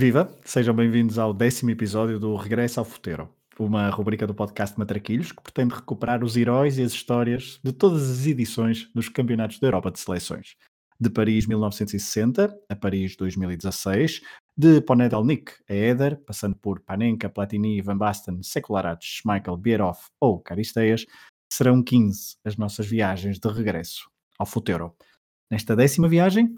Viva! Sejam bem-vindos ao décimo episódio do Regresso ao Futeiro, uma rubrica do podcast Matraquilhos que pretende recuperar os heróis e as histórias de todas as edições dos Campeonatos da Europa de Seleções. De Paris 1960 a Paris 2016, de Ponedalnik a Éder, passando por Panenka, Platini, Van Basten, Sekularac, Schmeichel, Bierhoff ou Caristeias, serão 15 as nossas viagens de regresso ao Futeiro. Nesta décima viagem,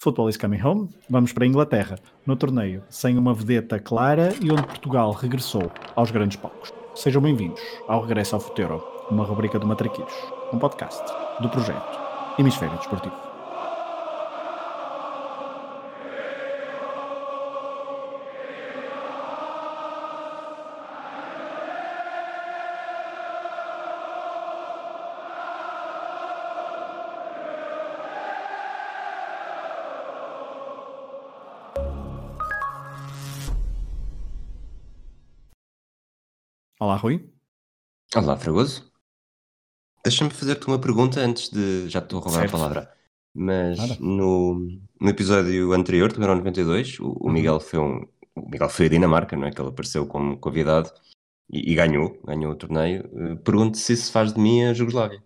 Football is coming home. Vamos para a Inglaterra, no torneio sem uma vedeta clara e onde Portugal regressou aos grandes palcos. Sejam bem-vindos ao Regresso ao Futuro, uma rubrica do Matraquilhos, um podcast do projeto Hemisfério Desportivo. Rui. Olá, Fragoso. Deixa-me fazer-te uma pergunta antes de. Já te estou a roubar Certo. a palavra. Mas Nada. no, no episódio anterior, do Euro 92, o, o Uhum. Miguel foi um. O Miguel foi a Dinamarca, não é? Que ele apareceu como convidado e, e ganhou, ganhou o torneio. Eh, Pergunto se isso faz de mim a Jugoslávia.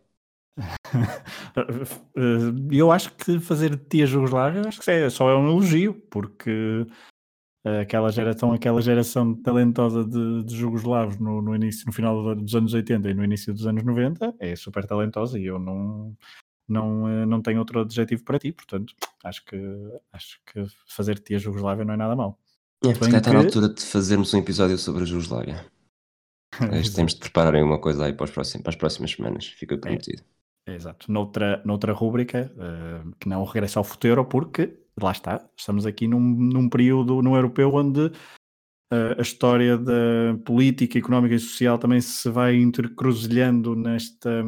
Eu acho que fazer de ti a Jugoslávia acho que é, só é um elogio, porque aquela geração, aquela geração talentosa de, de jugoslavos no, no início, no final dos anos 80 e no início dos anos 90 é super talentosa e eu não, não, eh, não tenho outro adjetivo para ti, portanto, acho que acho que fazer de ti a Jugoslávia não é nada mau. É, porque está na que- altura de fazermos um episódio sobre a Jugoslávia. Temos de preparar aí uma coisa aí para, os próximos, para as próximas semanas. Fica prometido. Exato, noutra, noutra rúbrica, eh, que não o regresso ao futuro, porque lá está, estamos aqui num, num período no europeu onde eh, a história da política, económica e social também se vai intercruzilhando nesta,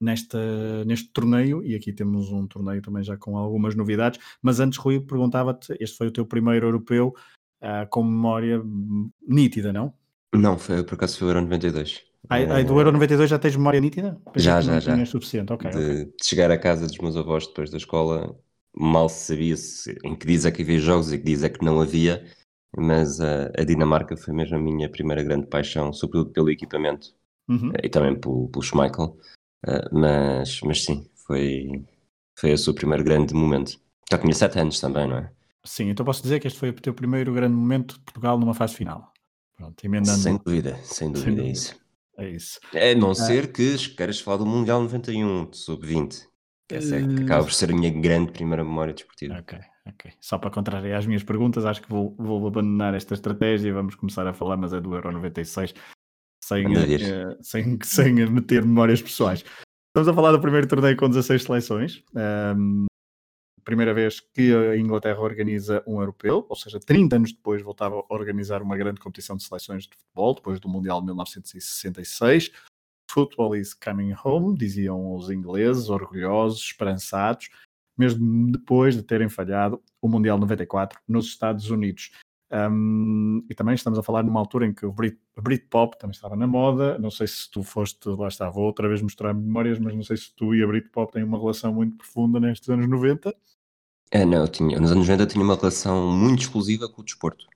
nesta, neste torneio, e aqui temos um torneio também já com algumas novidades, mas antes, Rui, perguntava-te, este foi o teu primeiro europeu ah, com memória nítida, não? Não, foi, por acaso foi o Euro 92. Ai, ai, do Euro 92 já tens memória nítida? Pensei Já, já, já. tinhas suficiente, ok, de, de chegar à casa dos meus avós depois da escola, mal se sabia se, em que dias é que havia jogos e que dias é que não havia, mas a, a Dinamarca foi mesmo a minha primeira grande paixão, sobretudo pelo equipamento Uhum. eh, e também pelo, pelo Schmeichel, eh, mas, mas sim, foi, foi o seu primeiro grande momento. Já tinha sete anos também, não é? Sim, então posso dizer que este foi o teu primeiro grande momento de Portugal numa fase final. Pronto, emendando. Sem dúvida, sem dúvida, dúvida. é isso. É isso. A não ser que queiras falar do Mundial 91, de sub-20. Essa é que Eh, acaba por ser a minha grande primeira memória desportiva. Ok, ok. Só para contrariar as minhas perguntas, acho que vou, vou abandonar esta estratégia e vamos começar a falar, mas é do Euro 96, sem, Manda vir. eh, sem, sem meter memórias pessoais. Estamos a falar do primeiro torneio com 16 seleções. Ahm, primeira vez que a Inglaterra organiza um europeu, ou seja, 30 anos depois voltava a organizar uma grande competição de seleções de futebol, depois do Mundial de 1966. Football is coming home, diziam os ingleses, orgulhosos, esperançados, mesmo depois de terem falhado o Mundial 94 nos Estados Unidos. Um, e também estamos a falar numa altura em que o Brit, Britpop também estava na moda. Não sei se tu foste, lá está, vou outra vez mostrar memórias, mas não sei se tu e a Britpop têm uma relação muito profunda nestes anos 90. É, não, eu tinha, nos anos 90 eu tinha uma relação muito exclusiva com o desporto.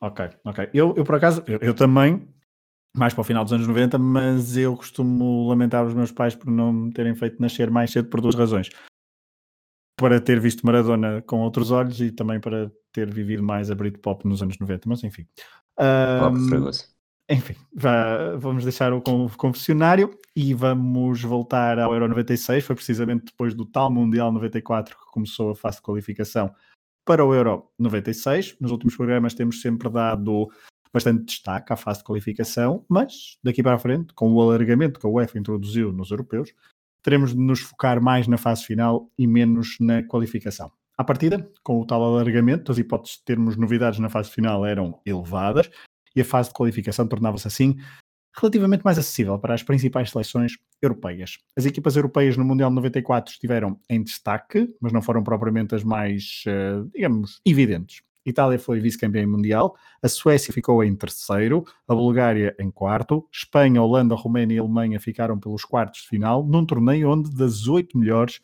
Ok, ok. Eu, eu por acaso, eu, eu também, mais para o final dos anos 90, mas eu costumo lamentar os meus pais por não me terem feito nascer mais cedo por duas razões. Para ter visto Maradona com outros olhos e também para ter vivido mais a Britpop nos anos 90, mas enfim. Fragoso. enfim, vá- vamos deixar o con- confessionário e vamos voltar ao Euro 96. Foi precisamente depois do tal Mundial 94 que começou a fase de qualificação para o Euro 96. Nos últimos programas temos sempre dado bastante destaque à fase de qualificação, mas daqui para a frente, com o alargamento que a UEFA introduziu nos europeus, teremos de nos focar mais na fase final e menos na qualificação. À partida, com o tal alargamento, as hipóteses de termos novidades na fase final eram elevadas e a fase de qualificação tornava-se assim relativamente mais acessível para as principais seleções europeias. As equipas europeias no Mundial 94 estiveram em destaque, mas não foram propriamente as mais, eh, digamos, evidentes. Itália foi vice-campeã mundial, a Suécia ficou em terceiro, a Bulgária em quarto, Espanha, Holanda, Roménia e Alemanha ficaram pelos quartos de final, num torneio onde das oito melhores,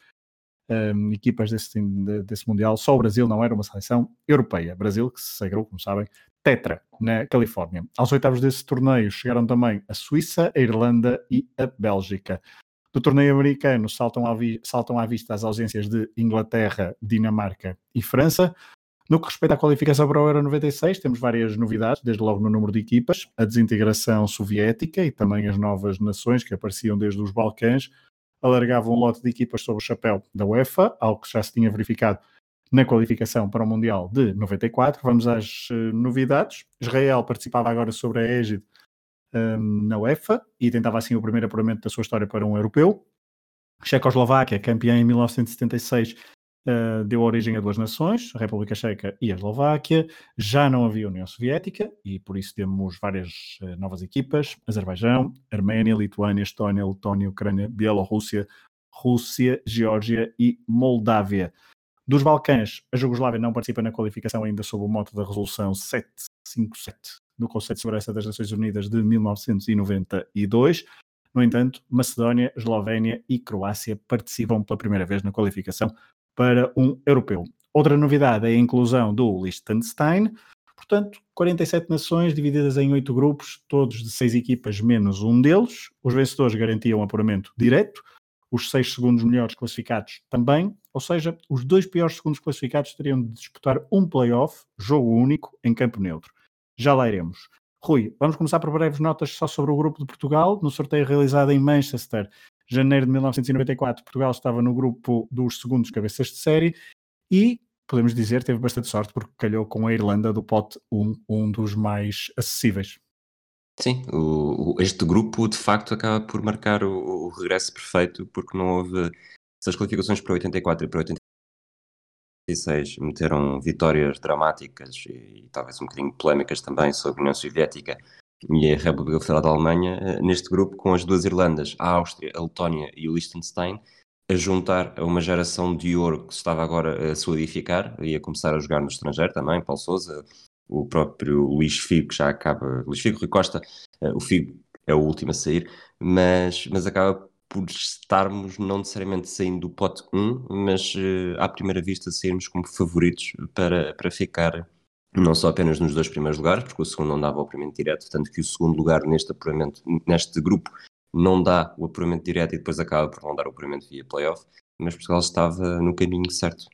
um, equipas desse, desse Mundial, só o Brasil não era uma seleção europeia. Brasil, que se sagrou, como sabem, tetra na Califórnia. Aos oitavos desse torneio chegaram também a Suíça, a Irlanda e a Bélgica. Do torneio americano saltam à, saltam à vista as ausências de Inglaterra, Dinamarca e França. No que respeita à qualificação para o Euro 96, temos várias novidades, desde logo no número de equipas, a desintegração soviética e também as novas nações que apareciam desde os Balcãs, alargava um lote de equipas sob o chapéu da UEFA, algo que já se tinha verificado na qualificação para o Mundial de 94. Vamos às uh, novidades. Israel participava agora sobre a égide um, na UEFA e tentava assim o primeiro apuramento da sua história para um europeu. Checoslováquia, campeã em 1976, uh, deu origem a duas nações, a República Checa e a Eslováquia. Já não havia União Soviética e por isso temos várias uh, novas equipas: Azerbaijão, Arménia, Lituânia, Estónia, Letónia, Ucrânia, Bielorrússia, Rússia, Geórgia e Moldávia. Dos Balcãs, a Jugoslávia não participa na qualificação ainda sob o moto da Resolução 757 do Conselho de Segurança das Nações Unidas de 1992. No entanto, Macedónia, Eslovénia e Croácia participam pela primeira vez na qualificação para um europeu. Outra novidade é a inclusão do Liechtenstein, portanto, 47 nações divididas em oito grupos, todos de seis equipas menos um deles. Os vencedores garantiam apuramento direto, os seis segundos melhores classificados também, ou seja, os dois piores segundos classificados teriam de disputar um playoff, jogo único, em campo neutro. Já lá iremos. Rui, vamos começar por breves notas só sobre o grupo de Portugal. No sorteio realizado em Manchester, janeiro de 1994, Portugal estava no grupo dos segundos cabeças de série e, podemos dizer, teve bastante sorte porque calhou com a Irlanda do pote 1, um dos mais acessíveis. Sim, o, o, este grupo de facto acaba por marcar o, o, regresso perfeito porque não houve essas qualificações para 84 e para 86 meteram vitórias dramáticas e, e talvez um bocadinho polémicas também sobre a União Soviética e a República Federal da Alemanha, eh, neste grupo com as duas Irlandas, a Áustria, a Letónia e o Liechtenstein, a juntar a uma geração de ouro que se estava agora a solidificar e a começar a jogar no estrangeiro também, Paulo Sousa, o próprio Luís Figo, que já acaba, Luís Figo, Rui Costa, uh, o Figo é o último a sair, mas, mas acaba por estarmos não necessariamente saindo do pote 1, mas uh, à primeira vista sairmos como favoritos para, para ficar não só apenas nos dois primeiros lugares, porque o segundo não dava o apuramento direto, tanto que o segundo lugar neste apuramento, neste grupo, não dá o apuramento direto e depois acaba por não dar o apuramento via playoff, mas Portugal estava no caminho certo.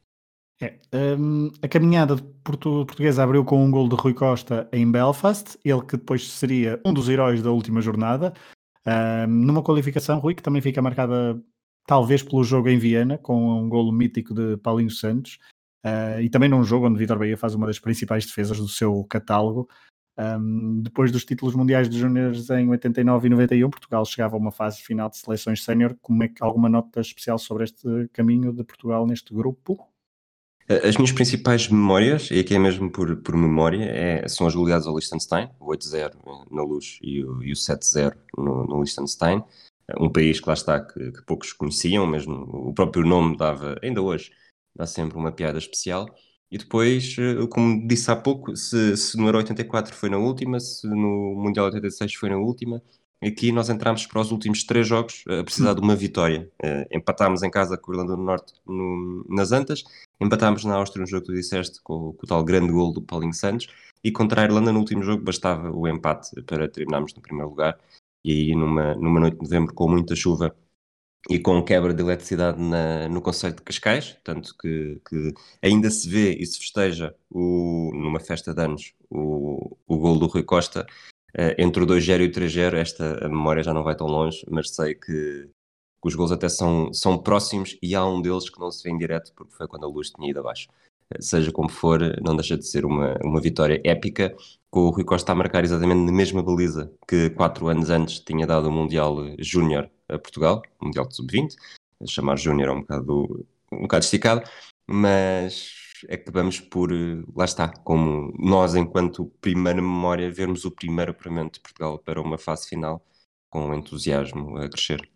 É, um, a caminhada portu portuguesa abriu com um gol de Rui Costa em Belfast, ele que depois seria um dos heróis da última jornada, um, numa qualificação, Rui, que também fica marcada talvez pelo jogo em Viena, com um golo mítico de Paulinho Santos, uh, e também num jogo onde Vitor Bahia faz uma das principais defesas do seu catálogo. Um, depois dos títulos mundiais de júniores em 89 e 91, Portugal chegava a uma fase final de seleções sénior. Como é que alguma nota especial sobre este caminho de Portugal neste grupo? As minhas principais memórias, e aqui é mesmo por, por memória, é, são as goleadas ao Liechtenstein, o 8-0 na Luz e o, e o 7-0 no, no Liechtenstein, um país que lá está que, que, poucos conheciam, mesmo o próprio nome dava, ainda hoje, dá sempre uma piada especial. E depois, eh, como disse há pouco, se, se no Euro 84 foi na última, se no Mundial 86 foi na última, aqui nós entramos para os últimos três jogos a precisar de uma vitória. Uh, empatámos em casa com a Irlanda do Norte no, nas Antas, empatámos na Áustria no jogo que tu disseste com, com, o tal grande gol do Paulinho Santos e contra a Irlanda no último jogo bastava o empate para terminarmos no primeiro lugar. E aí numa, numa noite de novembro com muita chuva e com quebra de eletricidade na, no Conselho de Cascais, tanto que, que, ainda se vê e se festeja o, numa festa de anos o, o gol do Rui Costa Uh, entre o 2-0 e o 3-0, esta memória já não vai tão longe, mas sei que, que, os gols até são, são próximos e há um deles que não se vê em direto porque foi quando a luz tinha ido abaixo. Uh, seja como for, não deixa de ser uma, uma vitória épica, com o Rui Costa a marcar exatamente na mesma baliza que quatro anos antes tinha dado o Mundial Júnior a Portugal, Mundial de Sub-20, chamar Júnior é um bocado, um bocado esticado, mas acabamos por, eh, lá está, como nós, enquanto primeira memória, vermos o primeiro apuramento de Portugal para uma fase final com entusiasmo a crescer.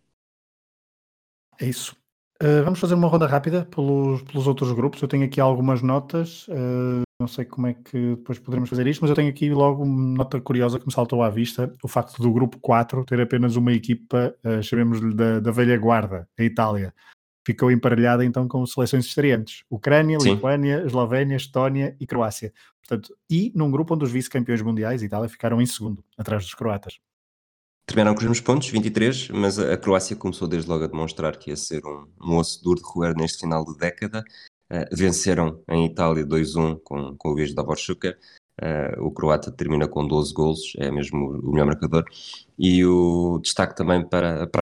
É isso. Uh, vamos fazer uma ronda rápida pelos, pelos outros grupos. Eu tenho aqui algumas notas. Uh, não sei como é que depois poderemos fazer isto, mas eu tenho aqui logo uma nota curiosa que me saltou à vista: o facto do grupo 4 ter apenas uma equipa, uh, chamemos-lhe da, da velha guarda, a Itália. ficou emparelhada então com seleções estreantes: Ucrânia, Sim. Lituânia, Eslovénia, Estónia e Croácia. Portanto, e num grupo onde os vice-campeões mundiais, Itália, ficaram em segundo, atrás dos croatas. Terminaram com os mesmos pontos, 23, mas a Croácia começou desde logo a demonstrar que ia ser um, um osso duro de roer neste final de década. Uh, venceram em Itália 2-1 com, com o Luís Davor Šuker. Uh, o croata termina com 12 golos, é mesmo o melhor marcador. E o destaque também para, para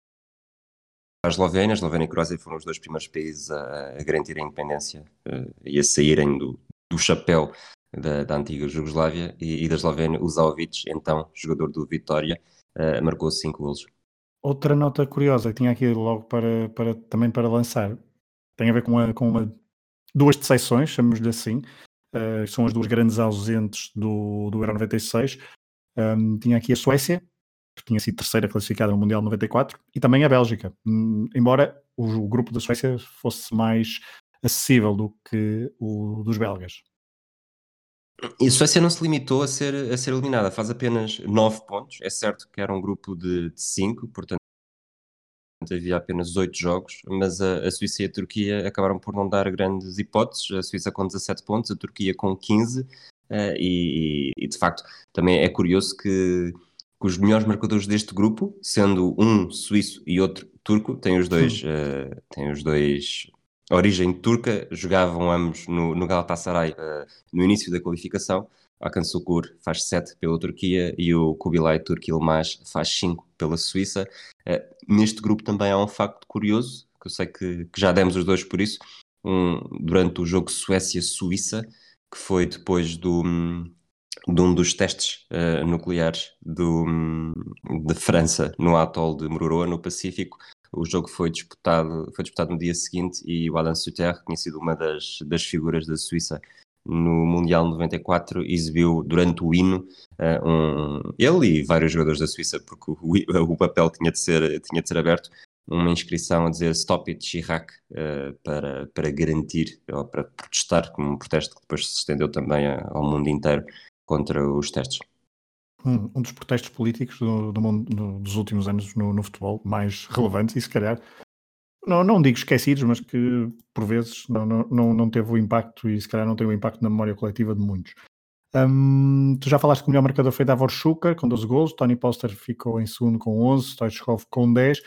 a Eslovénia. A Eslovénia e a Croácia foram os dois primeiros países a, a garantir a independência uh, e a saírem do, do chapéu da, da antiga Jugoslávia. E, e da Eslovénia, o Zaovic, então jogador do Vitória, uh, marcou 5 golos. Outra nota curiosa que tinha aqui logo para, para, também para lançar tem a ver com, com uma, duas decepções, chamamos-lhe assim, uh, são as duas grandes ausentes do, do Euro 96. Um, tinha aqui a Suécia, que tinha sido terceira classificada no Mundial 94, e também a Bélgica, um, embora o, o, grupo da Suécia fosse mais acessível do que o dos belgas. E a Suécia não se limitou a ser, a ser eliminada, faz apenas 9 pontos. É certo que era um grupo de 5, portanto havia apenas 8 jogos, mas a, a, Suíça e a Turquia acabaram por não dar grandes hipóteses. A Suíça com 17 pontos, a Turquia com 15, uh, eh, e, e, de facto também é curioso que, que, os melhores marcadores deste grupo, sendo um suíço e outro turco, têm os dois, uh, têm os dois origem turca, jogavam ambos no, no Galatasaray uh, no início da qualificação. Hakan Sukur faz 7 pela Turquia e o Kubilay Turk Ilmaz faz 5 pela Suíça. Uh, neste grupo também há um facto curioso, que eu sei que, que já demos os dois por isso, um, durante o jogo Suécia-Suíça, que foi depois do, de um dos testes uh, nucleares do, de França no atol de Mururoa, no Pacífico, o jogo foi disputado, foi disputado no dia seguinte e o Alan Suter, que tinha sido uma das, das figuras da Suíça no Mundial 94, exibiu durante o hino uh, um, ele e vários jogadores da Suíça, porque o, o, papel tinha de, ser, tinha de ser aberto, uma inscrição a dizer Stop it Chirac uh, para, para garantir ou para protestar, como um protesto que depois se estendeu também ao mundo inteiro contra os testes. Um, dos protestos políticos do, do mundo, do, dos últimos anos no, no, futebol, mais relevantes e se calhar, não, não digo esquecidos, mas que por vezes não, não, não teve o impacto e se calhar não tem o impacto na memória coletiva de muitos. Um, tu já falaste que o melhor marcador foi Davor Schuker com 12 gols, Tony Poster ficou em segundo com 11, Stoichkov com 10.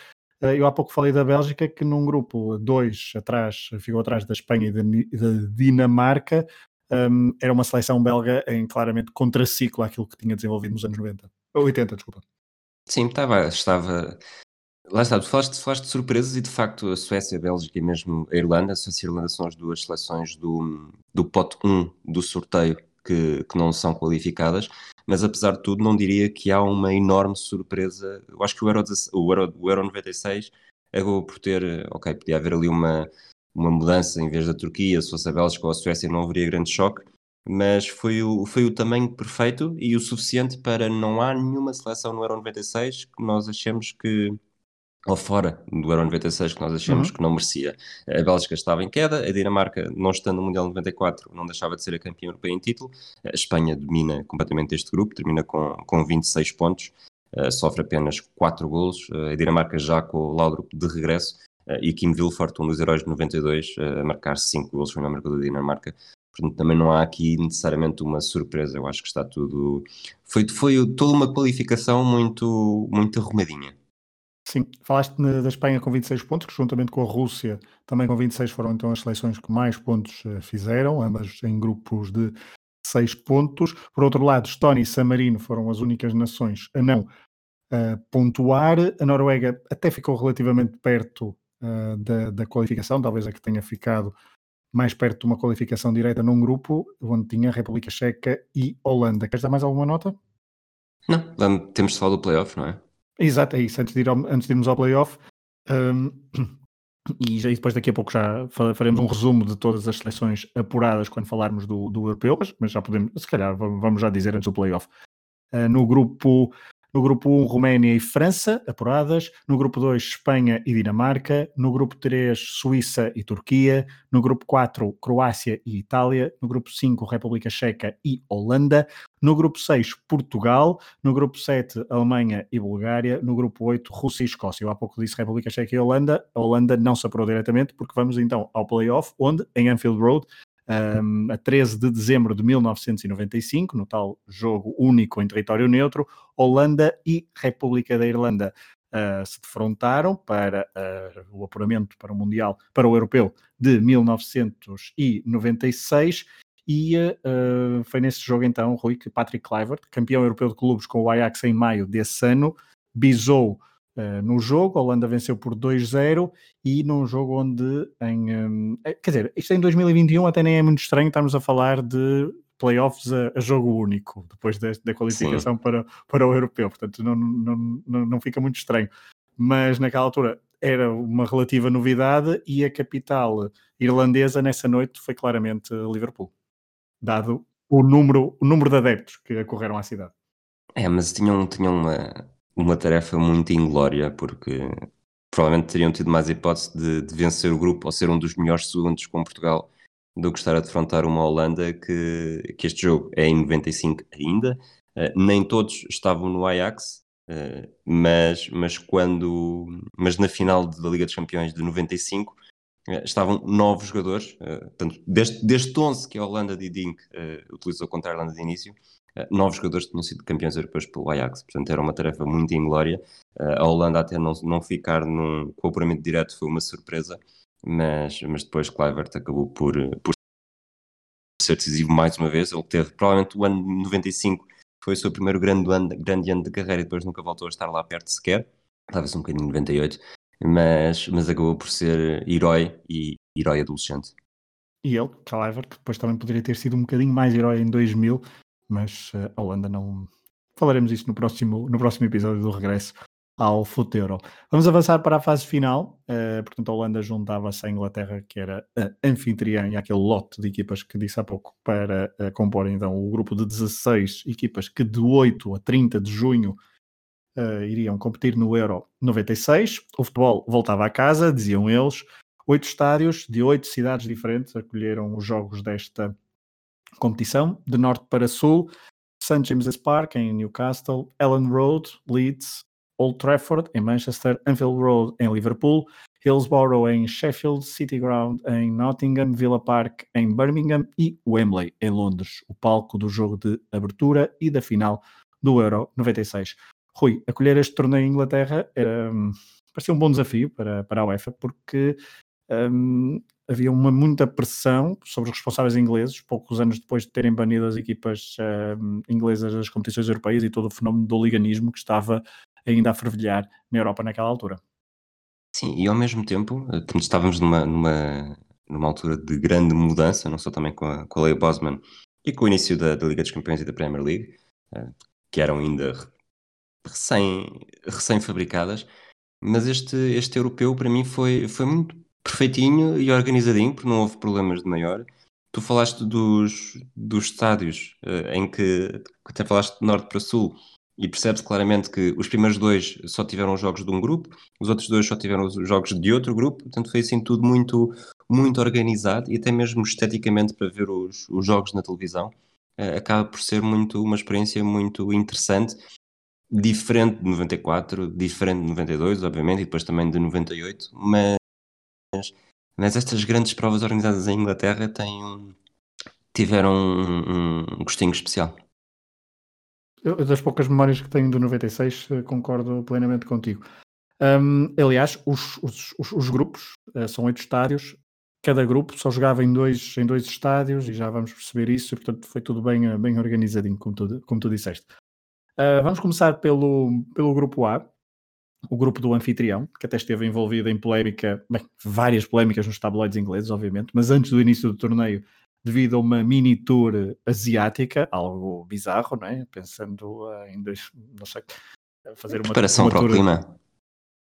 Uh, eu há pouco falei da Bélgica que num grupo 2 atrás, ficou atrás da Espanha e da, da Dinamarca, um, era uma seleção belga em claramente contraciclo àquilo que tinha desenvolvido nos anos 90. 80, desculpa. Sim, estava, estava. Lá está, tu falaste, falaste de surpresas e de facto a Suécia, a Bélgica e mesmo a Irlanda, a Suécia e a Irlanda são as duas seleções do, do pote 1 do sorteio que, que não são qualificadas, mas apesar de tudo não diria que há uma enorme surpresa. Eu acho que o Euro, o Euro, o Euro 96 acabou por ter, ok, podia haver ali uma, uma mudança em vez da Turquia, se fosse a Bélgica ou a Suécia não haveria grande choque, mas foi o, foi o tamanho perfeito e o suficiente para não há nenhuma seleção no Euro 96 que nós achemos que ou fora do Euro 96 que nós achamos uhum. que não merecia. A Bélgica estava em queda, a Dinamarca, não estando no Mundial 94, não deixava de ser a campeã europeia em título. A Espanha domina completamente este grupo, termina com, com 26 pontos, uh, sofre apenas 4 golos. Uh, a Dinamarca já com o Laudrup de regresso Uh, e Kim Wilford, um dos heróis de 92, uh, eh, a marcar 5 gols foi na marca da Dinamarca. Portanto, também não há aqui necessariamente uma surpresa. Eu acho que está tudo. Foi, foi toda uma qualificação muito, muito arrumadinha. Sim, falaste da Espanha com 26 pontos, que juntamente com a Rússia, também com 26, foram então as seleções que mais pontos eh, fizeram, ambas em grupos de 6 pontos. Por outro lado, Estónia e San Marino foram as únicas nações a não uh, pontuar. A Noruega até ficou relativamente perto uh, da, da, qualificação, talvez a que tenha ficado mais perto de uma qualificação direta num grupo onde tinha República Checa e Holanda. Queres dar mais alguma nota? Não, temos falar do playoff, não é? Exato, é isso. Antes de, ir ao, antes de irmos ao playoff, um, e já, depois daqui a pouco já faremos um resumo de todas as seleções apuradas quando falarmos do, do europeu, mas, mas já podemos, se calhar, vamos já dizer antes do playoff. Uh, no grupo No grupo 1, Roménia e França, apuradas. No grupo 2, Espanha e Dinamarca. No grupo 3, Suíça e Turquia. No grupo 4, Croácia e Itália. No grupo 5, República Checa e Holanda. No grupo 6, Portugal. No grupo 7, Alemanha e Bulgária. No grupo 8, Rússia e Escócia. Eu há pouco disse República Checa e Holanda. A Holanda não se apurou diretamente, porque vamos então ao playoff, onde, em Anfield Road, um, a 13 de dezembro de 1995, no tal jogo único em território neutro, Holanda e República da Irlanda uh, se defrontaram para uh, o apuramento para o Mundial, para o Europeu de 1996 e uh, foi nesse jogo então, Rui, que Patrick Kluivert, campeão europeu de clubes com o Ajax em maio desse ano, bisou Uh, no jogo, a Holanda venceu por 2-0 e num jogo onde em, um, é, quer dizer, isto em 2021 até nem é muito estranho estarmos a falar de playoffs a, a jogo único depois de, da qualificação para, para o europeu, portanto não, não, não, não fica muito estranho, mas naquela altura era uma relativa novidade e a capital irlandesa nessa noite foi claramente Liverpool, dado o número, o número de adeptos que acorreram à cidade. É, mas tinham, tinham uma, uma tarefa muito inglória, porque provavelmente teriam tido mais hipótese de, de, vencer o grupo ou ser um dos melhores segundos com Portugal do que estar a defrontar uma Holanda que, que este jogo é em 95 ainda. Uh, nem todos estavam no Ajax, uh, mas, mas quando mas na final da Liga dos Campeões de 95 uh, eh, estavam nove jogadores, portanto, deste, deste 11 que a Holanda de Dink utilizou contra a Irlanda de início, nove jogadores tinham sido campeões europeus pelo Ajax, portanto era uma tarefa muito inglória. Uh, a Holanda até não, não ficar num cooperamento direto foi uma surpresa, mas, mas depois Kluivert acabou por, por ser decisivo mais uma vez. Ele teve provavelmente o ano 95 foi o seu primeiro grande ano, grande ano de carreira e depois nunca voltou a estar lá perto sequer, talvez um bocadinho 98, mas, mas acabou por ser herói e herói adolescente. E ele, Kluivert, que depois também poderia ter sido um bocadinho mais herói em 2000, mas uh, a Holanda não. Falaremos isso no próximo, no próximo episódio do regresso ao Futuro. Vamos avançar para a fase final. Uh, portanto, a Holanda juntava-se à Inglaterra, que era a anfitriã, e aquele lote de equipas que disse há pouco, para uh, compor então o grupo de 16 equipas que de 8 a 30 de junho uh, iriam competir no Euro 96. O futebol voltava a casa, diziam eles. Oito estádios de oito cidades diferentes acolheram os jogos desta competição, de norte para sul, St. James's Park em Newcastle, Ellen Road, Leeds, Old Trafford em Manchester, Anfield Road em Liverpool, Hillsborough em Sheffield, City Ground em Nottingham, Villa Park em Birmingham e Wembley em Londres, o palco do jogo de abertura e da final do Euro 96. Rui, acolher este torneio em Inglaterra era, hum, parecia um bom desafio para, para a UEFA, porque um, havia uma muita pressão sobre os responsáveis ingleses, poucos anos depois de terem banido as equipas uh, inglesas das competições europeias e todo o fenómeno do liganismo que estava ainda a fervilhar na Europa naquela altura. Sim, e ao mesmo tempo, eh, estávamos numa, numa, numa altura de grande mudança, não só também com a, com a Leia Bosman e com o início da, da, Liga dos Campeões e da Premier League, uh, que eram ainda recém, recém-fabricadas, mas este, este europeu para mim foi, foi muito perfeitinho e organizadinho, porque não houve problemas de maior. Tu falaste dos, dos estádios uh, em que até falaste de norte para sul e percebe-se claramente que os primeiros dois só tiveram jogos de um grupo, os outros dois só tiveram os jogos de outro grupo, portanto foi assim tudo muito, muito organizado e até mesmo esteticamente para ver os, os jogos na televisão uh, acaba por ser muito uma experiência muito interessante, diferente de 94, diferente de 92, obviamente, e depois também de 98, mas mas estas grandes provas organizadas em Inglaterra têm, tiveram um, um gostinho especial. Eu, das poucas memórias que tenho do 96, eh, concordo plenamente contigo. Um, aliás, os, os, os, os grupos uh, são oito estádios, cada grupo só jogava em dois, em dois estádios e já vamos perceber isso, e portanto foi tudo bem, eh, bem organizadinho, como tu, como tu disseste. Uh, vamos começar pelo, pelo grupo A, o grupo do anfitrião, que até esteve envolvido em polémica, bem, várias polémicas nos tabloides ingleses, obviamente, mas antes do início do torneio, devido a uma mini tour asiática, algo bizarro, não é? Pensando em dois, não sei, fazer uma preparação uma para tour... o clima.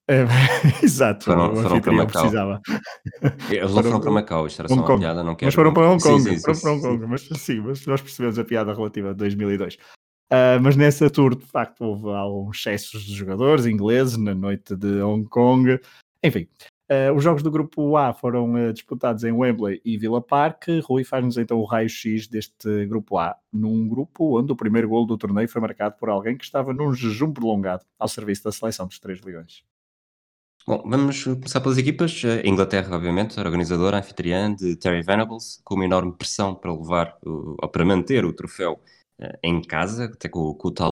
É, exato, foram, o foram para Macau. precisava. Eles não foram para Macau, isto era só uma piada, não quero. Mas foram para Hong Kong, sim, sim, foram para Hong Kong, mas sim, mas nós percebemos a piada relativa a 2002. Uh, mas nessa tour, de facto, houve alguns excessos de jogadores ingleses na noite de Hong Kong. Enfim, uh, os jogos do grupo A foram uh, disputados em Wembley e Villa Park. Rui faz-nos então o raio-x deste grupo A, num grupo onde o primeiro gol do torneio foi marcado por alguém que estava num jejum prolongado ao serviço da seleção dos Três Leões. Bom, vamos começar pelas equipas. A Inglaterra, obviamente, organizadora, anfitriã de Terry Venables, com uma enorme pressão para levar, ou para manter o troféu em casa, até com, com o tal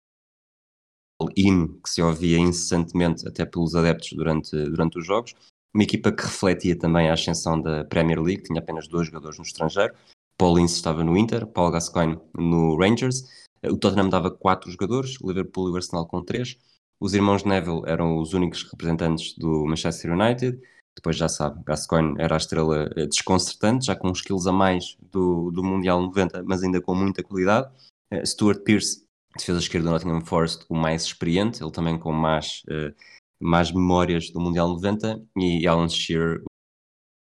hino que se ouvia incessantemente até pelos adeptos durante, durante os jogos. Uma equipa que refletia também a ascensão da Premier League, tinha apenas dois jogadores no estrangeiro. Paul Ince estava no Inter, Paul Gascoigne no Rangers. O Tottenham dava quatro jogadores, Liverpool e o Arsenal com três. Os irmãos Neville eram os únicos representantes do Manchester United. Depois já sabe, Gascoigne era a estrela eh, desconcertante, já com uns quilos a mais do, do Mundial 90, mas ainda com muita qualidade. Uh, Stuart Pearce, defesa esquerda do Nottingham Forest, o mais experiente, ele também com mais, uh, mais memórias do Mundial 90. E Alan Shearer,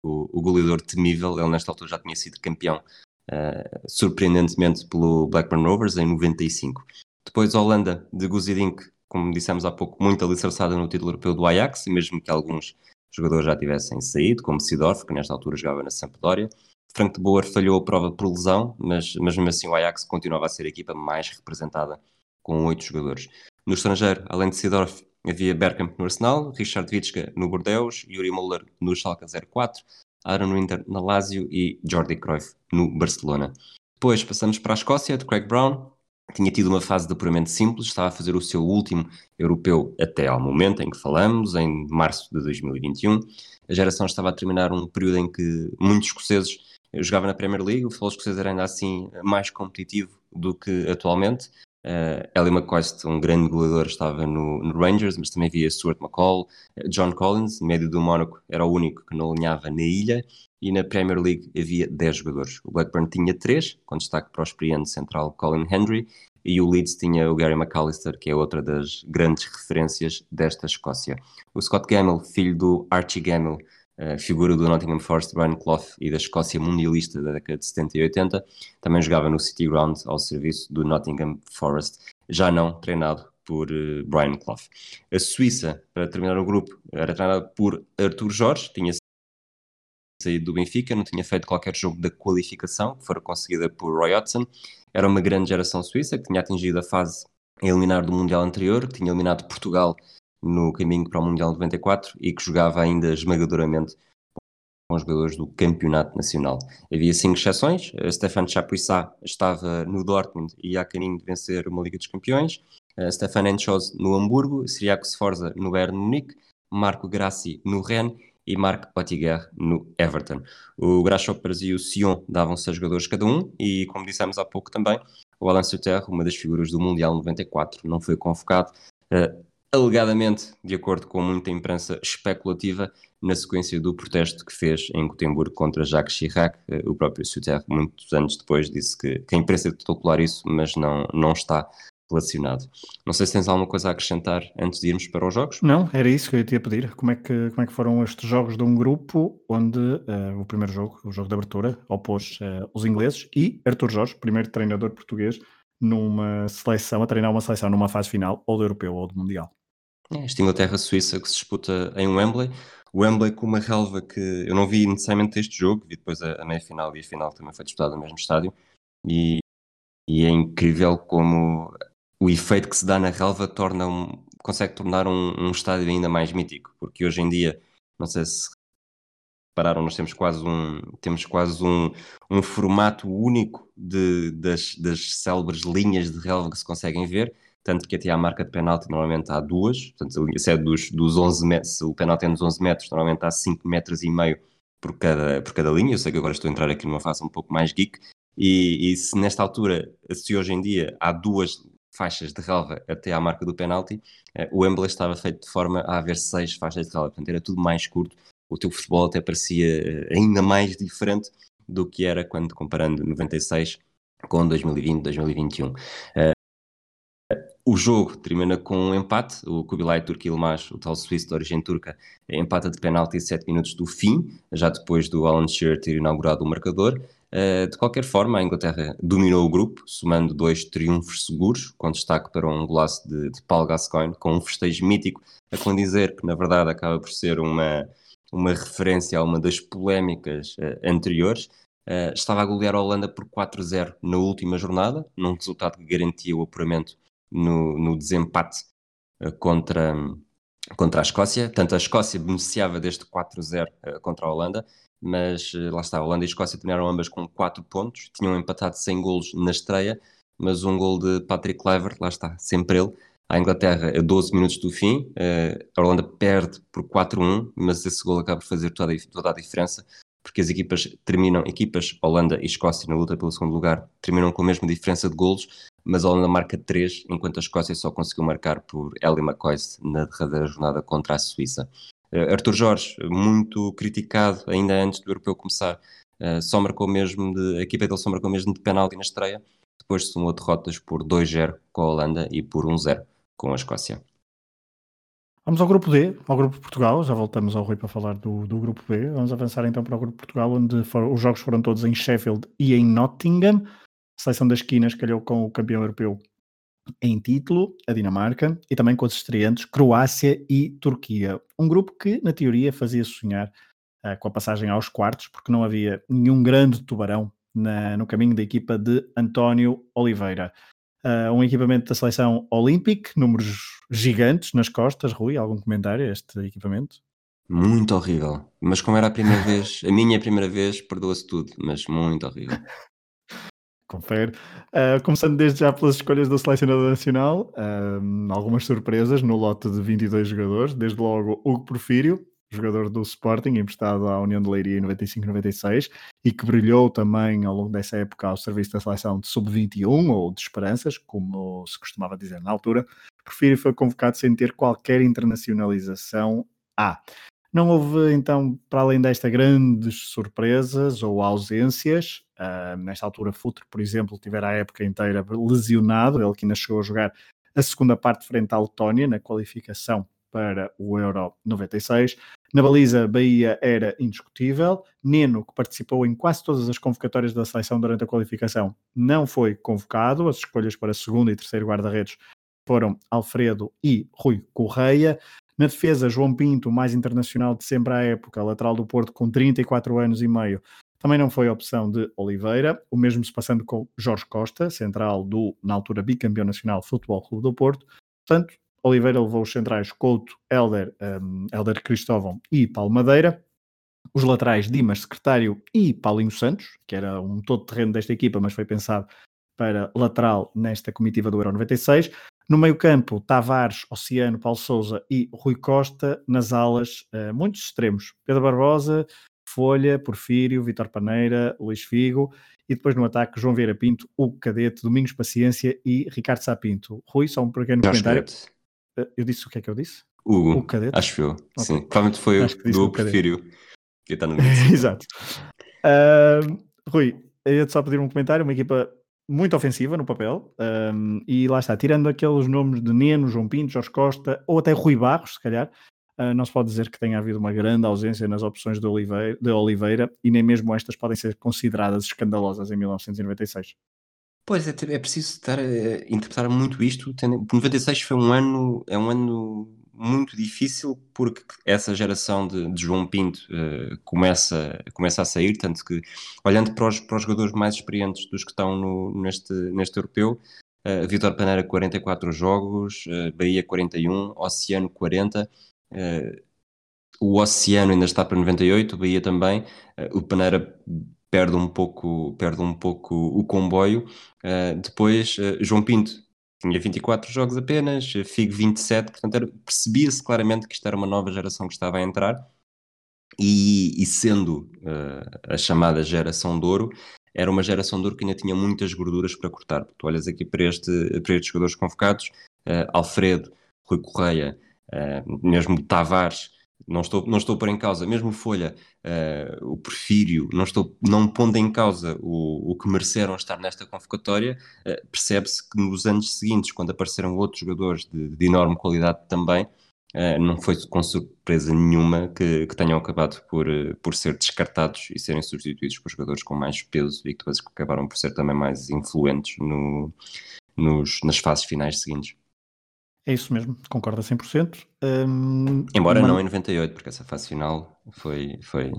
o, o goleador temível, ele nesta altura já tinha sido campeão, uh, surpreendentemente, pelo Blackburn Rovers em 95. Depois a Holanda, de Guzidink, como dissemos há pouco, muito alicerçada no título europeu do Ajax, mesmo que alguns jogadores já tivessem saído, como Sidorf, que nesta altura jogava na Sampdoria. Frank de Boer falhou a prova por lesão, mas, mas mesmo assim o Ajax continuava a ser a equipa mais representada, com oito jogadores. No estrangeiro, além de Sidorf, havia Bergkamp no Arsenal, Richard Witschka no Bordeaux, Yuri Müller no Schalke 04, Aaron Winter na Lazio e Jordi Cruyff no Barcelona. Depois passamos para a Escócia, de Craig Brown, tinha tido uma fase de apuramento simples, estava a fazer o seu último europeu até ao momento em que falamos, em março de 2021. A geração estava a terminar um período em que muitos escoceses jogavam na Premier League, o futebol escocês era ainda assim mais competitivo do que atualmente. Uh, Ellie McCoist, um grande goleador, estava no, no, Rangers, mas também havia Stuart McCall, John Collins, médio do Mónaco, era o único que não alinhava na ilha, e na Premier League havia 10 jogadores. O Blackburn tinha 3, com destaque para o experiente central Colin Hendry, e o Leeds tinha o Gary McAllister, que é outra das grandes referências desta Escócia. O Scott Gamble, filho do Archie Gamble, figura do Nottingham Forest, Brian Clough e da Escócia mundialista da década de 70 e 80, também jogava no City Ground ao serviço do Nottingham Forest, já não treinado por uh, Brian Clough. A Suíça, para terminar o grupo, era treinada por Arthur Jorge, tinha saído do Benfica, não tinha feito qualquer jogo da qualificação, que fora conseguida por Roy Hodgson. Era uma grande geração suíça que tinha atingido a fase a eliminar do Mundial anterior, que tinha eliminado Portugal no caminho para o Mundial 94 e que jogava ainda esmagadoramente com os jogadores do Campeonato Nacional. Havia cinco exceções. Stefan Chapuissat estava no Dortmund e a caminho de vencer uma Liga dos Campeões. Stefan Enchoz no Hamburgo, Siriaco Sforza no Bayern Munique, Marco Grassi no Rennes e Marc Ottiguer no Everton. O Grasshoppers e o Sion davam seis jogadores cada um e, como dissemos há pouco também, o Alain Suter, uma das figuras do Mundial 94, não foi convocado, uh, alegadamente, de acordo com muita imprensa especulativa, na sequência do protesto que fez em Gotemburgo contra Jacques Chirac. Uh, o próprio Suter, muitos anos depois, disse que, que a imprensa tentou colar isso, mas não, não está relacionado. Não sei se tens alguma coisa a acrescentar antes de irmos para os jogos. Não, era isso que eu ia pedir. Como é que, como é que foram estes jogos de um grupo onde uh, o primeiro jogo, o jogo de abertura, opôs uh, os ingleses e Artur Jorge, primeiro treinador português, numa seleção, a treinar uma seleção numa fase final, ou do europeu ou do mundial. É, esta Inglaterra-Suíça que se disputa em Wembley. Wembley com uma relva que eu não vi necessariamente este jogo, vi depois a, a meia-final e a final também foi disputada no mesmo estádio. E, e é incrível como o efeito que se dá na relva torna um, consegue tornar um, um, estádio ainda mais mítico, porque hoje em dia, não sei se repararam, nós temos quase um, temos quase um, um formato único de, das, das célebres linhas de relva que se conseguem ver, tanto que até à marca de penalti normalmente há duas, portanto, se é dos, dos 11 metros, se o penalti é nos 11 metros, normalmente há 5 metros e meio por cada, por cada linha, eu sei que agora estou a entrar aqui numa fase um pouco mais geek, e, e se nesta altura, se hoje em dia há duas faixas de relva até à marca do penalti, eh, o Wembley estava feito de forma a haver seis faixas de relva, portanto era tudo mais curto, o teu futebol até parecia eh, ainda mais diferente do que era quando comparando 96 com 2020, 2021. Uh, o jogo termina com um empate, o Kubilay Ilmaz, o tal suíço de origem turca, empata de penalti a 7 minutos do fim, já depois do Alan Shearer ter inaugurado o marcador. Uh, de qualquer forma, a Inglaterra dominou o grupo, somando dois triunfos seguros, com destaque para um golaço de, de Paul Gascoigne, com um festejo mítico, a condizer que, na verdade, acaba por ser uma, uma referência a uma das polémicas uh, anteriores. Uh, estava a golear a Holanda por 4-0 na última jornada, num resultado que garantia o apuramento no, no desempate contra, contra a Escócia. Tanto a Escócia beneficiava deste 4-0 contra a Holanda, mas eh, lá está, a Holanda e a Escócia terminaram ambas com 4 pontos, tinham empatado 100 golos na estreia, mas um gol de Patrick Kluivert, lá está, sempre ele. A Inglaterra a 12 minutos do fim, eh, a Holanda perde por 4-1, mas esse gol acaba por fazer toda a, toda a diferença, porque as equipas terminam, equipas Holanda e Escócia na luta pelo segundo lugar, terminam com a mesma diferença de golos, mas a Holanda marca 3, enquanto a Escócia só conseguiu marcar por Ellie McCoy na derradeira jornada contra a Suíça. Uh, Arthur Jorge, muito criticado ainda antes do europeu começar, uh, só marcou mesmo de, a equipa dele só marcou mesmo de penalti na estreia, depois somou derrotas por 2-0 com a Holanda e por 1-0 com a Escócia. Vamos ao grupo D, ao grupo Portugal, já voltamos ao Rui para falar do, do grupo B. Vamos avançar então para o grupo Portugal, onde for, os jogos foram todos em Sheffield e em Nottingham. Seleção das esquinas calhou com o campeão europeu em título, a Dinamarca, e também com os estreantes Croácia e Turquia. Um grupo que, na teoria, fazia sonhar uh, com a passagem aos quartos, porque não havia nenhum grande tubarão na, no caminho da equipa de António Oliveira. Uh, um equipamento da seleção Olympic, números gigantes nas costas. Rui, algum comentário a este equipamento? Muito horrível. Mas como era a primeira vez, a minha primeira vez, perdoa-se tudo, mas muito horrível confere. Uh, começando desde já pelas escolhas do selecionador nacional, uh, algumas surpresas no lote de 22 jogadores, desde logo Hugo Porfírio, jogador do Sporting, emprestado à União de Leiria em 95-96 e que brilhou também ao longo dessa época ao serviço da seleção de sub-21 ou de esperanças, como se costumava dizer na altura. Porfírio foi convocado sem ter qualquer internacionalização A. Não houve, então, para além desta, grandes surpresas ou ausências. Uh, nesta altura, Futre, por exemplo, tivera a época inteira lesionado, ele que ainda chegou a jogar a segunda parte frente à Letónia, na qualificação para o Euro 96. Na baliza, Bahia era indiscutível. Neno, que participou em quase todas as convocatórias da seleção durante a qualificação, não foi convocado. As escolhas para segundo e terceiro guarda-redes foram Alfredo e Rui Correia. Na defesa, João Pinto, mais internacional de sempre à época, lateral do Porto com 34 anos e meio, também não foi opção de Oliveira, o mesmo se passando com Jorge Costa, central do, na altura, bicampeão nacional Futebol Clube do Porto. Portanto, Oliveira levou os centrais Couto, Helder, um, Helder Cristóvão e Paulo Madeira. Os laterais Dimas, secretário e Paulinho Santos, que era um todo terreno desta equipa, mas foi pensado para lateral nesta comitiva do Euro 96. No meio-campo, Tavares, Oceano, Paulo Souza e Rui Costa. Nas alas, uh, muitos extremos: Pedro Barbosa, Folha, Porfírio, Vitor Paneira, Luís Figo. E depois no ataque, João Vieira Pinto, o Cadete, Domingos Paciência e Ricardo Sapinto. Rui, só um pequeno comentário. Uh, eu disse o que é que eu disse? Hugo, o Cadete? acho eu. Okay. Sim, provavelmente foi o do Porfírio. Que está no Exato. Uh, Rui, eu ia-te só pedir um comentário. Uma equipa muito ofensiva no papel, um, e lá está, tirando aqueles nomes de Neno, João Pinto, Jorge Costa, ou até Rui Barros, se calhar, uh, não se pode dizer que tenha havido uma grande ausência nas opções de Oliveira, de Oliveira, e nem mesmo estas podem ser consideradas escandalosas em 1996. Pois é, é preciso estar a interpretar muito isto. Tendo, 96 foi um ano, é um ano muito difícil porque essa geração de, de João Pinto uh, começa, começa a sair, tanto que, olhando para os, para os jogadores mais experientes dos que estão no, neste, neste europeu, uh, Vitor Paneira 44 jogos, uh, Bahia 41, Oceano 40, o Oceano ainda está para 98, o Bahia também, o Paneira perde um pouco, perde um pouco o comboio, depois João Pinto tinha 24 jogos apenas, Figo 27, portanto percebia-se claramente que isto era uma nova geração que estava a entrar e, e sendo uh, a chamada geração de ouro, era uma geração de ouro que ainda tinha muitas gorduras para cortar. Tu olhas aqui para, este, para estes jogadores convocados, uh, Alfredo, Rui Correia, uh, mesmo Tavares, não estou, não estou por em causa, mesmo Folha, uh, o Porfírio, não estou não pondo em causa o, o que mereceram estar nesta convocatória, uh, percebe-se que nos anos seguintes, quando apareceram outros jogadores de, de enorme qualidade também, uh, não foi com surpresa nenhuma que, que tenham acabado por, por ser descartados e serem substituídos por jogadores com mais peso e que depois acabaram por ser também mais influentes no, nos, nas fases finais seguintes. É isso mesmo, concordo a 100%. Um, Embora uma... não em 98, porque essa fase final foi, foi...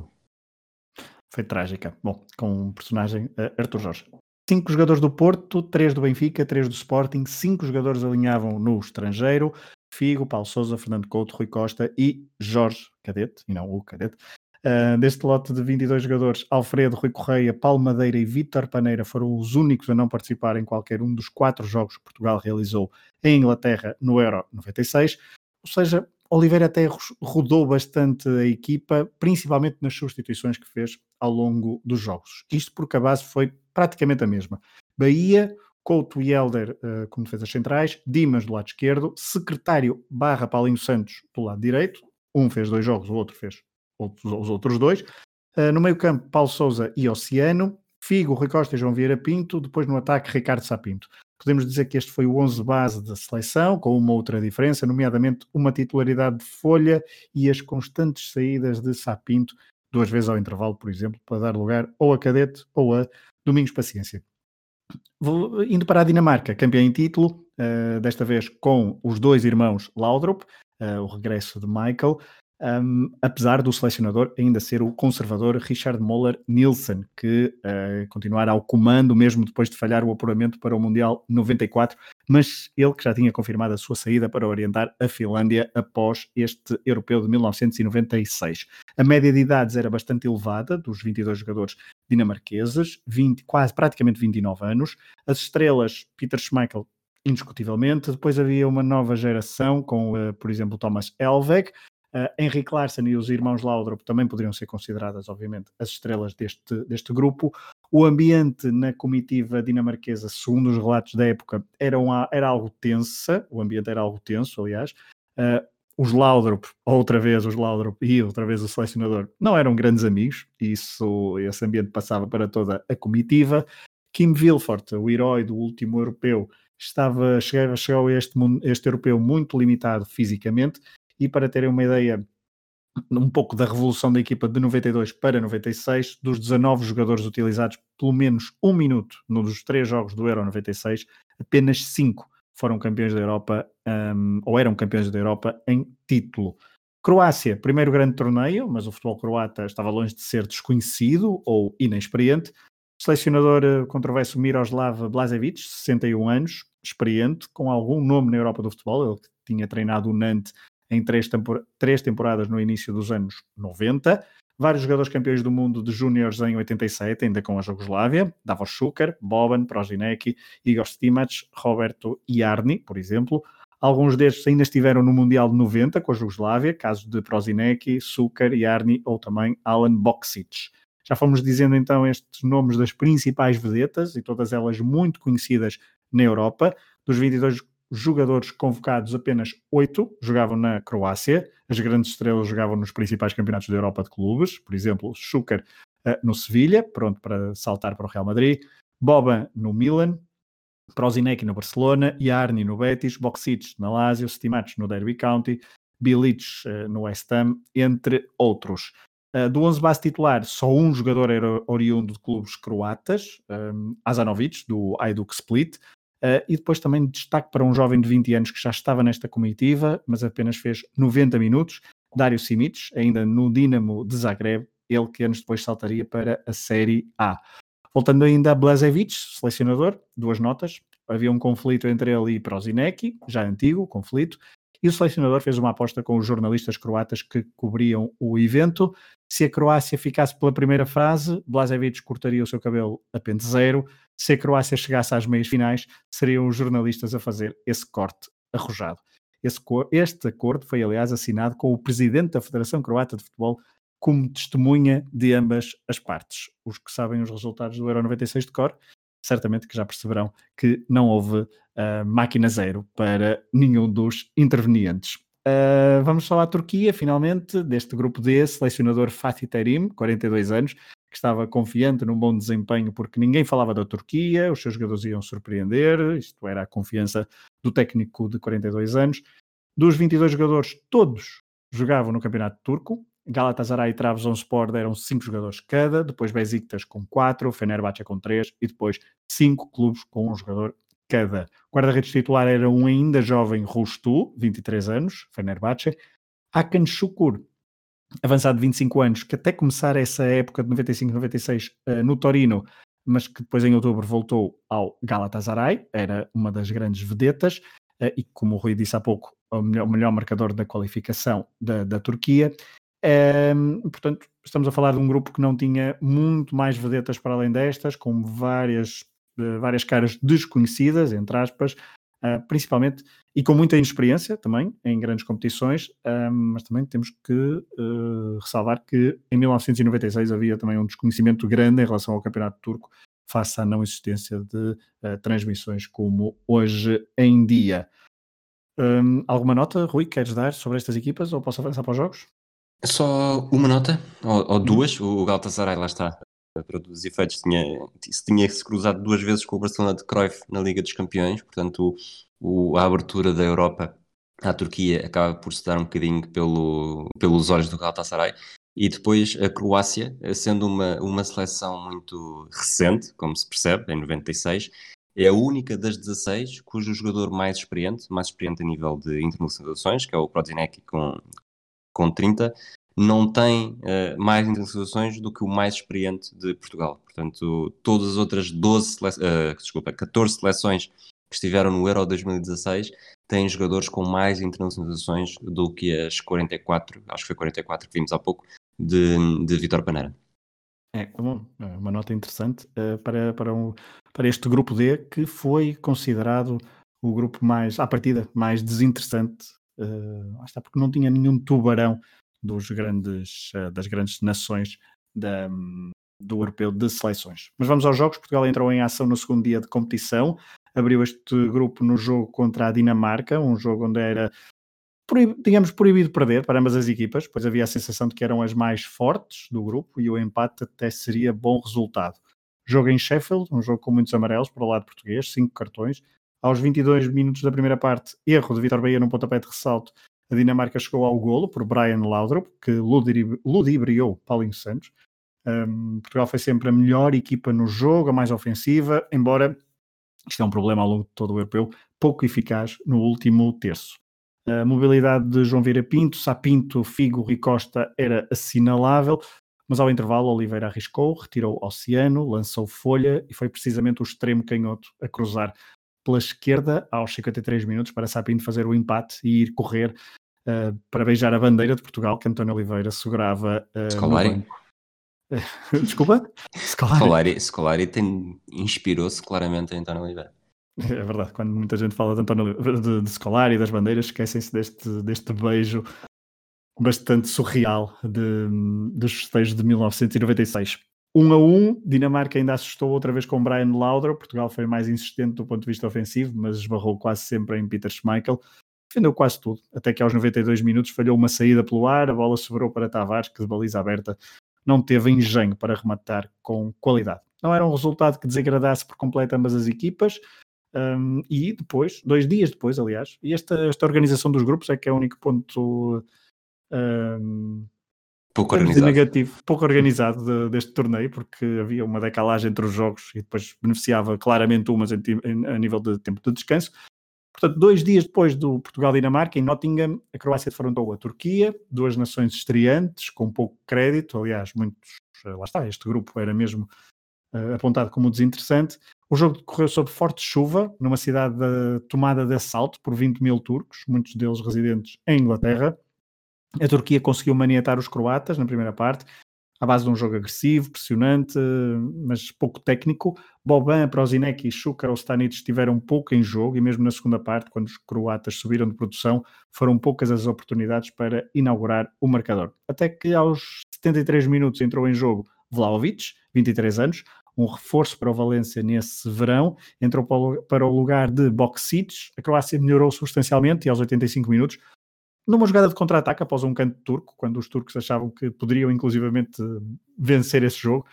Foi trágica. Bom, com o personagem uh, Arthur Jorge. Cinco jogadores do Porto, três do Benfica, três do Sporting, cinco jogadores alinhavam no estrangeiro. Figo, Paulo Sousa, Fernando Couto, Rui Costa e Jorge Cadete, e não o Cadete. Uh, deste lote de 22 jogadores, Alfredo, Rui Correia, Paulo Madeira e Vítor Paneira foram os únicos a não participar em qualquer um dos quatro jogos que Portugal realizou em Inglaterra no Euro 96. Ou seja, Oliveira até rodou bastante a equipa, principalmente nas substituições que fez ao longo dos jogos. Isto porque a base foi praticamente a mesma. Bahia, Couto e Helder uh, como defesas centrais, Dimas do lado esquerdo, secretário barra Paulinho Santos do lado direito, um fez dois jogos, o outro fez outros, os outros dois. Uh, no meio campo, Paulo Souza e Oceano, Figo, Rui Costa e João Vieira Pinto, depois no ataque, Ricardo Sapinto. Podemos dizer que este foi o 11 base da seleção, com uma outra diferença, nomeadamente uma titularidade de Folha e as constantes saídas de Sapinto, duas vezes ao intervalo, por exemplo, para dar lugar ou a Cadete ou a Domingos Paciência. Vou, indo para a Dinamarca, campeã em título, uh, desta vez com os dois irmãos Laudrup, uh, o regresso de Michael, um, apesar do selecionador ainda ser o conservador Richard Moller Nielsen, que uh, continuará ao comando mesmo depois de falhar o apuramento para o Mundial 94, mas ele que já tinha confirmado a sua saída para orientar a Finlândia após este europeu de 1996. A média de idades era bastante elevada, dos 22 jogadores dinamarqueses, 20, quase praticamente 29 anos. As estrelas, Peter Schmeichel indiscutivelmente. Depois havia uma nova geração com, uh, por exemplo, Thomas Elveg, Uh, Henrique Larsen e os irmãos Laudrup também poderiam ser consideradas, obviamente, as estrelas deste, deste grupo. O ambiente na comitiva dinamarquesa, segundo os relatos da época, era, uma, era algo tensa, o ambiente era algo tenso, aliás. Uh, os Laudrup, outra vez os Laudrup e outra vez o selecionador, não eram grandes amigos, isso, esse ambiente passava para toda a comitiva. Kim Vilfort, o herói do último europeu, estava, chegou, chegou a este, este europeu muito limitado fisicamente e para terem uma ideia um pouco da revolução da equipa de 92 para 96, dos 19 jogadores utilizados pelo menos um minuto nos três jogos do Euro 96, apenas 5 foram campeões da Europa um, ou eram campeões da Europa em título. Croácia, primeiro grande torneio, mas o futebol croata estava longe de ser desconhecido ou inexperiente. Selecionador eh, controverso Miroslav Blazevic, 61 anos, experiente, com algum nome na Europa do futebol, ele tinha treinado o Nantes em três, tempor três temporadas no início dos anos 90. Vários jogadores campeões do mundo de júniores em 87, ainda com a Jugoslávia, Davos Šuker, Boban, Prozinecki, Igor Stimac, Roberto Iarni, por exemplo. Alguns destes ainda estiveram no Mundial de 90 com a Jugoslávia, caso de Prozinecki, Šuker, Iarni ou também Alan Boksic. Já fomos dizendo então estes nomes das principais vedetas e todas elas muito conhecidas na Europa. Dos 22 jogadores convocados, apenas oito jogavam na Croácia. As grandes estrelas jogavam nos principais campeonatos da Europa de clubes, por exemplo, Schuker uh, no Sevilha, pronto para saltar para o Real Madrid, Boban no Milan, Prozinecki no Barcelona, Yarni no Betis, Boksic na Lazio, Stimac no Derby County, Bilic uh, no West Ham, entre outros. Uh, do 11 base titular, só um jogador era oriundo de clubes croatas, um, Azanovic, do Hajduk Split, Uh, e depois também destaque para um jovem de 20 anos que já estava nesta comitiva, mas apenas fez 90 minutos, Dário Simic, ainda no Dinamo de Zagreb, ele que anos depois saltaria para a Série A. Voltando ainda a Blazevic, selecionador, duas notas. Havia um conflito entre ele e Prozinecki, já antigo conflito, e o selecionador fez uma aposta com os jornalistas croatas que cobriam o evento. Se a Croácia ficasse pela primeira fase, Blazevic cortaria o seu cabelo a pente zero, se a Croácia chegasse às meias finais, seriam os jornalistas a fazer esse corte arrojado. Esse, este acordo foi, aliás, assinado com o presidente da Federação Croata de Futebol como testemunha de ambas as partes. Os que sabem os resultados do Euro 96 de cor, certamente que já perceberão que não houve uh, máquina zero para nenhum dos intervenientes. Uh, vamos só à Turquia, finalmente, deste grupo D, selecionador Fatih Terim, 42 anos, que estava confiante num bom desempenho porque ninguém falava da Turquia, os seus jogadores iam surpreender, isto era a confiança do técnico de 42 anos. Dos 22 jogadores, todos jogavam no campeonato turco. Galatasaray e Trabzonspor deram 5 jogadores cada, depois Besiktas com 4, Fenerbahçe com 3 e depois 5 clubes com um jogador cada. O guarda-redes titular era um ainda jovem Rustu, 23 anos, Fenerbahçe. Hakan Şukur, avançado de 25 anos, que até começar essa época de 95-96 uh, no Torino, mas que depois em outubro voltou ao Galatasaray, era uma das grandes vedetas, uh, e como o Rui disse há pouco, o melhor, o melhor marcador da qualificação da, da Turquia. Portanto, estamos a falar de um grupo que não tinha muito mais vedetas para além destas, com várias, uh, várias caras desconhecidas, entre aspas, uh, principalmente, e com muita inexperiência também em grandes competições, uh, mas também temos que uh, ressalvar que em 1996 havia também um desconhecimento grande em relação ao campeonato turco, face à não existência de transmissões como hoje em dia. Um, alguma nota, Rui, queres dar sobre estas equipas ou posso avançar para os jogos? Só uma nota, ou, ou duas, o Galatasaray lá está, para os efeitos, tinha, tinha se cruzado duas vezes com o Barcelona de Cruyff na Liga dos Campeões, portanto o, a abertura da Europa à Turquia acaba por se dar um bocadinho pelo, pelos olhos do Galatasaray. E depois a Croácia, sendo uma, uma seleção muito recente, como se percebe, em 96, é a única das 16 cujo jogador mais experiente, mais experiente a nível de internacionalizações, que é o Prozinecki com, com 30, não tem uh, mais internacionalizações do que o mais experiente de Portugal. Portanto, todas as outras 12 uh, desculpa, 14 seleções que estiveram no Euro 2016 têm jogadores com mais internacionalizações do que as 44, acho que foi 44 que vimos há pouco, de, de Vitor Paneira. É, bom, é uma nota interessante uh, para, para, um, para este grupo D, que foi considerado o grupo mais, à partida, mais desinteressante, uh, está porque não tinha nenhum tubarão dos grandes, uh, das grandes nações da, do europeu de seleções. Mas vamos aos jogos. Portugal entrou em ação no segundo dia de competição. Abriu este grupo no jogo contra a Dinamarca, um jogo onde era, digamos, proibido perder para ambas as equipas, pois havia a sensação de que eram as mais fortes do grupo e o empate até seria bom resultado. Jogo em Sheffield, um jogo com muitos amarelos para o lado português, cinco cartões. Aos 22 minutos da primeira parte, erro de Vitor Bahia num pontapé de ressalto a Dinamarca chegou ao golo por Brian Laudrup, que ludibriou Paulinho Santos. Um, Portugal foi sempre a melhor equipa no jogo, a mais ofensiva, embora isto é um problema ao longo de todo o europeu, pouco eficaz no último terço. A mobilidade de João Vieira Pinto, Sapinto, Figo e Costa era assinalável, mas ao intervalo Oliveira arriscou, retirou Oceano, lançou Folha e foi precisamente o extremo canhoto a cruzar pela esquerda aos 53 minutos para Sapinto fazer o empate e ir correr uh, para beijar a bandeira de Portugal que António Oliveira segurava uh. Desculpa? Scolari. Scolari, tem, inspirou-se claramente em António Oliveira. É verdade, quando muita gente fala de, António, de, de Scolari e das bandeiras, esquecem-se deste, deste beijo bastante surreal de, dos festejos de 1996. 1 um a 1, um, Dinamarca ainda assustou outra vez com Brian Lauder, Portugal foi mais insistente do ponto de vista ofensivo, mas esbarrou quase sempre em Peter Schmeichel, defendeu quase tudo, até que aos 92 minutos falhou uma saída pelo ar, a bola sobrou para Tavares, que de baliza aberta não teve engenho para rematar com qualidade. Não era um resultado que desagradasse por completo ambas as equipas, um, e depois, dois dias depois, aliás, e esta, esta organização dos grupos é que é o único ponto um, pouco organizado. negativo, pouco organizado de, deste torneio, porque havia uma decalagem entre os jogos e depois beneficiava claramente umas em, em, a nível de tempo de descanso. Portanto, dois dias depois do Portugal-Dinamarca, em Nottingham, a Croácia defrontou a Turquia, duas nações estreantes, com pouco crédito, aliás, muitos, eh, lá está, este grupo era mesmo uh, apontado como desinteressante. O jogo decorreu sob forte chuva, numa cidade de, tomada de assalto por 20 mil turcos, muitos deles residentes em Inglaterra. A Turquia conseguiu maniatar os croatas na primeira parte, à base de um jogo agressivo, pressionante, mas pouco técnico. Boban, Prozinec e Šuker ou Stanic estiveram pouco em jogo e mesmo na segunda parte, quando os croatas subiram de produção, foram poucas as oportunidades para inaugurar o marcador. Até que aos 73 minutos entrou em jogo Vlaovic, 23 anos, um reforço para o Valência nesse verão, entrou para o lugar de Boksic, a Croácia melhorou substancialmente e aos 85 minutos numa jogada de contra-ataque após um canto turco, quando os turcos achavam que poderiam inclusivamente vencer esse jogo,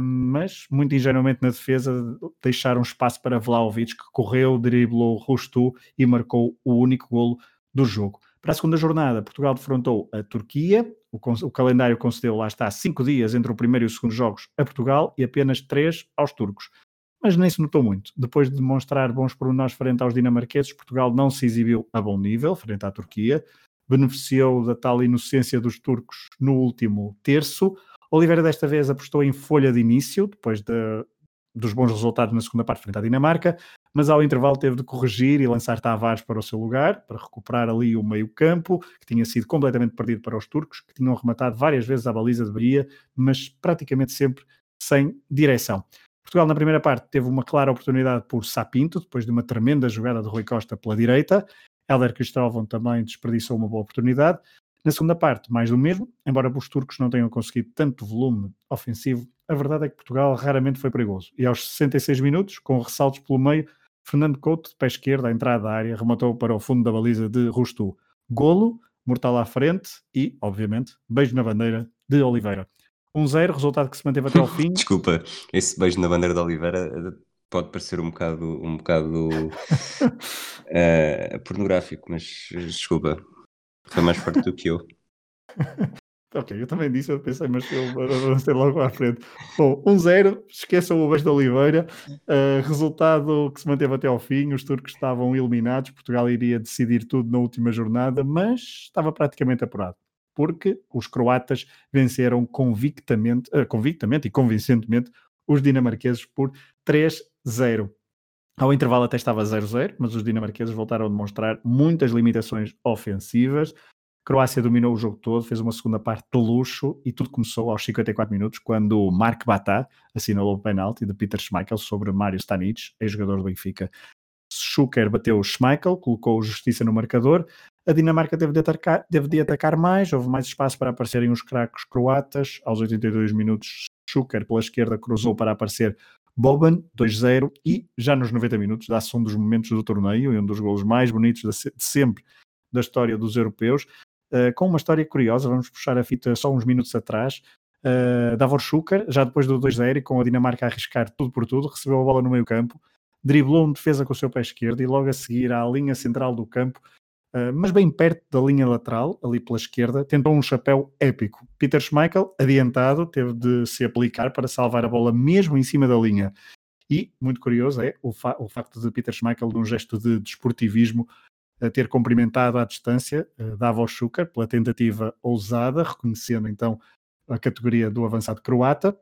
mas muito ingenuamente na defesa deixaram espaço para Vlaovic, que correu, driblou Rustu e marcou o único golo do jogo. Para a segunda jornada, Portugal defrontou a Turquia. O, o, calendário concedeu, lá está, cinco dias entre o primeiro e o segundo jogos a Portugal e apenas três aos turcos. Mas nem se notou muito. Depois de demonstrar bons pormenores frente aos dinamarqueses, Portugal não se exibiu a bom nível frente à Turquia. Beneficiou da tal inocência dos turcos no último terço. Oliveira desta vez apostou em folha de início, depois de, dos bons resultados na segunda parte frente à Dinamarca, mas ao intervalo teve de corrigir e lançar Tavares para o seu lugar, para recuperar ali o meio-campo, que tinha sido completamente perdido para os turcos, que tinham rematado várias vezes a baliza de Bahia, mas praticamente sempre sem direção. Portugal, na primeira parte, teve uma clara oportunidade por Sapinto, depois de uma tremenda jogada de Rui Costa pela direita. Helder Cristóvão também desperdiçou uma boa oportunidade. Na segunda parte, mais do mesmo, embora os turcos não tenham conseguido tanto volume ofensivo, a verdade é que Portugal raramente foi perigoso. E aos 66 minutos, com ressaltos pelo meio, Fernando Couto, de pé esquerdo, à entrada da área, rematou para o fundo da baliza de Rustu. Golo, mortal à frente e, obviamente, beijo na bandeira de Oliveira. 1-0, resultado que se manteve até ao fim. Desculpa, esse beijo na bandeira de Oliveira eh, pode parecer um bocado, um bocado uh, pornográfico, mas desculpa, foi mais forte do que eu. ok, eu também disse, eu pensei, mas eu avancei logo à frente. Bom, 1-0, um esqueçam o beijo de Oliveira. Uh, resultado que se manteve até ao fim. Os turcos estavam eliminados. Portugal iria decidir tudo na última jornada, mas estava praticamente apurado. Porque os croatas venceram convictamente, uh, convictamente e convincentemente os dinamarqueses por 3-0. Ao intervalo até estava 0-0, mas os dinamarqueses voltaram a demonstrar muitas limitações ofensivas. Croácia dominou o jogo todo, fez uma segunda parte de luxo e tudo começou aos 54 minutos, quando Mark Batá assinalou o penalti de Peter Schmeichel sobre Mário Stanic, ex-jogador do Benfica. Schuker bateu Schmeichel, colocou justiça no marcador. A Dinamarca teve de, atacar, de atacar mais, houve mais espaço para aparecerem os craques croatas. Aos 82 minutos, Schuker pela esquerda cruzou para aparecer Boban, 2-0, e já nos 90 minutos dá-se um dos momentos do torneio e um dos golos mais bonitos de sempre da história dos europeus, uh, com uma história curiosa, vamos puxar a fita só uns minutos atrás, uh, Davor Schuker, já depois do 2-0 e com a Dinamarca a arriscar tudo por tudo, recebeu a bola no meio campo, driblou um defesa com o seu pé esquerdo e logo a seguir à linha central do campo, uh, mas bem perto da linha lateral, ali pela esquerda, tentou um chapéu épico. Peter Schmeichel, adiantado, teve de se aplicar para salvar a bola mesmo em cima da linha. E, muito curioso, é o, fa o facto de Peter Schmeichel, num gesto de desportivismo, a ter cumprimentado à distância uh, Davos Schuker pela tentativa ousada, reconhecendo então a categoria do avançado croata.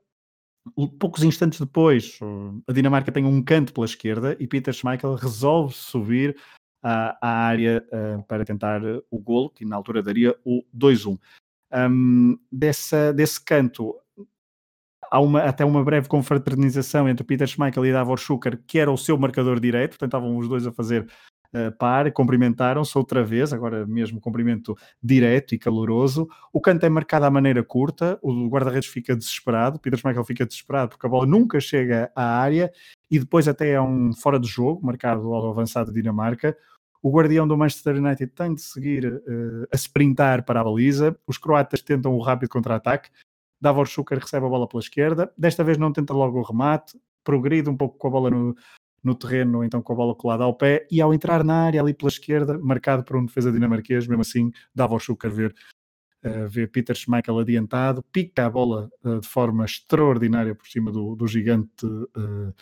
Poucos instantes depois, a Dinamarca tem um canto pela esquerda e Peter Schmeichel resolve subir à, à área uh, para tentar o golo, que na altura daria o 2-1. Um, dessa, desse canto, há uma, até uma breve confraternização entre Peter Schmeichel e Davor Schuker, que era o seu marcador direito, portanto estavam os dois a fazer uh, par, cumprimentaram-se outra vez, agora mesmo cumprimento direto e caloroso. O canto é marcado à maneira curta, o guarda-redes fica desesperado, Peter Schmeichel fica desesperado porque a bola nunca chega à área e depois até é um fora de jogo, marcado ao avançado de Dinamarca. O guardião do Manchester United tem de seguir uh, a sprintar para a baliza. Os croatas tentam o rápido contra-ataque. Davor Schuker recebe a bola pela esquerda. Desta vez não tenta logo o remate. Progride um pouco com a bola no, no terreno, então com a bola colada ao pé, e ao entrar na área ali pela esquerda, marcado por um defesa dinamarquês, mesmo assim dava ao Schuker ver, uh, ver Peter Schmeichel adiantado, pica a bola uh, de forma extraordinária por cima do, do gigante uh,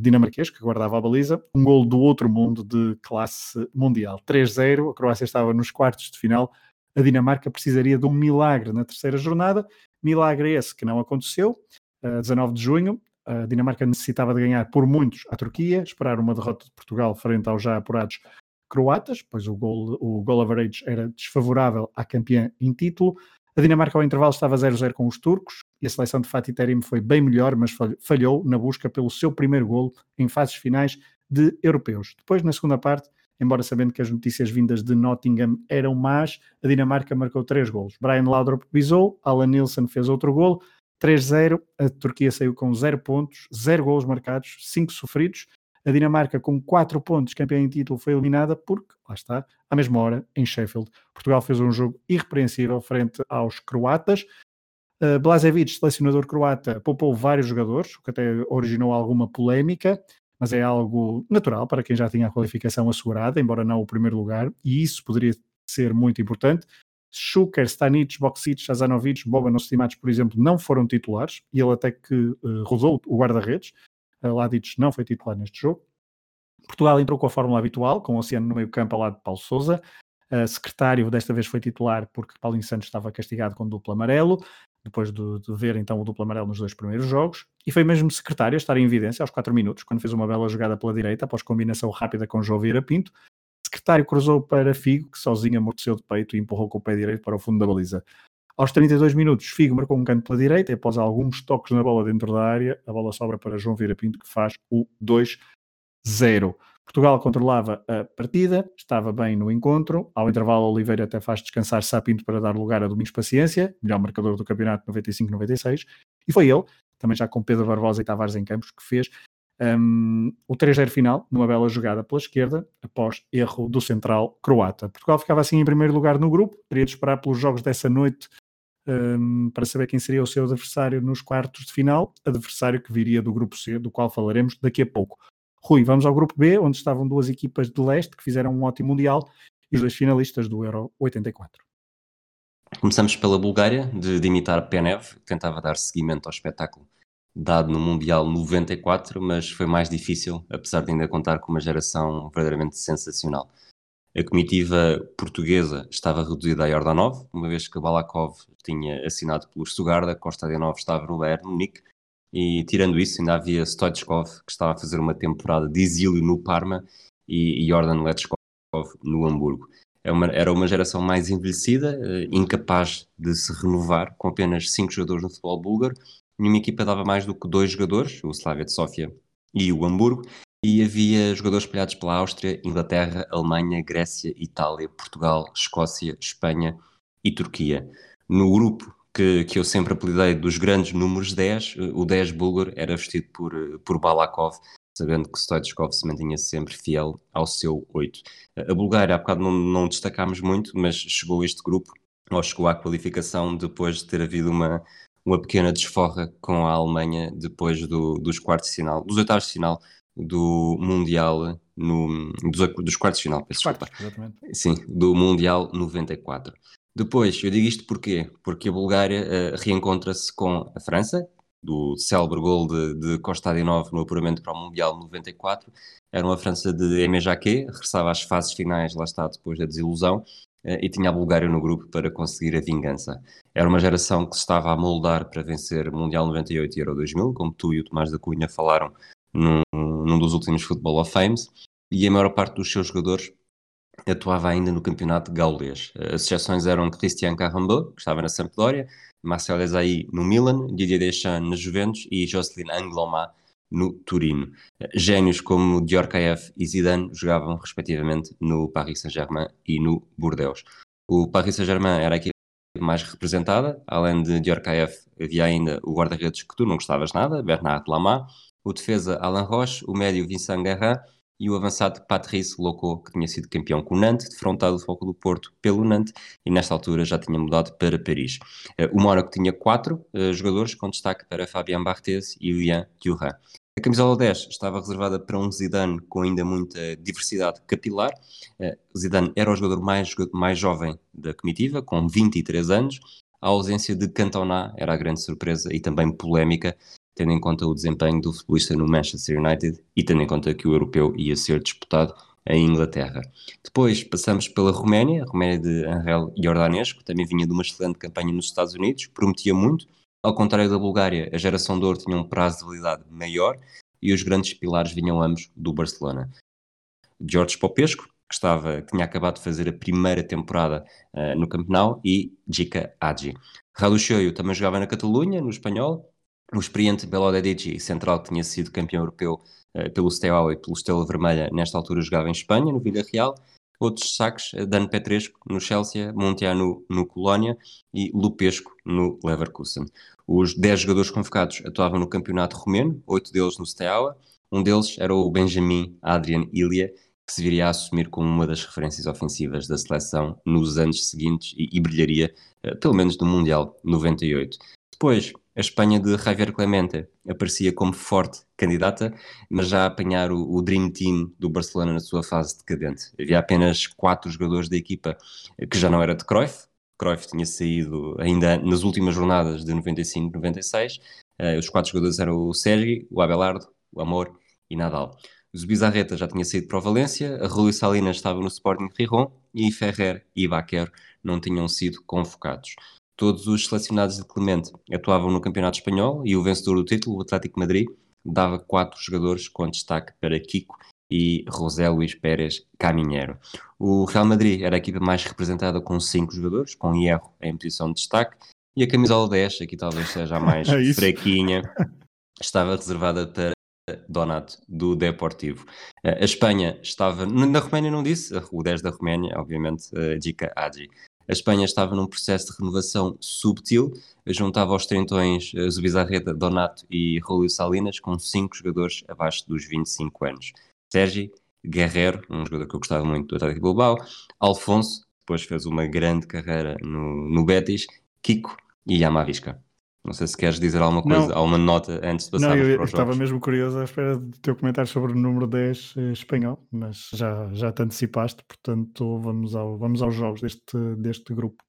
dinamarquês que guardava a baliza, um gol do outro mundo de classe mundial. 3-0, a Croácia estava nos quartos de final, a Dinamarca precisaria de um milagre na terceira jornada, milagre esse que não aconteceu, 19 de junho, a Dinamarca necessitava de ganhar por muitos a Turquia, esperar uma derrota de Portugal frente aos já apurados croatas, pois o goal, o goal average era desfavorável à campeã em título. A Dinamarca ao intervalo estava 0-0 com os turcos e a seleção de Fatih Terim foi bem melhor, mas falhou na busca pelo seu primeiro golo em fases finais de europeus. Depois, na segunda parte, embora sabendo que as notícias vindas de Nottingham eram más, a Dinamarca marcou três golos. Brian Laudrup bisou, Alan Nilsson fez outro golo, 3-0, a Turquia saiu com 0 pontos, 0 golos marcados, 5 sofridos. A Dinamarca, com 4 pontos, campeã em título, foi eliminada porque, lá está, à mesma hora, em Sheffield. Portugal fez um jogo irrepreensível frente aos croatas. Uh, Blazevic, selecionador croata, poupou vários jogadores, o que até originou alguma polémica. mas é algo natural para quem já tinha a qualificação assegurada, embora não o primeiro lugar, e isso poderia ser muito importante. Schuker, Stanic, Boksic, Shazanovic, Boban Ostimac, por exemplo, não foram titulares, e ele até que uh, rodou o guarda-redes. Uh, Ladic não foi titular neste jogo. Portugal entrou com a fórmula habitual, com o Oceano no meio campo ao lado de Paulo Souza. Uh, secretário desta vez foi titular porque Paulinho Santos estava castigado com duplo amarelo, depois de, de, ver então o duplo amarelo nos dois primeiros jogos. E foi mesmo secretário a estar em evidência aos 4 minutos, quando fez uma bela jogada pela direita, após combinação rápida com João Vieira Pinto. Secretário cruzou para Figo, que sozinho amorteceu de peito e empurrou com o pé direito para o fundo da baliza. Aos 32 minutos, Figo marcou um canto pela direita e após alguns toques na bola dentro da área, a bola sobra para João Vieira Pinto, que faz o 2-0. Portugal controlava a partida, estava bem no encontro. Ao intervalo, Oliveira até faz descansar Sapinto para dar lugar a Domingos Paciência, melhor marcador do campeonato 95-96. E foi ele, também já com Pedro Barbosa e Tavares em campos, que fez um, o 3-0 final, numa bela jogada pela esquerda, após erro do central croata. Portugal ficava assim em primeiro lugar no grupo, teria de esperar pelos jogos dessa noite um, para saber quem seria o seu adversário nos quartos de final, adversário que viria do grupo C, do qual falaremos daqui a pouco. Rui, vamos ao grupo B, onde estavam duas equipas de leste que fizeram um ótimo Mundial e os dois finalistas do Euro 84. Começamos pela Bulgária, de Dimitar Penev, que tentava dar seguimento ao espetáculo dado no Mundial 94, mas foi mais difícil, apesar de ainda contar com uma geração verdadeiramente sensacional. A comitiva portuguesa estava reduzida a Jordanov, uma vez que Balakov tinha assinado pelo Stuttgart, Kostadinov estava no Bayern Munique e tirando isso, ainda havia Stoichkov, que estava a fazer uma temporada de exílio no Parma, e Jordan Letchkov no Hamburgo. É era uma geração mais envelhecida, eh, incapaz de se renovar, com apenas cinco jogadores no futebol búlgaro. Nenhuma equipa dava mais do que dois jogadores, o Slavia de Sofia e o Hamburgo, e havia jogadores espalhados pela Áustria, Inglaterra, Alemanha, Grécia, Itália, Portugal, Escócia, Espanha e Turquia. No grupo que, que eu sempre apelidei dos grandes números 10, o 10 búlgaro era vestido por, por Balakov, sabendo que Stoichkov se mantinha sempre fiel ao seu 8. A Bulgária, há bocado não, não destacámos muito, mas chegou este grupo, ou chegou à qualificação depois de ter havido uma, uma pequena desforra com a Alemanha depois do, dos quartos de final, dos oitavos de final do Mundial, no, dos, dos quartos de final, peço desculpa. Sim, do Mundial 94. Depois, eu digo isto porquê? Porque a Bulgária uh, reencontra-se com a França, do célebre gol de, de Kostadinov no apuramento para o Mundial 94. Era uma França de Aimé Jacquet, regressava às fases finais, lá está, depois da desilusão, e tinha a Bulgária no grupo para conseguir a vingança. Era uma geração que se estava a moldar para vencer Mundial 98 e Euro 2000, como tu e o Tomás da Cunha falaram num, num dos últimos Football of Fames, e a maior parte dos seus jogadores atuava ainda no campeonato gaulês. As exceções eram Christian Carambeu, que estava na Sampdoria, Marcel Desailly no Milan, Didier Deschamps na Juventus e Jocelyn Angloma no Turino. Gênios como Djorkaeff e Zidane jogavam respectivamente no Paris Saint-Germain e no Bordeaux. O Paris Saint-Germain era a equipe mais representada, além de Djorkaeff havia ainda o guarda-redes que tu não gostavas nada, Bernard Lama, o defesa Alain Roche, o médio Vincent Guerrin e o avançado Patrice Loco, que tinha sido campeão com o Nantes, defrontado do Foco do Porto pelo Nantes e nesta altura já tinha mudado para Paris. Eh, o Mónaco tinha quatro uh, jogadores, com destaque para Fabien Barthez e Lian Thuram. A camisola 10 estava reservada para um Zidane com ainda muita diversidade capilar. Uh, Zidane era o jogador mais, mais jovem da comitiva, com 23 anos. A ausência de Cantona era a grande surpresa e também polémica, tendo em conta o desempenho do futebolista no Manchester United e tendo em conta que o europeu ia ser disputado em Inglaterra. Depois passamos pela Roménia, a Roménia de Angel Jordanesco, também vinha de uma excelente campanha nos Estados Unidos, prometia muito. Ao contrário da Bulgária, a geração de ouro tinha um prazo de validade maior e os grandes pilares vinham ambos do Barcelona. George Popesco, que, estava, que tinha acabado de fazer a primeira temporada uh, no Campeonato, e Jica Agi. Raduchoio também jogava na Catalunha, no espanhol, o experiente Belodedici, central que tinha sido campeão europeu uh, pelo Steaua e pelo Estrela Vermelha, nesta altura jogava em Espanha, no Villarreal. Outros saques, Dan Petresco no Chelsea, Montiano no Colónia e Lupesco no Leverkusen. Os 10 jogadores convocados atuavam no campeonato romeno, oito deles no Steaua. Um deles era o Benjamin Adrian Ilia, que se viria a assumir como uma das referências ofensivas da seleção nos anos seguintes e, e brilharia, uh, pelo menos no Mundial 98. Depois, a Espanha de Javier Clemente aparecia como forte candidata, mas já a apanhar o, o, Dream Team do Barcelona na sua fase decadente. Havia apenas quatro jogadores da equipa que já não era de Cruyff. Cruyff tinha saído ainda nas últimas jornadas de 95-96. Uh, os quatro jogadores eram o Sérgio, o Abelardo, o Amor e Nadal. Zubizarreta já tinha saído para o Valência, a Rui Salinas estava no Sporting Rijon e Ferrer e Baquer não tinham sido convocados. Todos os selecionados de Clemente atuavam no Campeonato Espanhol e o vencedor do título, o Atlético Madrid, dava quatro jogadores com destaque para Kiko e José Luís Pérez Caminheiro. O Real Madrid era a equipa mais representada com cinco jogadores, com Hierro em posição de destaque, e a camisola 10, aqui talvez seja a mais é fraquinha, estava reservada para Donato, do Deportivo. A Espanha estava, na Roménia não disse, o 10 da Roménia, obviamente, Dika Agi. A Espanha estava num processo de renovação subtil, juntava aos trintões Zubizarreta, Donato e Julio Salinas, com cinco jogadores abaixo dos 25 anos. Sérgio Guerrero, um jogador que eu gostava muito do Atlético Bilbao, Alfonso, depois fez uma grande carreira no, no Betis, Kiko e Yamavisca. Não sei se queres dizer alguma coisa, não. alguma nota antes de passarmos não, eu, os estava mesmo curioso à espera do teu comentário sobre o número 10 eh, espanhol, mas já, já te antecipaste, portanto vamos, ao, vamos aos jogos deste, deste grupo.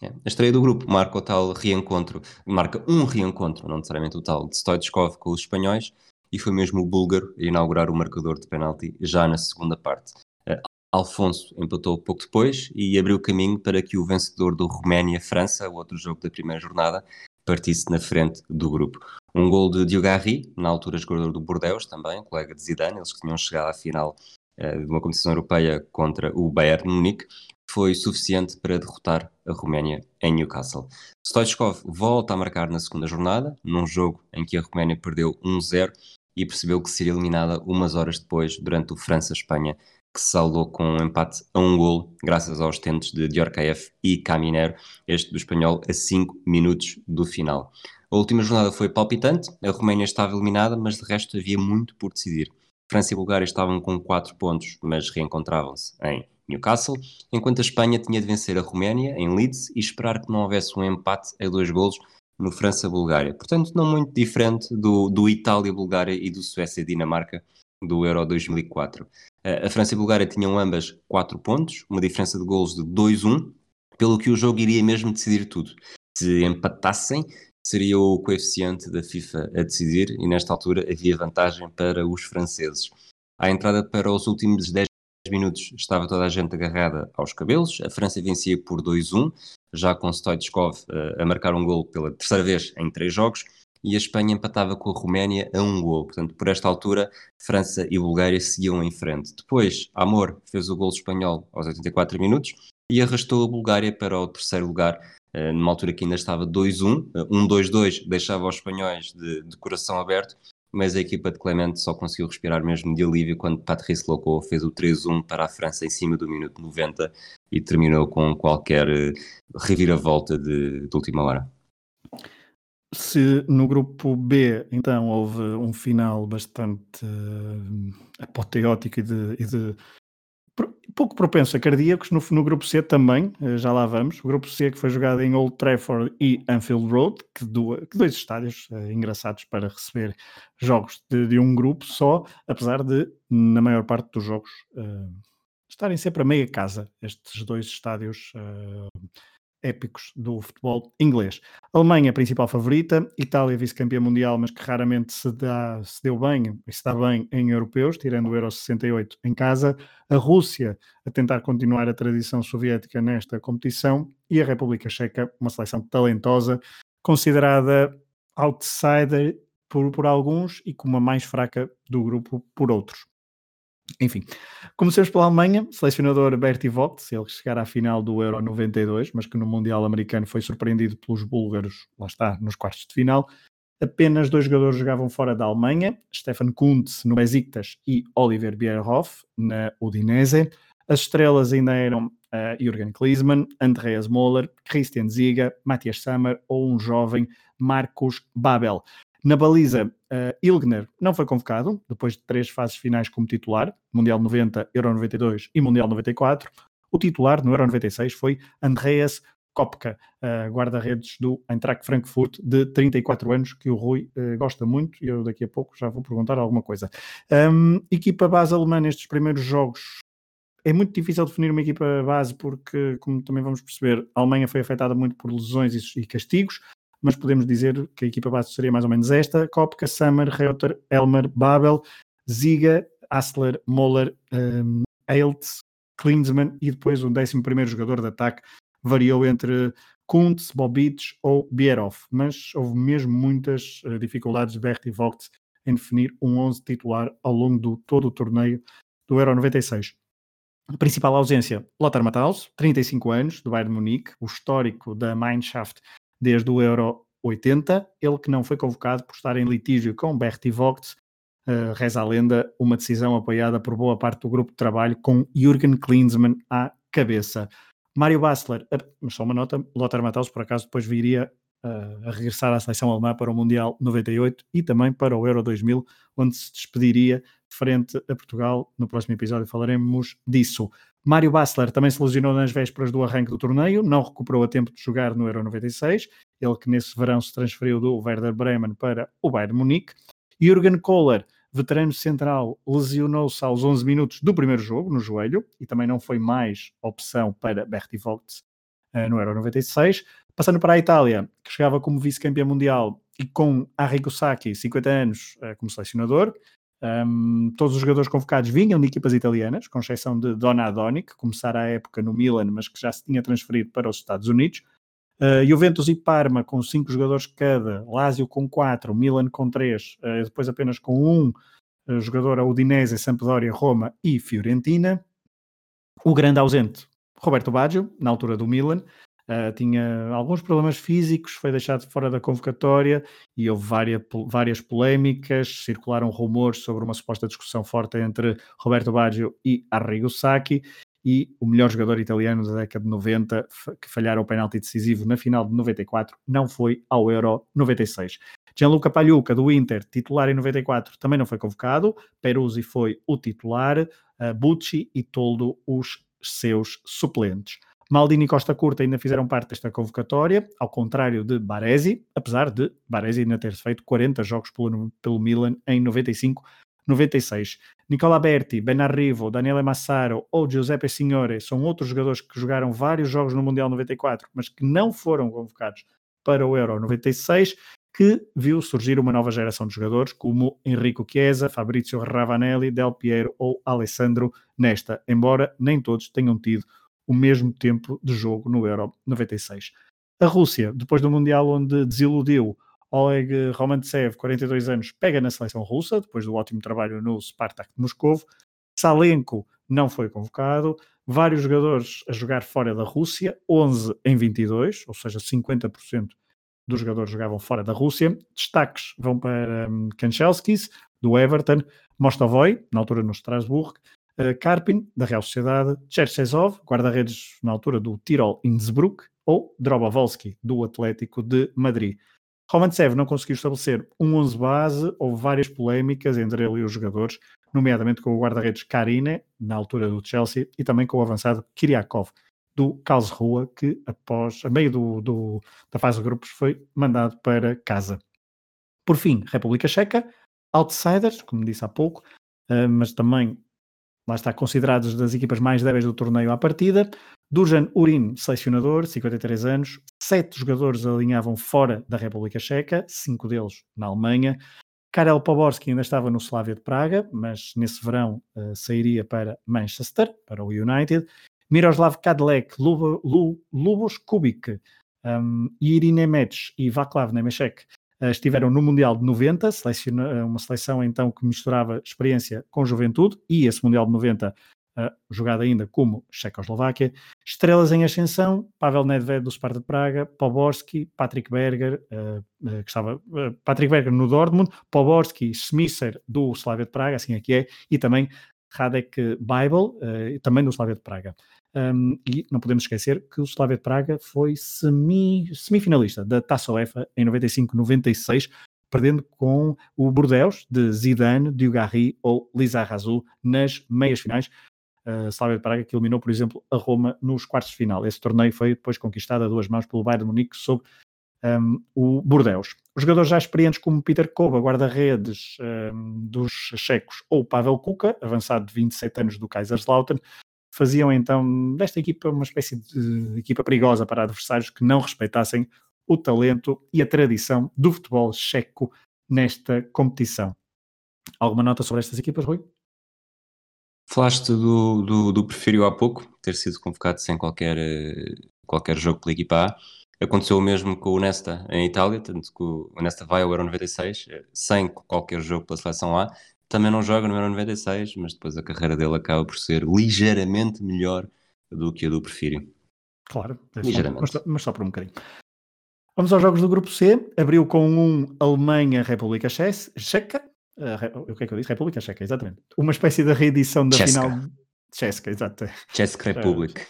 É. A estreia do grupo marca o tal reencontro, marca um reencontro, não necessariamente o tal, de Stoichkov com os espanhóis, e foi mesmo o búlgaro a inaugurar o marcador de penalti já na segunda parte. Uh, Alfonso empatou pouco depois e abriu caminho para que o vencedor do Roménia-França, o outro jogo da primeira jornada, partisse na frente do grupo. Um gol de Diogarri, na altura jogador do Bordeaux também, colega de Zidane, eles que tinham chegado à final uh, de uma competição europeia contra o Bayern Munique, foi suficiente para derrotar a Roménia em Newcastle. Stoichkov volta a marcar na segunda jornada, num jogo em que a Roménia perdeu 1-0 e percebeu que seria eliminada umas horas depois, durante o França-Espanha, que se saldou com um empate a um gol, graças aos tentes de Diorcaef e Caminero, este do espanhol, a 5 minutos do final. A última jornada foi palpitante, a Roménia estava eliminada, mas de resto havia muito por decidir. França e Bulgária estavam com 4 pontos, mas reencontravam-se em Newcastle, enquanto a Espanha tinha de vencer a Roménia em Leeds e esperar que não houvesse um empate a dois golos no França-Bulgária. Portanto, não muito diferente do, do Itália-Bulgária e do Suécia-Dinamarca do Euro 2004. A França e a Bulgária tinham ambas 4 pontos, uma diferença de golos de 2-1, pelo que o jogo iria mesmo decidir tudo. Se empatassem, seria o coeficiente da FIFA a decidir e nesta altura havia vantagem para os franceses. À entrada para os últimos 10 minutos estava toda a gente agarrada aos cabelos, a França vencia por 2-1, já com Stoichkov uh, a marcar um gol pela terceira vez em três jogos, e a Espanha empatava com a Roménia a um gol. Portanto, por esta altura, França e Bulgária seguiam em frente. Depois, Amor fez o gol espanhol aos 84 minutos e arrastou a Bulgária para o terceiro lugar, uh, numa altura que ainda estava 2-1. 1-2-2 uh, deixava os espanhóis de, de, coração aberto, mas a equipa de Clemente só conseguiu respirar mesmo de alívio quando Patrice Loco fez o 3-1 para a França em cima do minuto 90 e terminou com qualquer uh, reviravolta de, de última hora. Se no grupo B, então, houve um final bastante uh, apoteótico e de, e de pouco propenso a cardíacos, no, no, grupo C também, uh, já lá vamos. O grupo C que foi jogado em Old Trafford e Anfield Road, que, do, que dois estádios uh, engraçados para receber jogos de, de, um grupo só, apesar de, na maior parte dos jogos, estarem sempre a meia casa, estes dois estádios épicos do futebol inglês. Alemanha, principal favorita, Itália, vice-campeã mundial, mas que raramente se, dá, se deu bem se dá bem em europeus, tirando o Euro 68 em casa. A Rússia, a tentar continuar a tradição soviética nesta competição. E a República Checa, uma seleção talentosa, considerada outsider por, por alguns e como a mais fraca do grupo por outros. Enfim, comecemos pela Alemanha, selecionador Bertie Vogt, ele chegar à final do Euro 92, mas que no Mundial Americano foi surpreendido pelos búlgaros, lá está, nos quartos de final. Apenas dois jogadores jogavam fora da Alemanha, Stefan Kuntz no Besiktas e Oliver Bierhoff na Udinese. As estrelas ainda eram uh, Jürgen Klinsmann, Andreas Moller, Christian Ziga, Matthias Sammer ou um jovem Marcos Babel. Na baliza, uh, Ilgner não foi convocado, depois de três fases finais como titular, Mundial 90, Euro 92 e Mundial 94. O titular no Euro 96 foi Andreas Kopka, uh, guarda-redes do Eintracht Frankfurt, de 34 anos, que o Rui uh, gosta muito, e eu daqui a pouco já vou perguntar alguma coisa. Um, equipa base alemã nestes primeiros jogos. É muito difícil definir uma equipa base porque, como também vamos perceber, a Alemanha foi afetada muito por lesões e, e castigos, mas podemos dizer que a equipa base seria mais ou menos esta: Kopka, Sammer, Reuter, Elmer, Babel, Ziga, Asler, Moller, um, Eiltz, Klinsmann e depois o 11 jogador de ataque variou entre Kuntz, Bobic ou Bierhoff, mas houve mesmo muitas uh, dificuldades de Berti Vogt em definir um 11 titular ao longo do todo o torneio do Euro 96. A principal ausência, Lothar Matthaus, 35 anos, do Bayern Munique, o histórico da Mannschaft desde o Euro 80, ele que não foi convocado por estar em litígio com Berti Vogt, uh, reza a lenda, uma decisão apoiada por boa parte do grupo de trabalho, com Jürgen Klinsmann à cabeça. Mário Bassler, uh, só uma nota, Lothar Matthaus por acaso depois viria uh, a regressar à seleção alemã para o Mundial 98 e também para o Euro 2000, onde se despediria frente a Portugal. No próximo episódio falaremos disso. Mário Bassler também se lesionou nas vésperas do arranque do torneio, não recuperou a tempo de jogar no Euro 96, ele que nesse verão se transferiu do Werder Bremen para o Bayern Munique. Jürgen Kohler veterano central, lesionou-se aos 11 minutos do primeiro jogo, no joelho, e também não foi mais opção para Berti Vogts uh, no Euro 96. Passando para a Itália, que chegava como vice-campeão mundial e com Arrigo Sacchi, 50 anos, uh, como selecionador. Um, todos os jogadores convocados vinham de equipas italianas, com exceção de Donadoni, que começara a época no Milan, mas que já se tinha transferido para os Estados Unidos. Uh, Juventus e Parma com cinco jogadores cada, Lazio com quatro, Milan com três, uh, depois apenas com um uh, jogador a Udinese, Sampdoria, Roma e Fiorentina. O grande ausente, Roberto Baggio, na altura do Milan, tinha alguns problemas físicos, foi deixado fora da convocatória e houve várias, várias polémicas, circularam rumores sobre uma suposta discussão forte entre Roberto Baggio e Arrigo Sacchi e o melhor jogador italiano da década de 90, que falhara o penalti decisivo na final de 94, não foi ao Euro 96. Gianluca Pagliuca, do Inter, titular em 94, também não foi convocado. Peruzzi foi o titular, uh, Bucci e Toldo os seus suplentes. Maldini e Costa Curta ainda fizeram parte desta convocatória, ao contrário de Baresi, apesar de Baresi ainda ter feito 40 jogos pelo, pelo Milan em 95 96. Nicola Berti, Ben Arrivo, Daniele Massaro ou Giuseppe Signore são outros jogadores que jogaram vários jogos no Mundial 94, mas que não foram convocados para o Euro 96, que viu surgir uma nova geração de jogadores como Enrico Chiesa, Fabrizio Ravanelli, Del Piero ou Alessandro Nesta, embora nem todos tenham tido o mesmo tempo de jogo no Euro 96. A Rússia, depois do Mundial onde desiludiu Oleg Romantsev, 42 anos, pega na seleção russa, depois do ótimo trabalho no Spartak de Moscou. Salenko não foi convocado. Vários jogadores a jogar fora da Rússia, 11 em 22, ou seja, 50% dos jogadores jogavam fora da Rússia. Destaques vão para um, Kanchelskis, do Everton, Mostovoi, na altura no Strasbourg, Karpin, da Real Sociedade, Cherchesov, guarda-redes na altura do Tirol Innsbruck, ou Drobovolski, do Atlético de Madrid. Romantsev não conseguiu estabelecer um 11 base, houve várias polémicas entre ele e os jogadores, nomeadamente com o guarda-redes Karine, na altura do Chelsea, e também com o avançado Kiriakov, do Karlsruhe, que após, a meio do, do, da fase de grupos, foi mandado para casa. Por fim, República Checa, outsiders, como disse há pouco, eh, mas também lá está considerados das equipas mais débeis do torneio à partida. Dujan Urin, selecionador, 53 anos. Sete jogadores alinhavam fora da República Checa, cinco deles na Alemanha. Karel Poborski ainda estava no Slavia de Praga, mas nesse verão uh, sairia para Manchester, para o United. Miroslav Kadlec, Lubos Kubik, um, Irine Metz e Vaclav Nemechek uh, estiveram no Mundial de 90, seleciona, uma seleção então que misturava experiência com juventude, e esse Mundial de 90 uh, jogado ainda como Checoslováquia. Estrelas em ascensão, Pavel Nedved do Sparta de Praga, Poborski, Patrick Berger, que estava, Patrick Berger no Dortmund, Poborski, Smisser do Slavia de Praga, assim aqui é, e também Radek Bible, também do Slavia de Praga. Um, e não podemos esquecer que o Slavia de Praga foi semi, semifinalista da Taça UEFA em 95-96, perdendo com o Bordeaux de Zidane, Dugarry ou Lisa Razou nas meias finais Uh, Slavia de Praga que eliminou, por exemplo, a Roma nos quartos de final. Esse torneio foi depois conquistado a duas mãos pelo Bayern de Munique sob um, o Bordeus. Os jogadores já experientes como Peter Kova, guarda-redes um, dos checos, ou Pavel Kuka, avançado de 27 anos do Kaiserslautern, faziam então desta equipa uma espécie de equipa perigosa para adversários que não respeitassem o talento e a tradição do futebol checo nesta competição. Alguma nota sobre estas equipas, Rui? Falaste do, do, do Prefiro há pouco, ter sido convocado sem qualquer, eh, qualquer jogo pela equipa A. Aconteceu o mesmo com o Nesta em Itália, tanto que o Nesta vai ao Euro 96 eh, sem qualquer jogo pela seleção A. Também não joga no Euro 96, mas depois a carreira dele acaba por ser ligeiramente melhor do que a do Prefiro. Claro, é ligeiramente. Mas, mas só por um bocadinho. Vamos aos jogos do grupo C. Abriu com um Alemanha-República Checa. Uh, o que é que eu disse? República Checa, exatamente. Uma espécie de reedição da Chesca. final. Checa, exato. Czech Republic.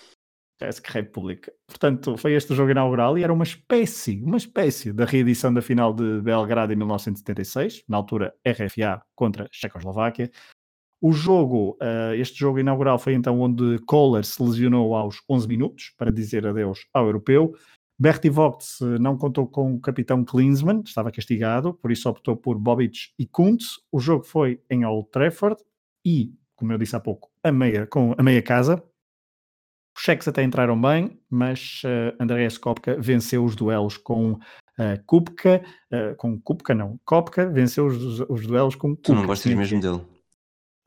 Czech Republic. Portanto, foi este o jogo inaugural e era uma espécie, uma espécie da reedição da final de Belgrado em 1976, na altura RFA contra Checoslováquia. O jogo, uh, este jogo inaugural foi então onde Kohler se lesionou aos 11 minutos para dizer adeus ao europeu. Bertie Vogts não contou com o capitão Klinsmann, estava castigado, por isso optou por Bobic e Kuntz. O jogo foi em Old Trafford e, como eu disse há pouco, a meia, com a meia casa. Os cheques até entraram bem, mas uh, Andreas Kopka venceu os duelos com uh, Kupka, uh, com Kupka não, Kopka venceu os, os duelos com Kupka. Tu não gostas mesmo dele?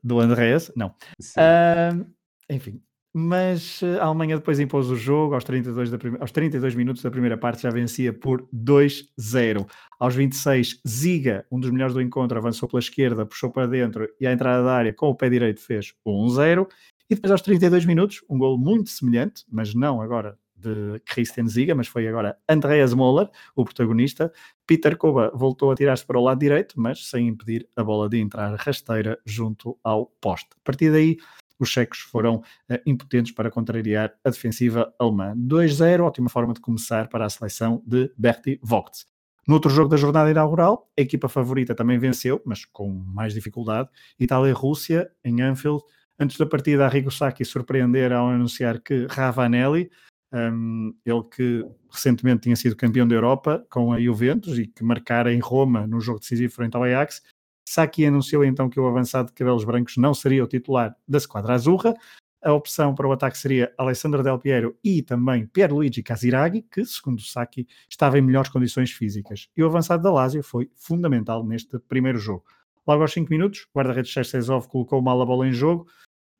Do Andreas? Não. Uh, enfim, mas a Alemanha depois impôs o jogo aos 32, da prime... aos 32 minutos da primeira parte já vencia por 2-0. Aos 26, Ziga, um dos melhores do encontro, avançou pela esquerda, puxou para dentro e à entrada da área com o pé direito fez 1-0. E depois aos 32 minutos, um gol muito semelhante, mas não agora de Christian Ziga, mas foi agora Andreas Moller, o protagonista. Peter Koba voltou a tirar-se para o lado direito, mas sem impedir a bola de entrar rasteira junto ao poste. A partir daí, os checos foram uh, impotentes para contrariar a defensiva alemã. 2-0, ótima forma de começar para a seleção de Bertie Vogts. No outro jogo da jornada inaugural, a equipa favorita também venceu, mas com mais dificuldade, Itália-Rússia em Anfield Antes da partida, Arrigo Sacchi surpreender ao anunciar que Ravanelli, um, ele que recentemente tinha sido campeão da Europa com a Juventus e que marcara em Roma no jogo decisivo frente ao Ajax, Sacchi anunciou então que o avançado de cabelos brancos não seria o titular da esquadra azurra. A opção para o ataque seria Alessandro Del Piero e também Pierluigi Casiraghi, que, segundo Sacchi, estava em melhores condições físicas. E o avançado da Lazio foi fundamental neste primeiro jogo. Logo aos 5 minutos, o guarda-redes Chesezov colocou mal a bola em jogo,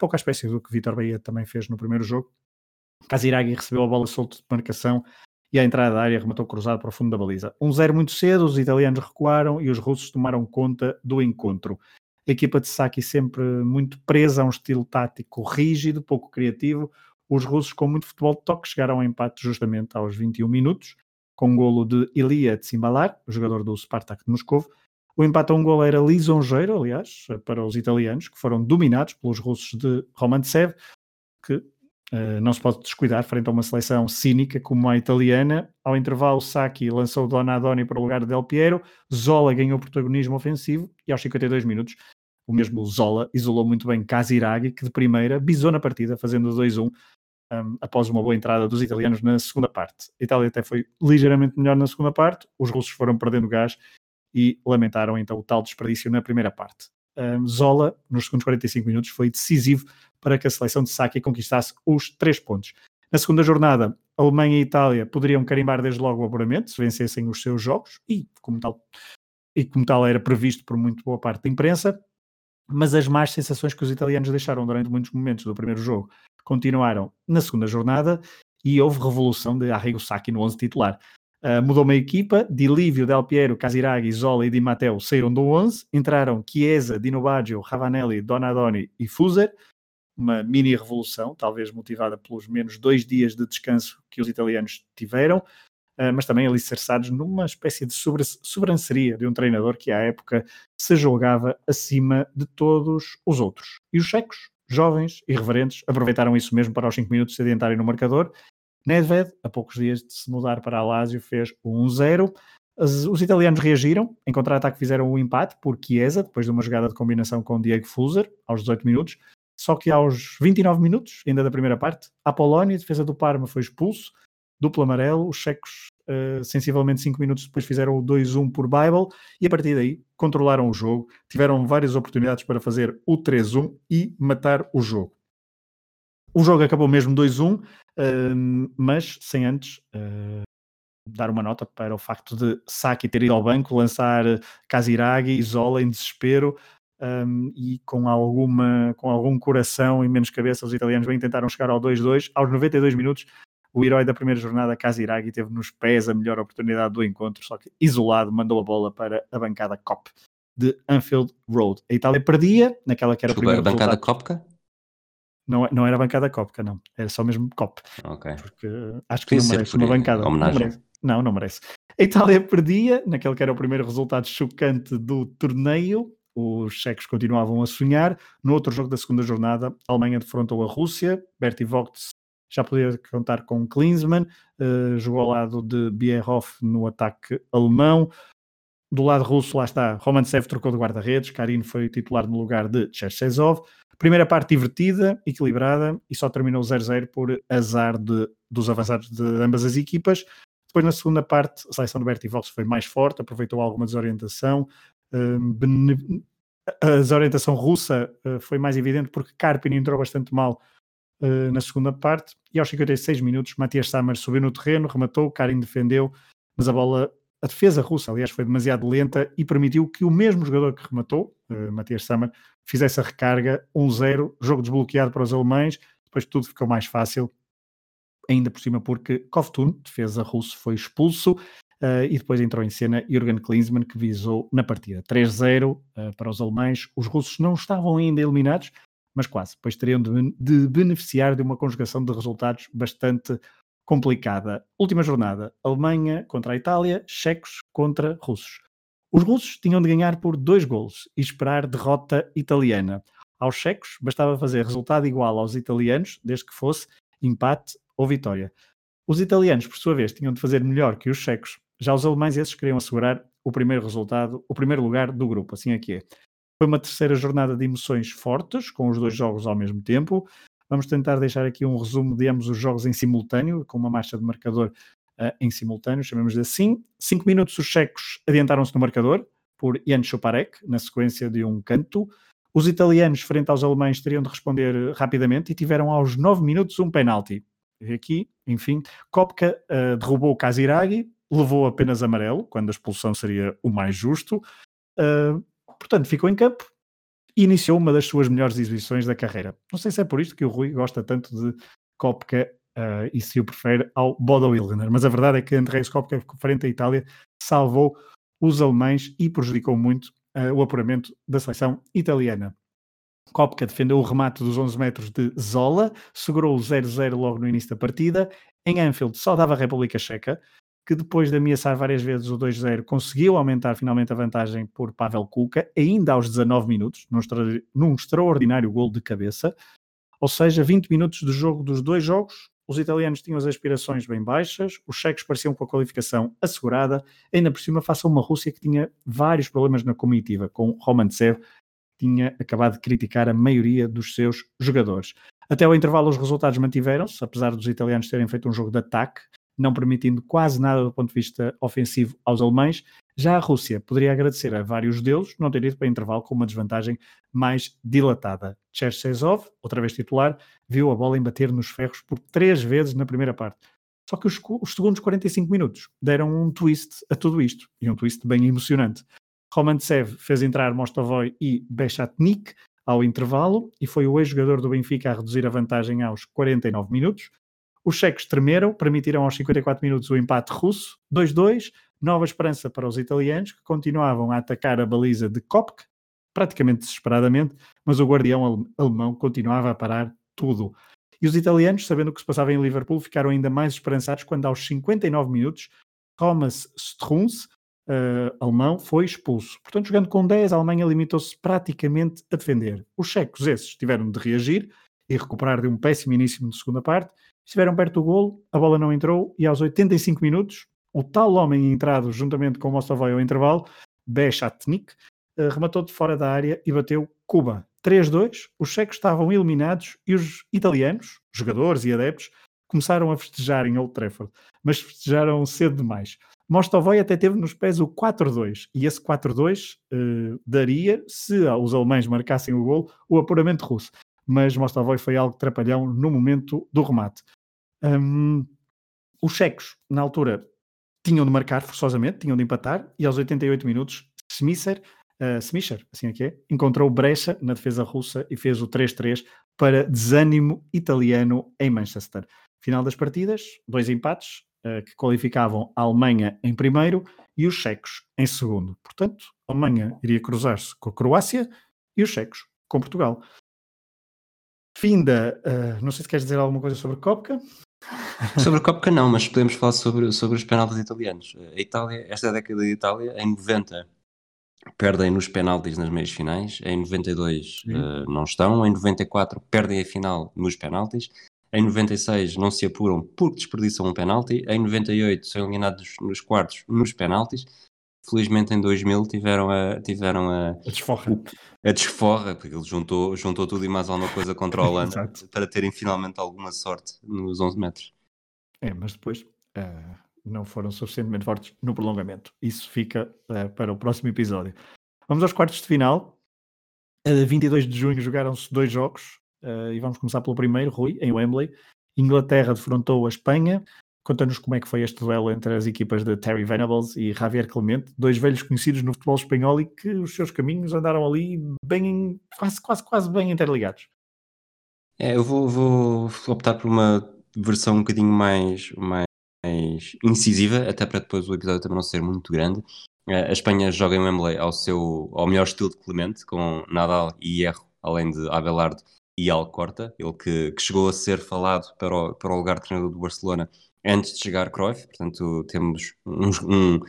pouco à espécie do que Vitor Bahia também fez no primeiro jogo. Casiraghi recebeu a bola solta de marcação e à entrada da área rematou cruzado para o fundo da baliza. Um zero muito cedo, os italianos recuaram e os russos tomaram conta do encontro. A equipa de Saki sempre muito presa a um estilo tático rígido, pouco criativo. Os russos, com muito futebol de toque, chegaram ao empate justamente aos 21 minutos, com um golo de Ilia Tsimbalar, jogador do Spartak de Moscou, o empate a um gol era lisonjeiro, aliás, para os italianos, que foram dominados pelos russos de Romantsev, que uh, não se pode descuidar frente a uma seleção cínica como a italiana. Ao intervalo, Sacchi lançou Donadoni para o lugar de Del Piero, Zola ganhou protagonismo ofensivo e aos 52 minutos o mesmo Zola isolou muito bem Casiraghi, que de primeira bisou na partida, fazendo 2-1 um, após uma boa entrada dos italianos na segunda parte. A Itália até foi ligeiramente melhor na segunda parte, os russos foram perdendo gás e lamentaram então o tal desperdício na primeira parte. Um, Zola, nos segundos 45 minutos, foi decisivo para que a seleção de Saki conquistasse os três pontos. Na segunda jornada, Alemanha e Itália poderiam carimbar desde logo o apuramento se vencessem os seus jogos e, como tal, e como tal era previsto por muito boa parte da imprensa, mas as más sensações que os italianos deixaram durante muitos momentos do primeiro jogo continuaram na segunda jornada e houve revolução de Arrigo Sacchi no 11 titular. Uh, mudou uma equipa, Dilívio, Del Piero, Casiraghi, Zola e Di Matteo saíram do 11, entraram Chiesa, Dino Baggio, Ravanelli, Donadoni e Fuser, uma mini revolução, talvez motivada pelos menos dois dias de descanso que os italianos tiveram, uh, mas também alicerçados numa espécie de sobranceria de um treinador que à época se julgava acima de todos os outros. E os checos, jovens, irreverentes, aproveitaram isso mesmo para aos 5 minutos se adiantarem no marcador Nedved, a poucos dias de se mudar para a Lazio, fez o 1-0. Os italianos reagiram, em contra-ataque fizeram o empate por Chiesa, depois de uma jogada de combinação com Diego Fuser, aos 18 minutos. só que aos 29 minutos, ainda da primeira parte, a Polónia, defesa do Parma, foi expulso, duplo amarelo, os checos, uh, sensivelmente 5 minutos depois, fizeram o 2-1 por Bible, e a partir daí controlaram o jogo, tiveram várias oportunidades para fazer o 3-1 e matar o jogo. O jogo acabou mesmo 2-1, uh, mas sem antes uh, dar uma nota para o facto de Saki ter ido ao banco, lançar Kaziragi Zola em desespero um, e com, alguma, com algum coração e menos cabeça, os italianos bem tentaram chegar ao 2-2. Aos 92 minutos, o herói da primeira jornada, Kaziragi, teve nos pés a melhor oportunidade do encontro, só que isolado mandou a bola para a bancada COP de Anfield Road. A Itália perdia naquela que era Desculpa, a primeira a bancada Copca? Não, não era bancada Copca, não. Era só mesmo COP. Ok. Porque acho que não merece uma bancada. Homenagem. Não merece. Não, não merece. A Itália perdia, naquele que era o primeiro resultado chocante do torneio. Os checos continuavam a sonhar. No outro jogo da segunda jornada, a Alemanha defrontou a Rússia. Bertie Vogts já podia contar com Klinsmann, uh, jogou ao lado de Bierhoff no ataque alemão. Do lado russo, lá está, Romantsev trocou de guarda-redes, Karin foi titular no lugar de Cherchezov. Primeira parte divertida, equilibrada e só terminou 0-0 por azar de, dos avançados de ambas as equipas. Depois, na segunda parte, a seleção do Berti Vox foi mais forte, aproveitou alguma desorientação. Uh, a desorientação russa uh, foi mais evidente porque Karpin entrou bastante mal uh, na segunda parte. E aos 56 minutos, Matias Sammer subiu no terreno, rematou, Karin defendeu, mas a bola, a defesa russa, aliás, foi demasiado lenta e permitiu que o mesmo jogador que rematou, uh, Matias Sammer, fizesse a recarga 1-0, jogo desbloqueado para os alemães. Depois tudo ficou mais fácil ainda por cima porque Kovtun, defesa russo, foi expulso uh, e depois entrou em cena Jürgen Klinsmann que visou na partida 3-0 uh, eh, para os alemães. Os russos não estavam ainda eliminados, mas quase, pois teriam de, de beneficiar de uma conjugação de resultados bastante complicada. Última jornada, Alemanha contra a Itália, checos contra russos. Os russos tinham de ganhar por dois golos e esperar derrota italiana. Aos checos bastava fazer resultado igual aos italianos, desde que fosse empate ou vitória. Os italianos, por sua vez, tinham de fazer melhor que os checos. Já os alemães, esses queriam assegurar o primeiro resultado, o primeiro lugar do grupo, assim é que é. Foi uma terceira jornada de emoções fortes, com os dois jogos ao mesmo tempo. Vamos tentar deixar aqui um resumo de ambos os jogos em simultâneo, com uma marcha de marcador uh, em simultâneo, chamemos de assim. Cinco minutos os checos adiantaram-se no marcador, por Jan Choparek, na sequência de um canto. Os italianos, frente aos alemães, teriam de responder rapidamente e tiveram aos nove minutos um penalti aqui, enfim, Kopka uh, derrubou Kaziragi, levou apenas amarelo, quando a expulsão seria o mais justo, uh, portanto ficou em campo iniciou uma das suas melhores exibições da carreira. Não sei se é por isto que o Rui gosta tanto de Kopka uh, e se o prefere ao Bodo Wilgener, mas a verdade é que Andrés Kopka, frente à Itália, salvou os alemães e prejudicou muito o apuramento da seleção italiana. Kopka defendeu o remate dos 11 metros de Zola, segurou o 0-0 logo no início da partida. Em Anfield só dava a República Checa, que depois de ameaçar várias vezes o 2-0, conseguiu aumentar finalmente a vantagem por Pavel Kuka, ainda aos 19 minutos, num, extra, num extraordinário gol de cabeça. Ou seja, 20 minutos de jogo dos dois jogos, os italianos tinham as aspirações bem baixas, os checos pareciam com a qualificação assegurada, ainda por cima face a uma Rússia que tinha vários problemas na comitiva, com Romantsev tinha acabado de criticar a maioria dos seus jogadores. Até ao intervalo, os resultados mantiveram-se, apesar dos italianos terem feito um jogo de ataque, não permitindo quase nada do ponto de vista ofensivo aos alemães. Já a Rússia poderia agradecer a vários deles não ter ido para intervalo com uma desvantagem mais dilatada. Cherchezov, outra vez titular, viu a bola embater nos ferros por três vezes na primeira parte. Só que os, os segundos 45 minutos deram um twist a tudo isto, e um twist bem emocionante. Romantsev fez entrar Mostovoy e Bechatnik ao intervalo e foi o ex-jogador do Benfica a reduzir a vantagem aos 49 minutos. Os checos tremeram, permitiram aos 54 minutos o empate russo, 2-2, nova esperança para os italianos, que continuavam a atacar a baliza de Kopk, praticamente desesperadamente, mas o guardião alemão continuava a parar tudo. E os italianos, sabendo o que se passava em Liverpool, ficaram ainda mais esperançados quando aos 59 minutos Thomas Struns uh, alemão foi expulso. Portanto, jogando com 10, a Alemanha limitou-se praticamente a defender. Os checos, esses, tiveram de reagir e recuperar de um péssimo início de segunda parte. Estiveram perto do golo, a bola não entrou e aos 85 minutos, o tal homem entrado juntamente com o Mostovoy ao intervalo, Bechatnik, uh, rematou de fora da área e bateu Cuba. 3-2, os checos estavam eliminados e os italianos, jogadores e adeptos, começaram a festejar em Old Trafford, mas festejaram cedo demais. Mostovoy até teve nos pés o 4-2 e esse 4-2 uh, daria, se os alemães marcassem o gol, o apuramento russo. Mas Mostovoy foi algo trapalhão no momento do remate. Um, os checos, na altura, tinham de marcar forçosamente, tinham de empatar e aos 88 minutos, Smisser, uh, Smisher, assim é que é, encontrou brecha na defesa russa e fez o 3-3 para desânimo italiano em Manchester. Final das partidas, dois empates, uh, que qualificavam a Alemanha em primeiro e os checos em segundo. Portanto, a Alemanha iria cruzar-se com a Croácia e os checos com Portugal. Finda, uh, não sei se queres dizer alguma coisa sobre a Copca. Sobre a Copca não, mas podemos falar sobre, sobre os penaltis italianos. A Itália, esta década de Itália, em 90 perdem nos penaltis nas meias finais, em 92 uh, não estão, em 94 perdem a final nos penaltis, em 96 não se apuram porque desperdiçam um penalti. Em 98 são eliminados nos quartos nos penaltis. Felizmente em 2000 tiveram a, tiveram a, a desforra. a desforra, porque ele juntou, juntou tudo e mais alguma coisa contra a Holanda para terem finalmente alguma sorte nos 11 metros. É, mas depois uh, não foram suficientemente fortes no prolongamento. Isso fica uh, para o próximo episódio. Vamos aos quartos de final. A 22 de junho jogaram-se dois jogos. Uh, e vamos começar pelo primeiro, Rui, em Wembley. Inglaterra defrontou a Espanha. Conta-nos como é que foi este duelo entre as equipas de Terry Venables e Javier Clemente, dois velhos conhecidos no futebol espanhol e que os seus caminhos andaram ali bem, quase, quase, quase bem interligados. É, eu vou, vou optar por uma versão um bocadinho mais, mais incisiva, até para depois o episódio também não ser muito grande. Eh, a Espanha joga em Wembley ao, seu, ao melhor estilo de Clemente, com Nadal e Hierro, além de Abelardo e Alcorta, ele que, que, chegou a ser falado para o, para o lugar de treinador do Barcelona antes de chegar Cruyff, portanto temos um, um,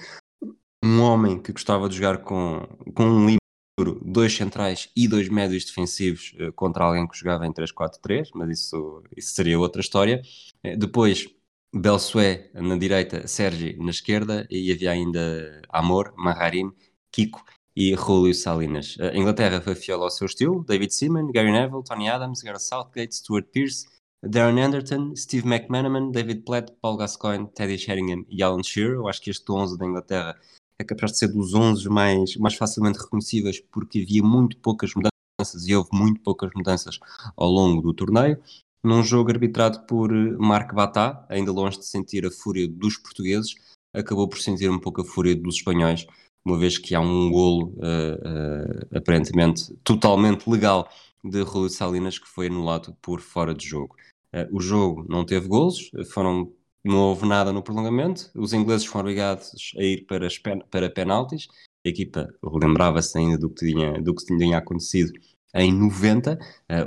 um homem que gostava de jogar com, com um livro, dois centrais e dois médios defensivos uh, contra alguém que jogava em 3-4-3, mas isso, isso seria outra história. Uh, depois, Belsué na direita, Sergi na esquerda e havia ainda Amor, Maharin, Kiko e Julio Salinas. A Inglaterra foi fiel ao seu estilo, David Seaman, Gary Neville, Tony Adams, Gareth Southgate, Stuart Pearce, Darren Anderton, Steve McManaman, David Platt, Paul Gascoigne, Teddy Sheringham e Alan Shearer. Eu acho que este 11 da Inglaterra é capaz de ser dos 11 mais, mais facilmente reconhecíveis porque havia muito poucas mudanças e houve muito poucas mudanças ao longo do torneio. Num jogo arbitrado por Marc Batá, ainda longe de sentir a fúria dos portugueses, acabou por sentir um pouco a fúria dos espanhóis, uma vez que há um golo uh, uh, aparentemente totalmente legal de Julio Salinas que foi anulado por fora de jogo. Uh, o jogo não teve golos, foram, não houve nada no prolongamento, os ingleses foram obrigados a ir para, para penaltis, a equipa lembrava-se ainda do que, tinha, do que tinha acontecido em 90,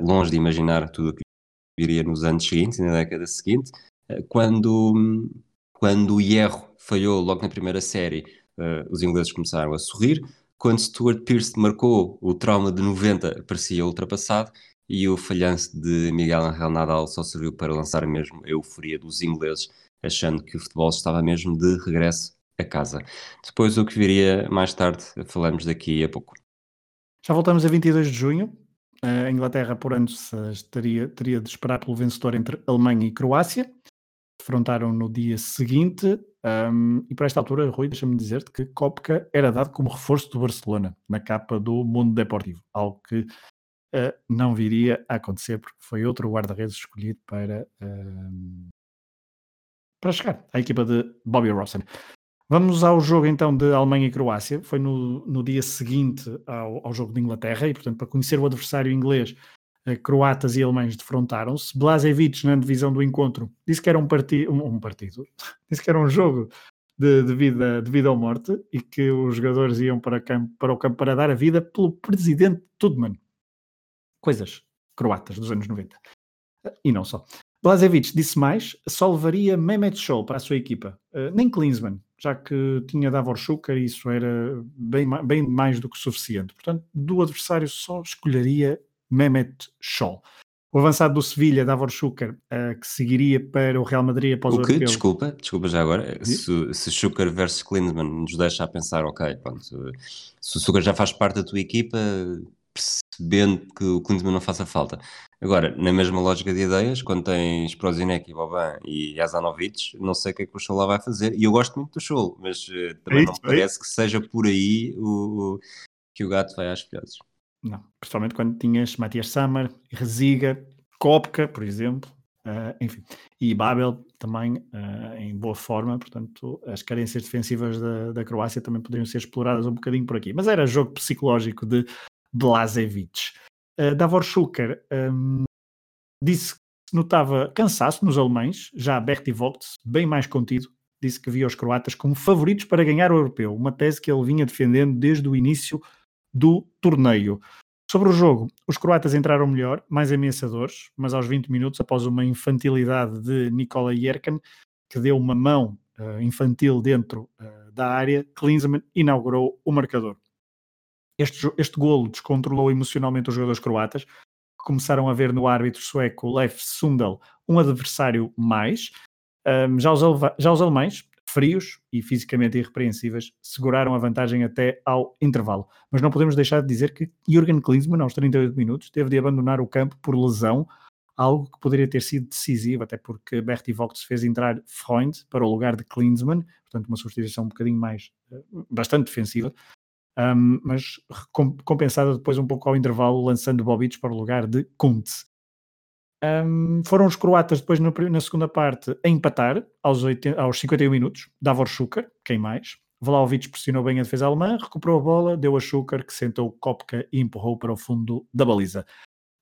longe de imaginar tudo o que viria nos anos seguintes, na década seguinte, quando, quando o Hierro falhou logo na primeira série os ingleses começaram a sorrir. Quando Stuart Pearce marcou, o trauma de 90 parecia ultrapassado e o falhanço de Miguel Angel Nadal só serviu para lançar mesmo a euforia dos ingleses, achando que o futebol estava mesmo de regresso a casa. Depois o que viria mais tarde, falamos daqui a pouco. Já voltamos a 22 de junho. A Inglaterra, por antes, teria, teria de esperar pelo vencedor entre Alemanha e Croácia. Defrontaram no dia seguinte um, e para esta altura, Rui, deixa-me dizer-te que Kopka era dado como reforço do Barcelona na capa do Mundo Deportivo, algo que uh, não viria a acontecer porque foi outro guarda-redes escolhido para, uh, para chegar à equipa de Bobby Robson. Vamos ao jogo então de Alemanha e Croácia. Foi no, no dia seguinte ao, ao jogo de Inglaterra e, portanto, para conhecer o adversário inglês croatas e alemães defrontaram-se. Blazevic, na divisão do encontro, disse que era um, um, um partido, disse que era um jogo de, de, vida, de vida ou morte e que os jogadores iam para, campo, para o campo para dar a vida pelo presidente Tudman. Coisas croatas dos anos 90. E não só. Blazevic disse mais, só levaria Mehmet Scholl para a sua equipa, uh, nem Klinsmann, já que tinha Davor Schuker e isso era bem, bem mais do que suficiente. Portanto, do adversário só escolheria Mehmet Scholl. O avançado do Sevilha, Davor Schuker, uh, que seguiria para o Real Madrid após o, o que, europeu. Desculpa, desculpa já agora, se, se Schuker versus Klinsmann nos deixa a pensar, ok, pronto, se o Schuker já faz parte da tua equipa, percebendo que o Klinsmann não faça falta. Agora, na mesma lógica de ideias, quando tens Prozinec, Boban e Azanovic, não sei o que é que o Show vai fazer. E eu gosto muito do Show, mas uh, também é não parece que seja por aí o, o, que o gato vai às piadas. Não, principalmente quando tinhas Matias Sammer, Resiga, Kopka, por exemplo, uh, enfim, e Babel também uh, em boa forma, portanto, as carências defensivas da, da Croácia também poderiam ser exploradas um bocadinho por aqui. Mas era jogo psicológico de Blazevic. Uh, Davor Schuker um, disse que notava cansaço nos alemães, já Berti Vogts, bem mais contido, disse que via os croatas como favoritos para ganhar o europeu, uma tese que ele vinha defendendo desde o início do torneio. Sobre o jogo, os croatas entraram melhor, mais ameaçadores, mas aos 20 minutos, após uma infantilidade de Nikola Jerkan, que deu uma mão uh, infantil dentro uh, da área, Klinsmann inaugurou o marcador. Este, este golo descontrolou emocionalmente os jogadores croatas, que começaram a ver no árbitro sueco Leif Sundal um adversário mais. Um, já, os, já os alemães, frios e fisicamente irrepreensíveis, seguraram a vantagem até ao intervalo. Mas não podemos deixar de dizer que Jürgen Klinsmann, aos 38 minutos, teve de abandonar o campo por lesão, algo que poderia ter sido decisivo, até porque Bertie Vogts fez entrar Freund para o lugar de Klinsmann, portanto uma substituição um bocadinho mais, eh, bastante defensiva, um, mas compensada depois um pouco ao intervalo, lançando Bobic para o lugar de Kuntz. Um, foram os croatas depois na, na, segunda parte a empatar aos, 80, aos 51 minutos, Davor Schuker, quem mais? Vlaovic pressionou bem a defesa alemã, recuperou a bola, deu a Schuker que sentou Kopka e empurrou para o fundo da baliza.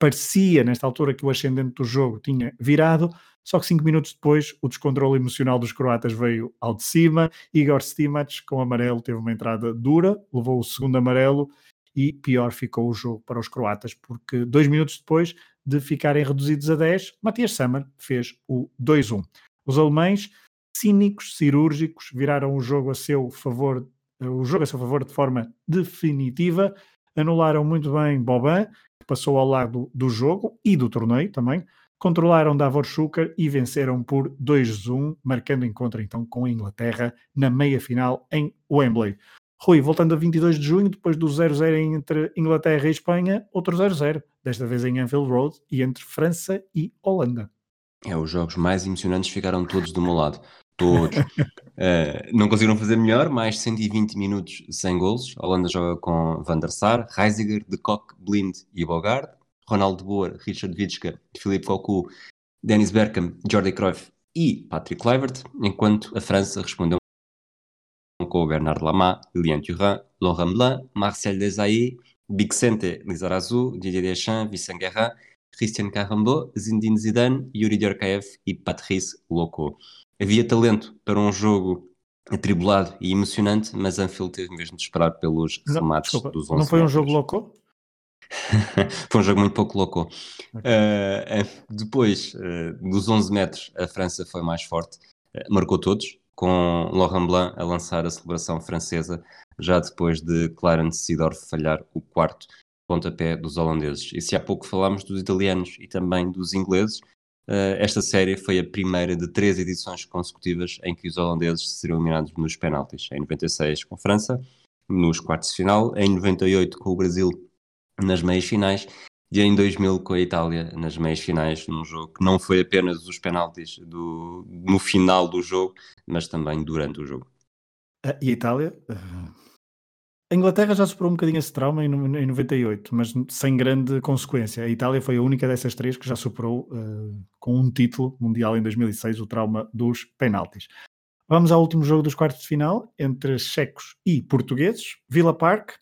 Parecia nesta altura que o ascendente do jogo tinha virado, só que cinco minutos depois, o descontrole emocional dos croatas veio ao de cima. Igor Stimac, com amarelo, teve uma entrada dura, levou o segundo amarelo e pior ficou o jogo para os croatas, porque dois minutos depois de ficarem reduzidos a 10, Matias Sammer fez o 2-1. Os alemães, cínicos, cirúrgicos, viraram o jogo a seu favor, o jogo a seu favor de forma definitiva, anularam muito bem Boban, que passou ao lado do jogo e do torneio também, controlaram Davor Schuker e venceram por 2-1, marcando encontro então com a Inglaterra na meia-final em Wembley. Rui, voltando a 22 de junho, depois do 0-0 entre Inglaterra e Espanha, outro 0-0, desta vez em Anfield Road e entre França e Holanda. É, os jogos mais emocionantes ficaram todos do meu lado. Todos. uh, não conseguiram fazer melhor, mais 120 minutos sem golos. A Holanda joga com Van der Sar, Reisiger, De Kock, Blind e Bogard. Ronaldo Boer, Richard Witschke, Philippe Cocu, Dennis Bergkamp, Jordi Cruyff e Patrick Kluivert, enquanto a França respondeu com Bernard Lama, Lilian Thuram, Laurent Blanc, Marcel Desailly, Bixente Lizarazu, Didier Deschamps, Vincent Guerra, Christian Carambo, Zinedine Zidane, Yuri Djorkaeff e Patrice Loco. Havia talento para um jogo atribulado e emocionante, mas Anfield teve mesmo de esperar pelos remates Desculpa, dos 11 Não foi um jogo louco? foi um jogo muito pouco louco. Okay. Uh, depois uh, dos 11 metros, a França foi mais forte, uh, marcou todos, com Laurent Blanc a lançar a celebração francesa, já depois de Clarence Seedorf falhar o quarto pontapé dos holandeses. E se há pouco falámos dos italianos e também dos ingleses, esta série foi a primeira de três edições consecutivas em que os holandeses seriam eliminados nos penaltis. Em 96 com a França, nos quartos de final, em 98 com o Brasil nas meias finais e em 2000 com a Itália nas meias finais, num jogo que não foi apenas os penaltis do, no final do jogo, mas também durante o jogo. Ah, e a Itália? A Inglaterra já superou um bocadinho esse trauma em, em 98, mas sem grande consequência. A Itália foi a única dessas três que já superou uh, com um título mundial em 2006 o trauma dos penaltis. Vamos ao último jogo dos quartos de final entre checos e portugueses. Villa Park,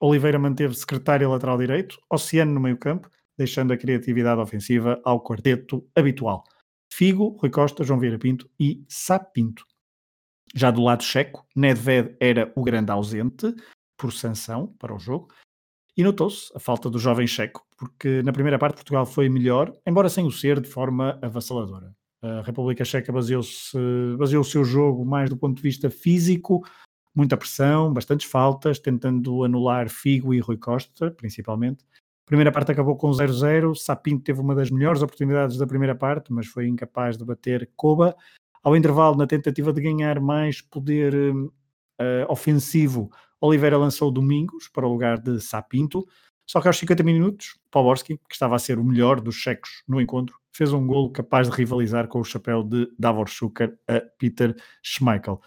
Oliveira manteve secretário lateral direito, Oceano no meio-campo, deixando a criatividade ofensiva ao quarteto habitual. Figo, Rui Costa, João Vieira Pinto e Sapinto. Já do lado checo, Nedved era o grande ausente, por sanção para o jogo, e notou-se a falta do jovem checo, porque na primeira parte Portugal foi melhor, embora sem o ser de forma avassaladora. A República Checa baseou-se, baseou o seu jogo mais do ponto de vista físico, muita pressão, bastantes faltas, tentando anular Figo e Rui Costa, principalmente. A primeira parte acabou com 0-0. Sapinto teve uma das melhores oportunidades da primeira parte, mas foi incapaz de bater Koba. Ao intervalo, na tentativa de ganhar mais poder uh, ofensivo, Oliveira lançou Domingos para o lugar de Sapinto. Só que aos 50 minutos, Poborski, que estava a ser o melhor dos checos no encontro, fez um golo capaz de rivalizar com o chapéu de Davor Schuker a Peter Schmeichel.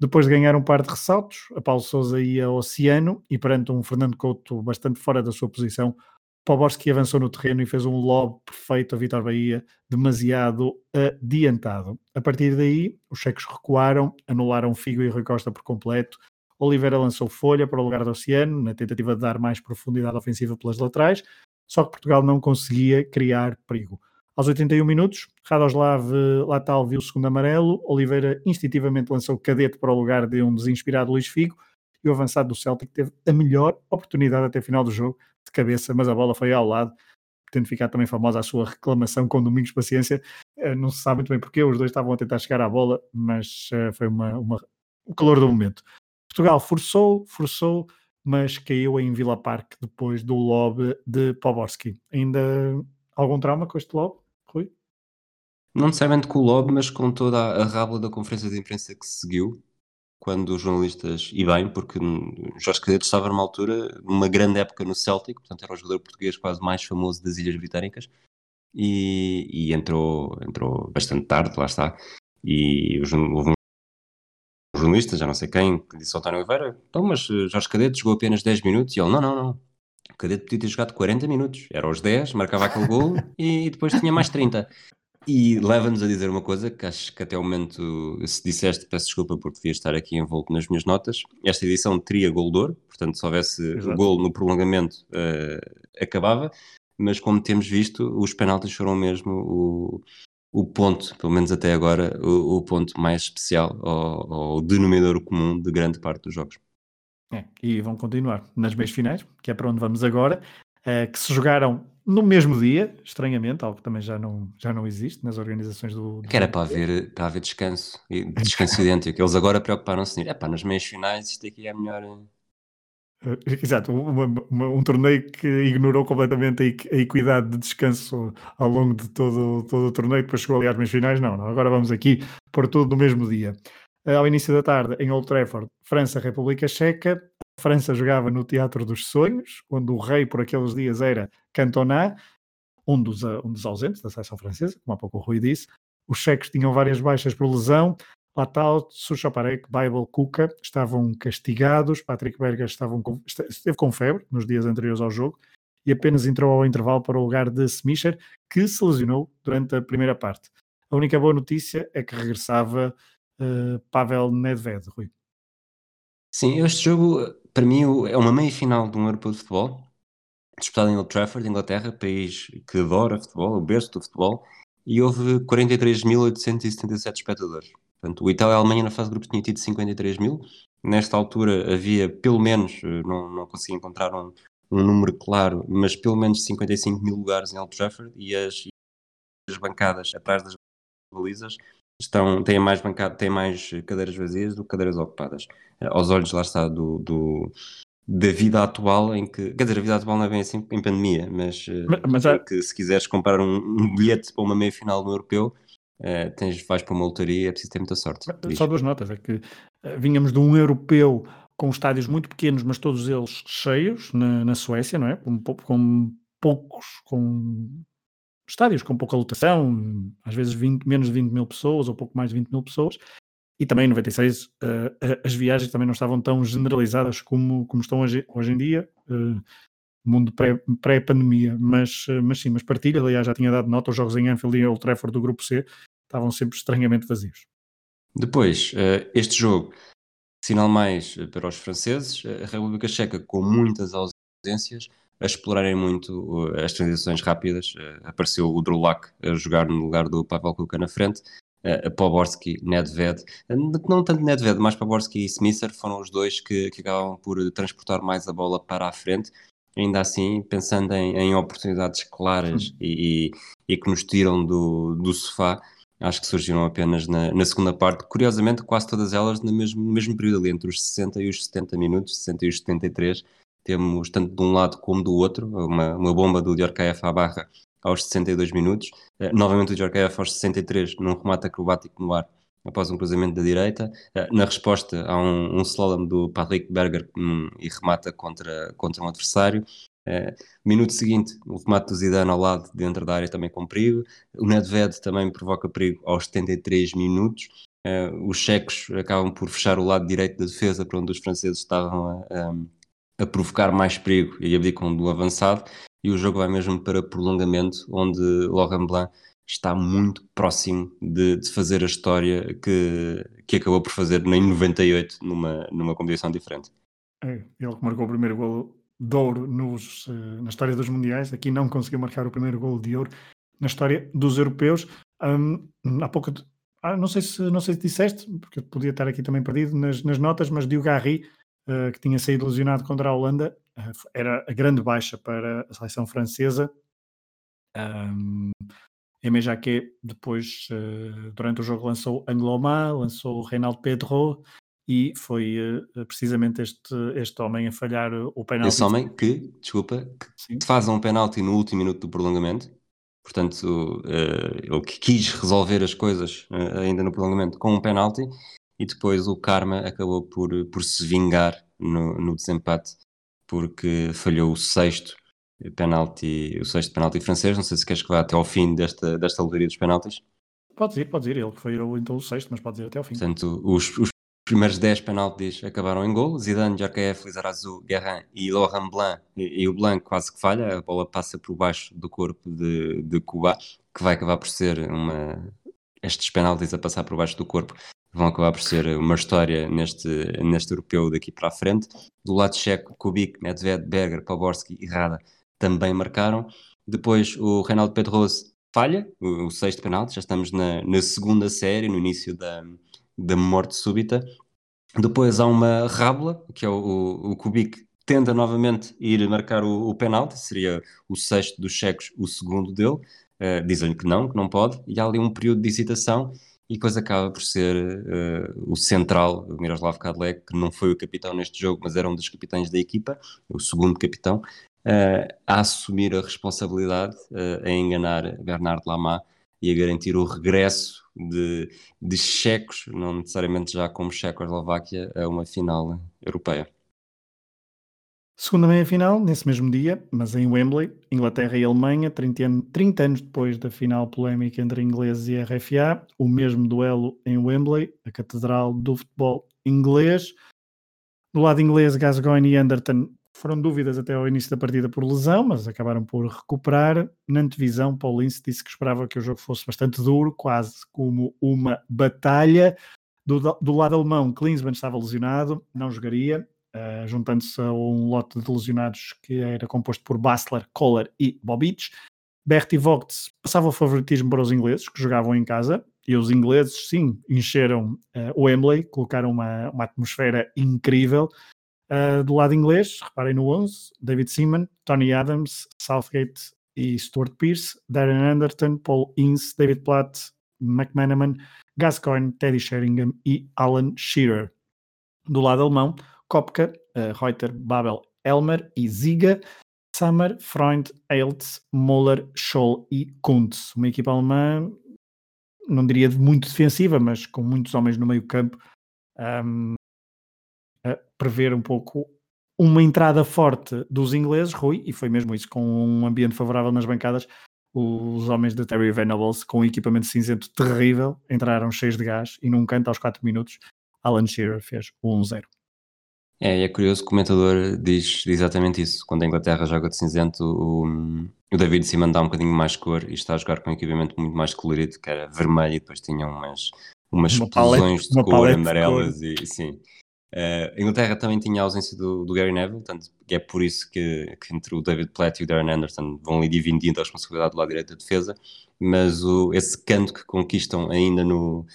Depois de ganhar um par de ressaltos, a Paulo Sousa ia ao Oceano e perante um Fernando Couto bastante fora da sua posição, Poborski avançou no terreno e fez um lob perfeito a Vitor Bahia, demasiado adiantado. A partir daí, os checos recuaram, anularam Figo e Rui Costa por completo. Oliveira lançou folha para o lugar do Oceano, na tentativa de dar mais profundidade ofensiva pelas laterais, só que Portugal não conseguia criar perigo. Aos 81 minutos, Radoslav Latal viu o segundo amarelo, Oliveira instintivamente lançou o cadete para o lugar de um desinspirado Luís Figo e o avançado do Celtic teve a melhor oportunidade até o final do jogo, de cabeça, mas a bola foi ao lado, tendo ficado também famosa a sua reclamação com Domingos Paciência. Eh, não se sabe muito bem porque os dois estavam a tentar chegar à bola, mas eh, foi uma, uma, o calor do momento. Portugal forçou, forçou, mas caiu em Vila Parque depois do lob de Poborski. Ainda algum trauma com este lob? Rui? Não necessariamente com o lobby, mas com toda a, a rábula da conferência de imprensa que se seguiu, quando os jornalistas, e bem, porque Jorge Cadeto estava numa altura, numa grande época no Celtic, portanto era o jogador português quase mais famoso das Ilhas Britânicas, e, e entrou, entrou bastante tarde, lá está, e houve um jornalista, já não sei quem, que disse ao António Oliveira, então, mas Jorge Cadeto jogou apenas 10 minutos, e ele, não, não, não, o Cadete podia ter jogado 40 minutos. Era aos 10, marcava aquele gol e depois tinha mais 30. E leva-nos a dizer uma coisa que acho que até o momento, se disseste, peço desculpa porque devia estar aqui envolto nas minhas notas. Esta edição teria gol de ouro, portanto, se houvesse Exato. gol no prolongamento, uh, acabava. Mas como temos visto, os penaltis foram mesmo o, o ponto, pelo menos até agora, o, o ponto mais especial, ou o denominador comum de grande parte dos jogos. É, e vão continuar nas meias finais, que é para onde vamos agora, uh, que se jogaram no mesmo dia, estranhamente, algo que também já não, já não existe nas organizações do. do... Que era para haver, para haver descanso, descanso idêntico. Eles agora preocuparam-se nisso. É pá, nas meias finais isto aqui é melhor. Exato, uma, uma, um torneio que ignorou completamente a, equidade de descanso ao longo de todo, todo o torneio, depois chegou ali às meias finais. Não, não, agora vamos aqui pôr tudo no mesmo dia. Eh, ao início da tarde, em Old Trafford, França-República Checa. França jogava no Teatro dos Sonhos, onde o rei por aqueles dias era Cantona, um dos, eh, um dos ausentes da seleção francesa, como há pouco o Rui disse. Os checos tinham várias baixas por lesão. Latal, Suchaparek, Bible, Kuka estavam castigados. Patrick Berger com, esteve com febre nos dias anteriores ao jogo e apenas entrou ao intervalo para o lugar de Smisher, que se lesionou durante a primeira parte. A única boa notícia é que regressava uh, Pavel Nedved, Rui. Sim, este jogo, para mim, é uma meia-final de um europeu de futebol, disputado em Old Trafford, Inglaterra, país que adora futebol, o berço do futebol, e houve 43.877 espectadores. Portanto, o Itália e a Alemanha na fase de grupos tinham tido 53 mil. Nesta altura havia pelo menos, eh, não, não consegui encontrar um, um número claro, mas pelo menos 55 mil lugares em Old Trafford e as, as bancadas atrás das balizas estão, têm, mais bancada, têm mais cadeiras vazias do que cadeiras ocupadas. Eh, aos olhos, lá está, do, do, da vida atual em que, quer dizer, a vida atual não é bem assim em pandemia, mas, eh, mas, mas é... que se quiseres comprar um, um bilhete para uma meia final no europeu, uh, tens, vais para uma lotaria, é preciso ter muita sorte. Só duas notas, é que uh, vinhamos de um europeu com estádios muito pequenos, mas todos eles cheios na, na Suécia, não é? Com, com poucos, com estádios com pouca lotação, às vezes 20, menos de 20 mil pessoas ou pouco mais de 20 mil pessoas. E também em 96 uh, eh, as viagens também não estavam tão generalizadas como, como estão hoje, hoje em dia, uh, mundo pré-pandemia. Pré mas, uh, mas sim, mas partilha, aliás, já tinha dado nota, os jogos em Anfield e Old Trafford do Grupo C estavam sempre estranhamente vazios. Depois, este jogo, sinal mais para os franceses, a República Checa com muitas ausências, a explorarem muito as transições rápidas. Apareceu o Drulak a jogar no lugar do Pavel Kuka na frente. Uh, Poborski, Nedved, não tanto Nedved, mas Poborski e Smisser foram os dois que, que acabam por transportar mais a bola para a frente. Ainda assim, pensando em, em oportunidades claras e, e, e, que nos tiram do, do sofá, acho que surgiram apenas na, na, segunda parte. Curiosamente, quase todas elas no mesmo, no mesmo período ali, entre os 60 e os 70 minutos, 60 e os 73 temos tanto de um lado como do outro, uma, uma bomba do Diorcaeff à barra aos 62 minutos, uh, novamente o Diorcaeff aos 63 num remate acrobático no ar após um cruzamento da direita, uh, na resposta há um, um slalom do Patrick Berger um, e remata contra, contra um adversário, Uh, minuto seguinte, o remate do Zidane ao lado, dentro da área, também com perigo. O Nedved também provoca perigo aos 73 minutos. Uh, os checos acabam por fechar o lado direito da defesa, para onde os franceses estavam a, a, a provocar mais perigo e abdicam do avançado. E o jogo vai mesmo para prolongamento, onde Laurent Blanc está muito próximo de, de, fazer a história que, que acabou por fazer em 98 numa, numa competição diferente. É, ele que marcou o primeiro golo de ouro nos, uh, na história dos Mundiais, aqui não conseguiu marcar o primeiro golo de ouro na história dos europeus. Um, há pouco, ah, não, sei se, não sei se disseste, porque podia estar aqui também perdido nas, nas notas, mas Diogo Garri, uh, que tinha saído lesionado contra a Holanda, uh, era a grande baixa para a seleção francesa. Um, Aimé Jacquet depois, uh, durante o jogo, lançou Angloma, lançou Reinaldo Pedro e foi uh, precisamente este, este homem a falhar o penalti. Esse homem que, desculpa, que faz um penalti no último minuto do prolongamento, portanto, ele quis resolver as coisas ainda no prolongamento com um penalti e depois o Karma acabou por, por se vingar no, no desempate porque falhou o sexto penalti, o sexto penalti francês. Não sei se queres que vá até ao fim desta, desta loteria dos penaltis. Pode ir, pode ir. Ele foi então o sexto, mas pode ir até ao fim. Portanto, os, os primeiros 10 penaltis acabaram em gol. Zidane, Djorkaeff, Lizarazu, Guerrin e Laurent Blanc. E, e, o Blanc quase que falha. A bola passa por baixo do corpo de, de Cuba, que vai acabar por ser uma... Estes penaltis a passar por baixo do corpo vão acabar por ser uma história neste, neste europeu daqui para a frente. Do lado checo, Kubik, Medved, Berger, Poborski e Rada também marcaram. Depois o Reinaldo Pedroso falha, o, o sexto penalti, já estamos na, na, segunda série, no início da, da morte súbita. Depois há uma rábula, que é o, o, o Kubik tenta novamente ir marcar o, o penalti, seria o sexto dos checos, o segundo dele, uh, dizem-lhe que não, que não pode, e há ali um período de hesitação, e depois acaba por ser uh, o central, o Miroslav Kadlec, que não foi o capitão neste jogo, mas era um dos capitães da equipa, o segundo capitão, uh, a assumir a responsabilidade, uh, a enganar Bernardo Lama e a garantir o regresso de, de checos, não necessariamente já como Checoslováquia, a uma final europeia. Segunda meia-final, nesse mesmo dia, mas em Wembley, Inglaterra e Alemanha, 30, 30 anos depois da final polémica entre ingleses e RFA, o mesmo duelo em Wembley, a catedral do futebol inglês. Do lado inglês, Gascoigne e Anderton foram dúvidas até ao início da partida por lesão, mas acabaram por recuperar. Na antevisão, Paul Ince disse que esperava que o jogo fosse bastante duro, quase como uma batalha. Do, do lado alemão, Klinsmann estava lesionado, não jogaria, uh, juntando-se a um lote de lesionados que era composto por Basler, Kohler e Bobic. Berti Vogts passava o favoritismo para os ingleses, que jogavam em casa, e os ingleses, sim, encheram uh, o Wembley, colocaram uma, uma atmosfera incrível. Uh, do lado inglês, reparem no 11, David Seaman, Tony Adams, Southgate e Stuart Pearce, Darren Anderton, Paul Ince, David Platt, McManaman, Gascoigne, Teddy Sheringham e Alan Shearer. Do lado alemão, Kopka, uh, Reuter, Babel, Elmer e Ziga, Sammer, Freund, Eilts, Moller, Scholl e Kuntz. Uma equipa alemã, não diria muito defensiva, mas com muitos homens no meio campo. Um, prever um pouco uma entrada forte dos ingleses, Rui, e foi mesmo isso, com um ambiente favorável nas bancadas, os homens de Terry Venables, com um equipamento cinzento terrível, entraram cheios de gás e num canto aos 4 minutos, Alan Shearer fez o 1-0. É, e é curioso o comentador diz exatamente isso. Quando a Inglaterra joga de cinzento, o, o David Seaman dá um bocadinho mais cor e está a jogar com um equipamento muito mais colorido, que era vermelho e depois tinha umas, umas uma explosões palete, de cor amarelas de cor. e sim. Uh, a Inglaterra também tinha a ausência do, do Gary Neville, portanto, é por isso que, que, entre o David Platt e o Darren Anderson vão ali dividindo a responsabilidade do lado direito da defesa, mas o, esse canto que conquistam ainda no.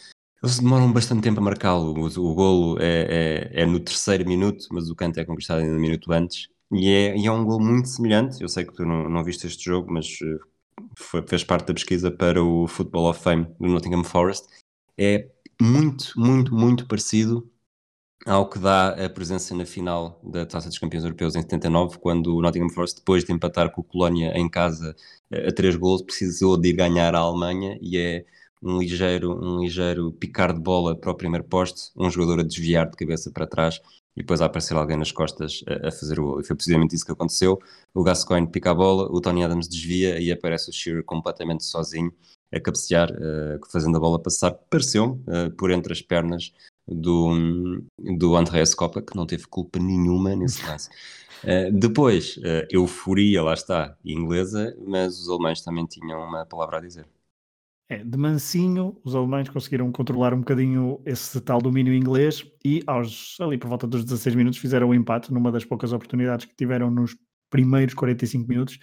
Eles demoram bastante tempo a marcá-lo. O, o golo é, é, é, no terceiro minuto, mas o canto é conquistado ainda um minuto antes. E é, e é um golo muito semelhante. Eu sei que tu não, não viste este jogo, mas eh, foi, fez parte da pesquisa para o Football of Fame do Nottingham Forest. É muito, muito, muito parecido ao que dá a presença na final da Taça dos Campeões Europeus em 79, quando o Nottingham Forest, depois de empatar com o Colónia em casa eh, a três gols, precisou de ganhar a Alemanha e é um ligeiro, um ligeiro picar de bola para o primeiro poste, um jogador a desviar de cabeça para trás e depois a aparecer alguém nas costas a, a fazer o gol. E foi precisamente isso que aconteceu. O Gascoigne pica a bola, o Tony Adams desvia e aparece o Shearer completamente sozinho a cabecear, uh, fazendo a bola passar, pareceu uh, por entre as pernas do, do Andreas Copa, que não teve culpa nenhuma nesse lance. Uh, depois, uh, euforia, lá está, inglesa, mas os alemães também tinham uma palavra a dizer. É, de mansinho, os alemães conseguiram controlar um bocadinho esse tal domínio inglês e aos, ali por volta dos 16 minutos fizeram o um empate numa das poucas oportunidades que tiveram nos primeiros 45 minutos.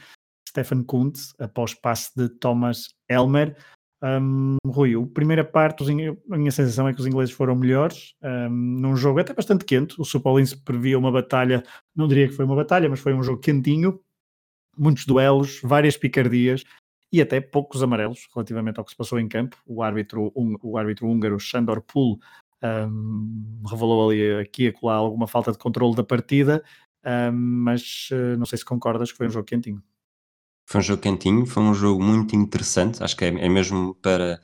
Stefan Kuntz, após passe de Thomas Elmer. Um, Rui, a primeira parte, a minha sensação é que os ingleses foram melhores, um, num jogo até bastante quente. O Supolins previa uma batalha, não diria que foi uma batalha, mas foi um jogo quentinho, muitos duelos, várias picardias e até poucos amarelos relativamente ao que se passou em campo. O árbitro, o árbitro húngaro Sandor Pul um, revelou ali aqui e acolá alguma falta de controle da partida, mas uh, não sei se concordas que foi um jogo quentinho. Foi um jogo quentinho, foi um jogo muito interessante, acho que é, é mesmo para,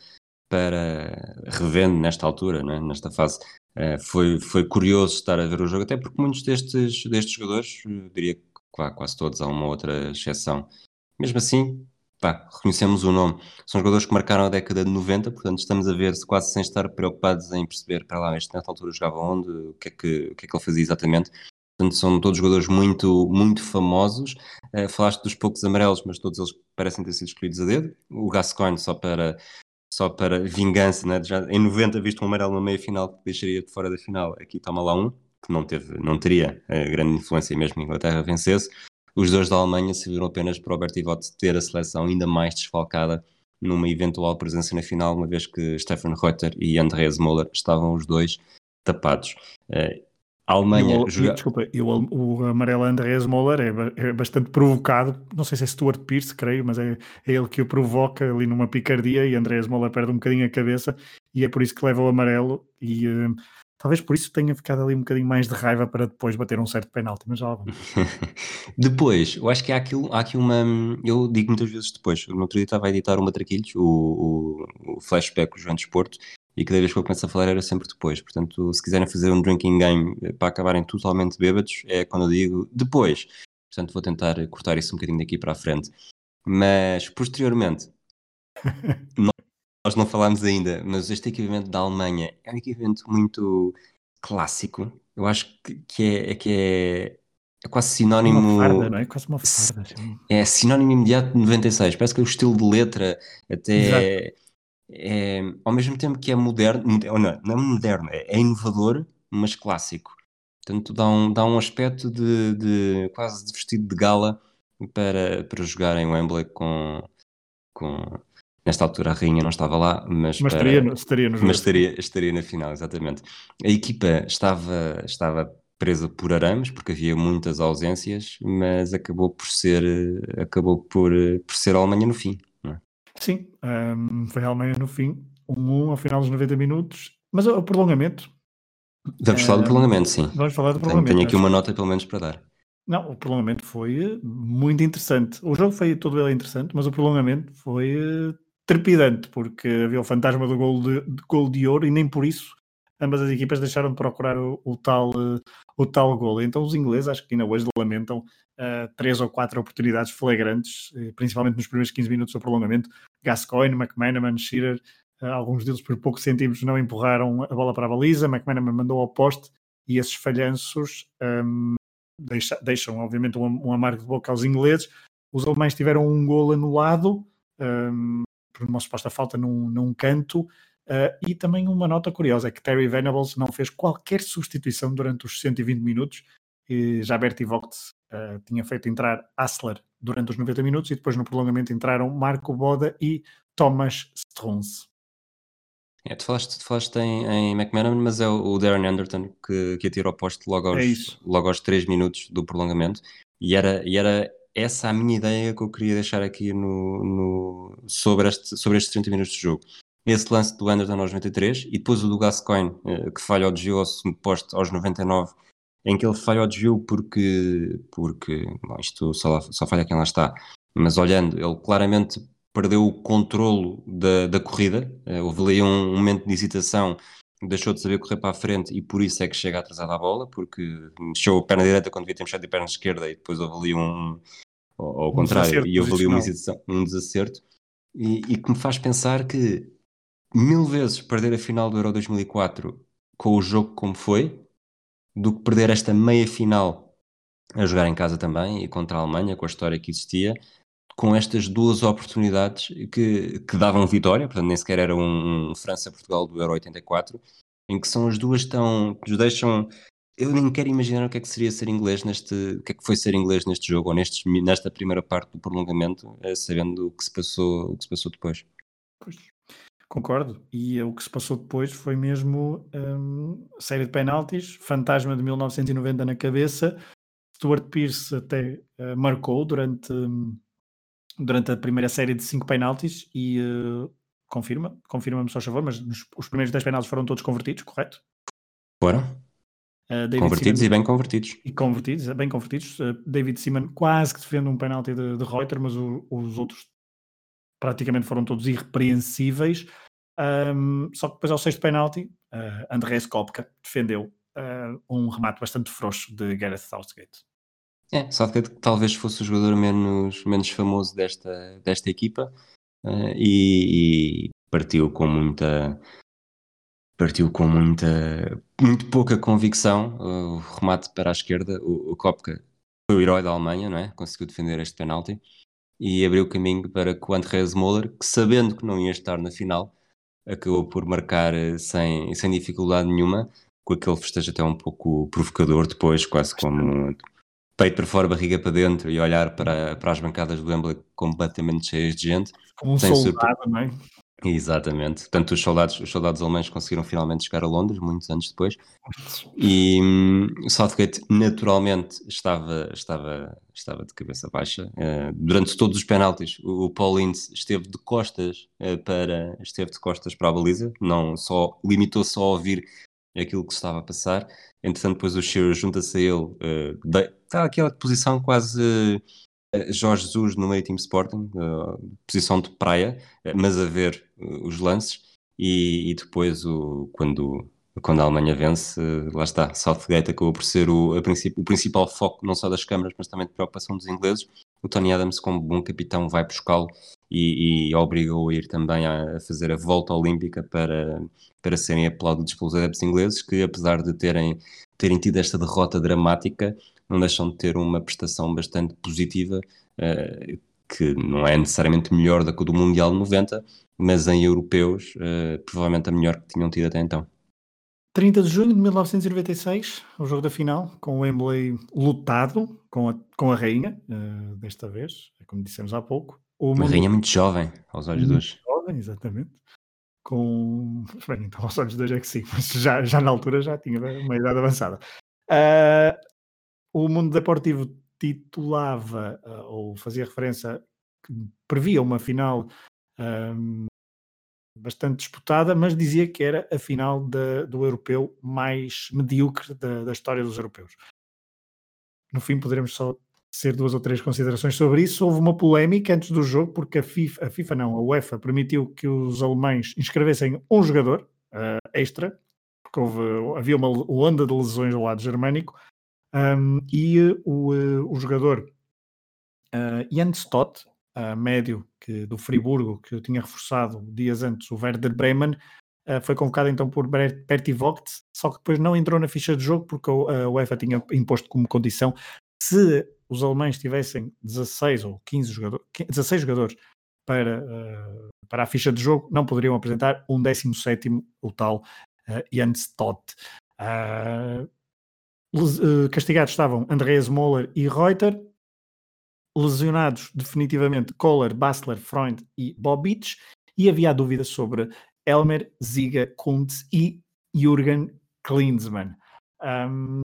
para revendo nesta altura, né? nesta fase. Uh, foi, foi curioso estar a ver o jogo, até porque muitos destes, destes jogadores, diria que quase todos, há uma outra exceção. Mesmo assim, pá, reconhecemos o nome. São jogadores que marcaram a década de 90, portanto estamos a ver quase sem estar preocupados em perceber para lá, este nesta altura jogava onde, o que é que, o que, é que ele fazia exatamente. Portanto, são todos jogadores muito, muito famosos. Uh, falaste dos poucos amarelos, mas todos eles parecem ter sido escolhidos a dedo. O Gascoigne, só para, só para vingança, né? Já em 90 visto um amarelo na meia final que deixaria de fora da final. Aqui toma lá um, que não, teve, não teria uh, grande influência mesmo a Inglaterra vencesse. Os dois da Alemanha serviram apenas para o Bertie ter a seleção ainda mais desfalcada numa eventual presença na final, uma vez que Stefan Reuter e Andreas Moller estavam os dois tapados. Uh, a Alemanha. O, joga... Desculpa, e o, o amarelo Andreas Moller é, é, bastante provocado. Não sei se é Stuart Pearce, creio, mas é, é, ele que o provoca ali numa picardia e Andreas Moller perde um bocadinho a cabeça e é por isso que leva o amarelo. E uh, talvez por isso tenha ficado ali um bocadinho mais de raiva para depois bater um certo penalti, mas já vamos. depois, eu acho que há, aquilo, há aqui uma. Eu digo muitas vezes depois. No outro dia estava a editar uma Matraquilhos, o, o, o flashback do João Desporto e cada vez que eu começo a falar era sempre depois. Portanto, se quiserem fazer um drinking game para acabarem totalmente bêbados, é quando eu digo depois. Portanto, vou tentar cortar isso um bocadinho daqui para a frente. Mas, posteriormente, nós não falámos ainda, mas este equipamento da Alemanha é um equipamento muito clássico. Eu acho que, que é, é, que é, é quase sinónimo. Uma farda, não é? Quase uma farda. Assim. É sinónimo imediato de 96. Parece que é o estilo de letra até. Exato é, ao mesmo tempo que é moderno, não, não é moderno, é, é inovador, mas clássico. Portanto, dá um, dá um aspecto de, de quase de vestido de gala para, para jogar em Wembley com, com. Nesta altura a rainha não estava lá, mas, mas para, estaria, estaria, mas estaria, estaria na final, exatamente. A equipa estava, estava presa por arames, porque havia muitas ausências, mas acabou por ser, acabou por, por ser a Alemanha no fim. Sim, um, foi a Alemanha no fim, 1-1 um, ao final dos 90 minutos, mas o prolongamento. Vamos falar do prolongamento, sim. Vamos falar do prolongamento. Tenho, tenho aqui uma nota pelo menos para dar. Não, o prolongamento foi eh, muito interessante. O jogo foi todo ele interessante, mas o prolongamento foi uh, trepidante, porque havia o fantasma do gol de, de, gol de ouro e nem por isso ambas as equipas deixaram de procurar o, o tal, uh, o tal gol. Então os ingleses, acho que ainda hoje lamentam uh, três ou quatro oportunidades flagrantes, uh, principalmente nos primeiros 15 minutos do prolongamento. Gascoigne, McManaman, Shearer, uh, alguns deles por poucos centímetros não empurraram a bola para a baliza, McManaman mandou ao poste e esses falhanços um, deixa, deixam, obviamente, um, um, amargo de boca aos ingleses. Os alemães tiveram um gol anulado um, por uma suposta falta num, num canto. Uh, e também uma nota curiosa é que Terry Venables não fez qualquer substituição durante os 120 minutos e já Bertie Vogt uh, tinha feito entrar Asler durante os 90 minutos e depois no prolongamento entraram Marco Boda e Thomas Strunz. É, tu falaste, tu falaste em, em McManaman, mas é o Darren Anderton que, que atira o poste logo aos, é logo aos 3 minutos do prolongamento e era, e era essa a minha ideia que eu queria deixar aqui no, no, sobre, este, sobre estes 30 minutos de jogo. Esse lance do Anderton aos 93 e depois o do Gascoigne, eh, que falha o desvio ao poste aos 99 em que ele falha o desvio porque, porque bom, isto só, só falha quem lá está, mas olhando, ele claramente perdeu o controlo da, da corrida, uh, houve ali um, um, momento de hesitação deixou de saber correr para a frente e por isso é que chega atrasado à bola, porque mexeu a perna direita quando devia ter mexendo a perna esquerda e depois houve ali um, ao, ao um contrário, e houve ali uma um desacerto, e, e, que me faz pensar que mil vezes perder a final do Euro 2004 com o jogo como foi, do que perder esta meia final a jogar em casa também e contra a Alemanha, com a história que existia, com estas duas oportunidades que, que davam vitória, portanto nem sequer era um, um França-Portugal do Euro 84, em que são as duas tão, nos deixam eu nem quero imaginar o que é que seria ser inglês neste, o que é que foi ser inglês neste jogo ou nestes, nesta primeira parte do prolongamento, eh, sabendo o que se passou, o que se passou depois. Pois, concordo. E o que se passou depois foi mesmo um, série de penaltis, fantasma de 1990 na cabeça. Stuart Pearce até uh, marcou durante, um, durante a primeira série de cinco penaltis e uh, confirma, confirma-me só favor, mas nos, os primeiros 10 penaltis foram todos convertidos, correto? Foram. Uh, convertidos Seaman, e bem convertidos. E convertidos, bem convertidos. David Seaman quase que defende um penalti de, de Reuter, mas o, os outros praticamente foram todos irrepreensíveis. Um, só que depois ao sexto penalti, uh, André Skopka defendeu uh, um remate bastante frouxo de Gareth Southgate. É, Southgate talvez fosse o jogador menos, menos famoso desta, desta equipa uh, e, e, partiu com muita partiu com muita, muito pouca convicção. O remate para a esquerda, o, o Kopka foi o herói da Alemanha, não é? Conseguiu defender este penalti e abriu o caminho para que o Andreas Moller, que sabendo que não ia estar na final, acabou por marcar eh, sem, sem dificuldade nenhuma, com aquele festejo até um pouco provocador depois, quase como peito para fora, barriga para dentro e olhar para, para as bancadas do Wembley completamente cheias de gente. Como um soldado, não é? Exatamente. Portanto, os soldados, os soldados alemães conseguiram finalmente chegar a Londres, muitos anos depois, e hum, Southgate naturalmente estava, estava, estava de cabeça baixa. Uh, durante todos os penaltis, o, o Paul Ince esteve de costas uh, para esteve de costas para a baliza, não só limitou-se a ouvir aquilo que estava a passar. Entretanto, depois o Shearer junta-se a ele, uh, está aquela posição quase Jorge Jesus no meio Team Sporting, uh, posição de praia, eh, mas a ver uh, os lances, e, e, depois o, quando, quando a Alemanha vence, uh, lá está, Southgate acabou por ser o, o principal foco não só das câmaras, mas também de preocupação dos ingleses. O Tony Adams, como bom capitão, vai buscá-lo e, e obrigou a ir também a, a, fazer a volta olímpica para, para serem aplaudidos pelos adeptos ingleses, que apesar de terem, terem tido esta derrota dramática, não deixam de ter uma prestação bastante positiva, uh, que não é necessariamente melhor da que do Mundial de 90, mas em europeus, uh, provavelmente a melhor que tinham tido até então. 30 de junho de 1996, o jogo da final, com o Wembley lutado com a, com a rainha, uh, desta vez, como dissemos há pouco. Uma rainha muito jovem, aos olhos hoje. Jovem, exatamente. Com. Bem, então aos olhos hoje é que sim, mas já, já na altura já tinha uma idade avançada. Uh, o mundo deportivo titulava uh, ou fazia referência previa uma final um, bastante disputada, mas dizia que era a final de, do europeu mais medíocre da, da, história dos europeus. No fim, poderemos só ser duas ou três considerações sobre isso. Houve uma polémica antes do jogo, porque a FIFA, a FIFA não, a UEFA permitiu que os alemães inscrevessem um jogador uh, extra, porque houve, havia uma onda de lesões ao lado germânico, um, e o, o jogador uh, Jan Stott, uh, médio que, do Friburgo, que tinha reforçado dias antes, o Werder Bremen, uh, foi convocado então por Berti Vogt, só que depois não entrou na ficha de jogo porque a UEFA tinha imposto como condição se os alemães tivessem 16 ou 15 jogadores, 16 jogadores para, para a ficha de jogo, não poderiam apresentar um 17 o tal uh, Jan Stott. Uh, eh, castigados estavam Andreas Moller e Reuter. Lesionados definitivamente Kohler, Bassler, Freund e Bobic. E havia dúvida sobre Elmer, Ziga, Kuntz e Jürgen Klinsmann. Um,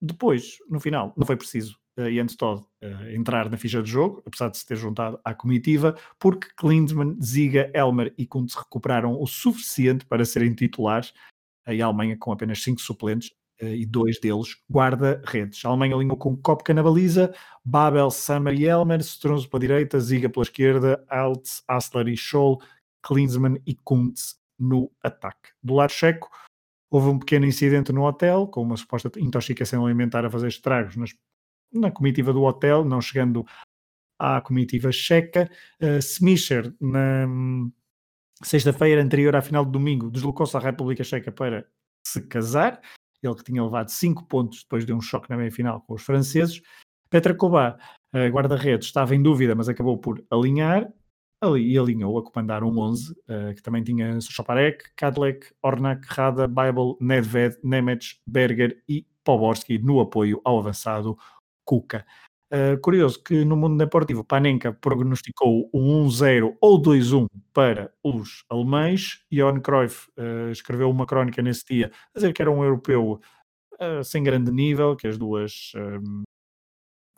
depois, no final, não foi preciso uh, Jens Todd uh, entrar na ficha de jogo, apesar de se ter juntado à comitiva, porque Klinsmann, Ziga, Elmer e Kuntz recuperaram o suficiente para serem titulares. A Alemanha, com apenas cinco suplentes, e dois deles guarda-redes. A Alemanha alinhou com Kopka na baliza, Babel, Sammer e Elmer, Stronzo pela direita, Ziga pela esquerda, Altz, Asler e Scholl, Klinsmann e Kuntz no ataque. Do lado checo, houve um pequeno incidente no hotel, com uma suposta intoxicação alimentar a fazer estragos nas, na comitiva do hotel, não chegando à comitiva checa. Uh, Smisher, na hum, sexta-feira anterior à final de domingo, deslocou-se à República Checa para se casar. Ele que tinha levado 5 pontos depois de um choque na meia-final com os franceses. Petra Kobá, guarda-redes, estava em dúvida, mas acabou por alinhar ali, e alinhou a comandar um 11, uh, que também tinha Sochaparek, Kadlec, Ornak, Rada, Bible, Nedved, Nemec, Berger e Poborski no apoio ao avançado Kuka. Uh, curioso que no mundo deportivo Panenka prognosticou um 1-0 ou 2-1 para os alemães. Johan Cruyff uh, escreveu uma crónica nesse dia a dizer que era um europeu uh, sem grande nível, que as duas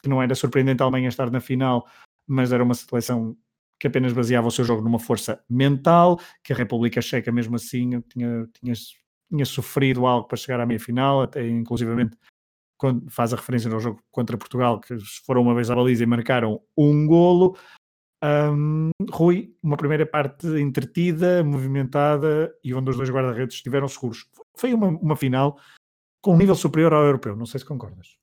que não era surpreendente a Alemanha estar na final, mas era uma seleção que apenas baseava o seu jogo numa força mental, que a República Checa mesmo assim tinha, tinha, tinha sofrido algo para chegar à meia-final, até inclusivamente faz a referência ao jogo contra Portugal, que foram uma vez à baliza e marcaram um golo. Um, Rui, uma primeira parte entretida, movimentada e onde os dois guarda-redes estiveram seguros. Foi uma, uma final com um nível superior ao europeu, não sei se concordas.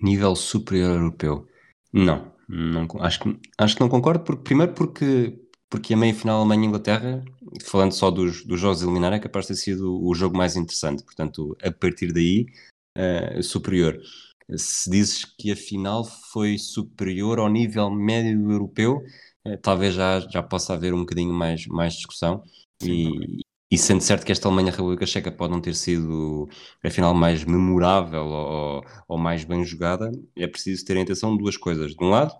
Nível superior ao europeu? Não, não, acho, que, acho que não concordo, porque, primeiro porque, porque a meia-final Alemanha-Inglaterra, falando só dos, dos jogos eliminar, é capaz de ter sido o jogo mais interessante. Portanto, a partir daí, uh, superior. Se dizes que a final foi superior ao nível médio europeu, uh, talvez já, já possa haver um bocadinho mais, mais discussão. Sim, e, e sendo certo que esta Alemanha-República Checa pode não ter sido a final mais memorável ou, ou, mais bem jogada, é preciso ter em atenção duas coisas. De um lado,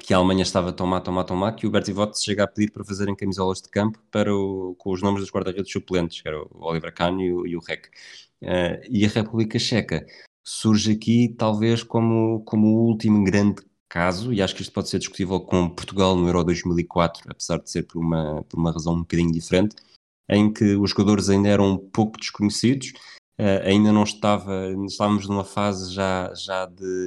que a Alemanha estava a tomar, tomar, tomar, que o Bertie Vogt chega a pedir para fazerem camisolas de campo para o, com os nomes dos guarda-redes suplentes, que era o Oliver Kahn e o, e o Reck. Uh, e a República Checa surge aqui talvez como, como o último grande caso, e acho que isto pode ser discutível com Portugal no Euro 2004, apesar de ser por uma, por uma razão um bocadinho diferente, em que os jogadores ainda eram um pouco desconhecidos, uh, ainda não estava, estávamos numa fase já, já de,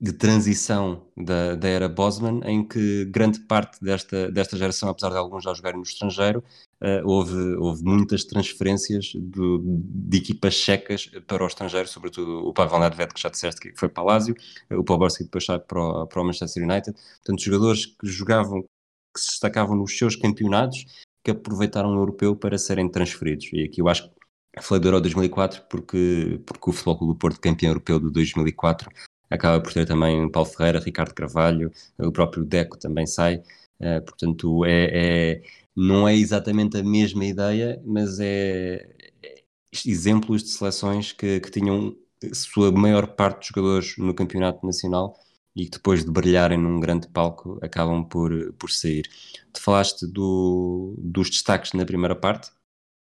de transição da, da era Bosman, em que grande parte desta, desta geração, apesar de alguns já jogarem no estrangeiro, uh, houve, houve muitas transferências do, de equipas checas para o estrangeiro, sobretudo o Pavel Nedved, que já disseste que foi para o Lazio, o Poborski depois sai para o, para o Manchester United. Portanto, jogadores que jogavam, que se destacavam nos seus campeonatos que aproveitaram o europeu para serem transferidos. E aqui eu acho que falei do Euro 2004 porque, porque o Futebol Clube do Porto, campeão europeu de 2004, acaba por ter também Paulo Ferreira, Ricardo Carvalho, o próprio Deco também sai. Uh, portanto, é, é, não é exatamente a mesma ideia, mas é, é exemplos de seleções que, que tinham sua maior parte dos jogadores no campeonato nacional e que depois de brilharem num grande palco acabam por, por sair. Tu falaste do, dos destaques na primeira parte.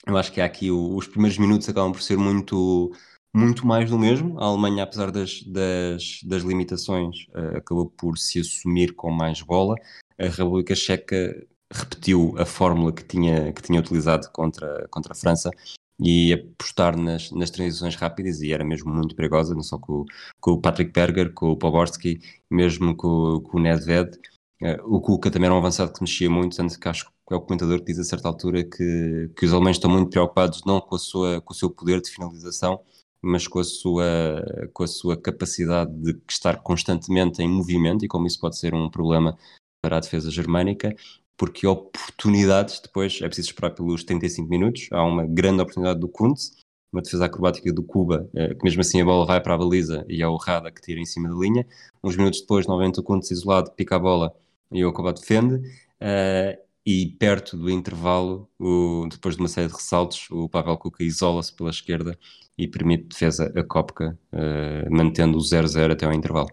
Eu acho que há aqui o, os primeiros minutos acabam por ser muito, muito mais do mesmo. A Alemanha, apesar das, das, das limitações, uh, acabou por se assumir com mais bola. A República Checa repetiu a fórmula que tinha, que tinha utilizado contra, contra a França e apostar nas, nas transições rápidas e era mesmo muito perigosa, não só com, com o Patrick Berger, com o Poborski, mesmo com, com o Nedved. Uh, o Kuka também era um avançado que mexia muito, tanto que acho que é o comentador que diz a certa altura que, que os alemães estão muito preocupados não com, a sua, com o seu poder de finalização, mas com a sua, com a sua capacidade de estar constantemente em movimento e como isso pode ser um problema para a defesa germânica porque oportunidades depois é preciso esperar pelos 35 minutos. Há uma grande oportunidade do Kuntz, uma defesa acrobática do Cuba, eh, que mesmo assim a bola vai para a baliza e é o Rada que tira em cima da linha. Uns minutos depois, novamente o Kuntz isolado, pica a bola e o Okoba defende. Uh, e perto do intervalo, o, depois de uma série de ressaltos, o Pavel Kuka isola-se pela esquerda e permite defesa a Kopka, uh, mantendo o 0-0 até ao intervalo.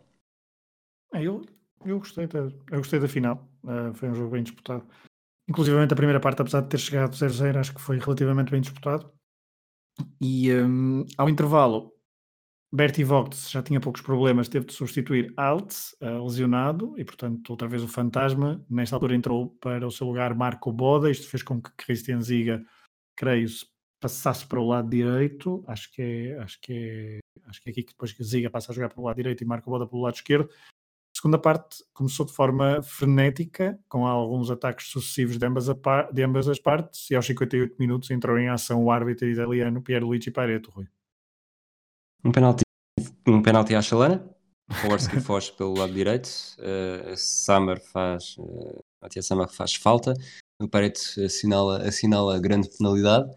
É, eu, eu, gostei, da, eu gostei da final. Uh, foi um jogo bem disputado. Inclusive a primeira parte, apesar de ter chegado 0-0, acho que foi relativamente bem disputado. E um, ao intervalo, Bertie Vogts já tinha poucos problemas, teve de substituir Altz, uh, lesionado, e portanto, outra vez o fantasma. Nesta altura entrou para o seu lugar Marco Boda. Isto fez com que Christian Ziga, creio, passasse para o lado direito. Acho que é, acho que é, acho que é aqui que depois que Ziga passa a jogar para o lado direito e Marco Boda para o lado esquerdo segunda parte começou de forma frenética, com alguns ataques sucessivos de ambas, par, de ambas as partes, e aos 58 minutos entrou em ação o árbitro italiano Pierluigi Pareto, Rui. Um penalti, um penalti à chalana, Kowarski foge pelo lado direito, uh, Summer faz, uh, Matias Summer faz falta, o Pareto assinala, assinala grande penalidade,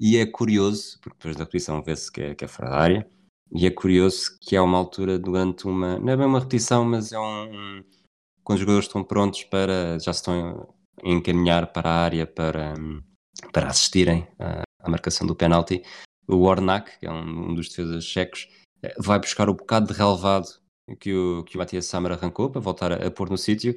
e é curioso, porque depois da repetição vê-se que é, que é fora da área, e é curioso que há uma altura durante uma, não é bem uma repetição, mas é um, quando os jogadores estão prontos para, já se estão a encaminhar para a área para, para assistirem à, à marcação do penalti, o Ornak, que é um, um dos defesas checos, eh, vai buscar o bocado de relevado que o, que o Matias Samar arrancou para voltar a, a pôr no sítio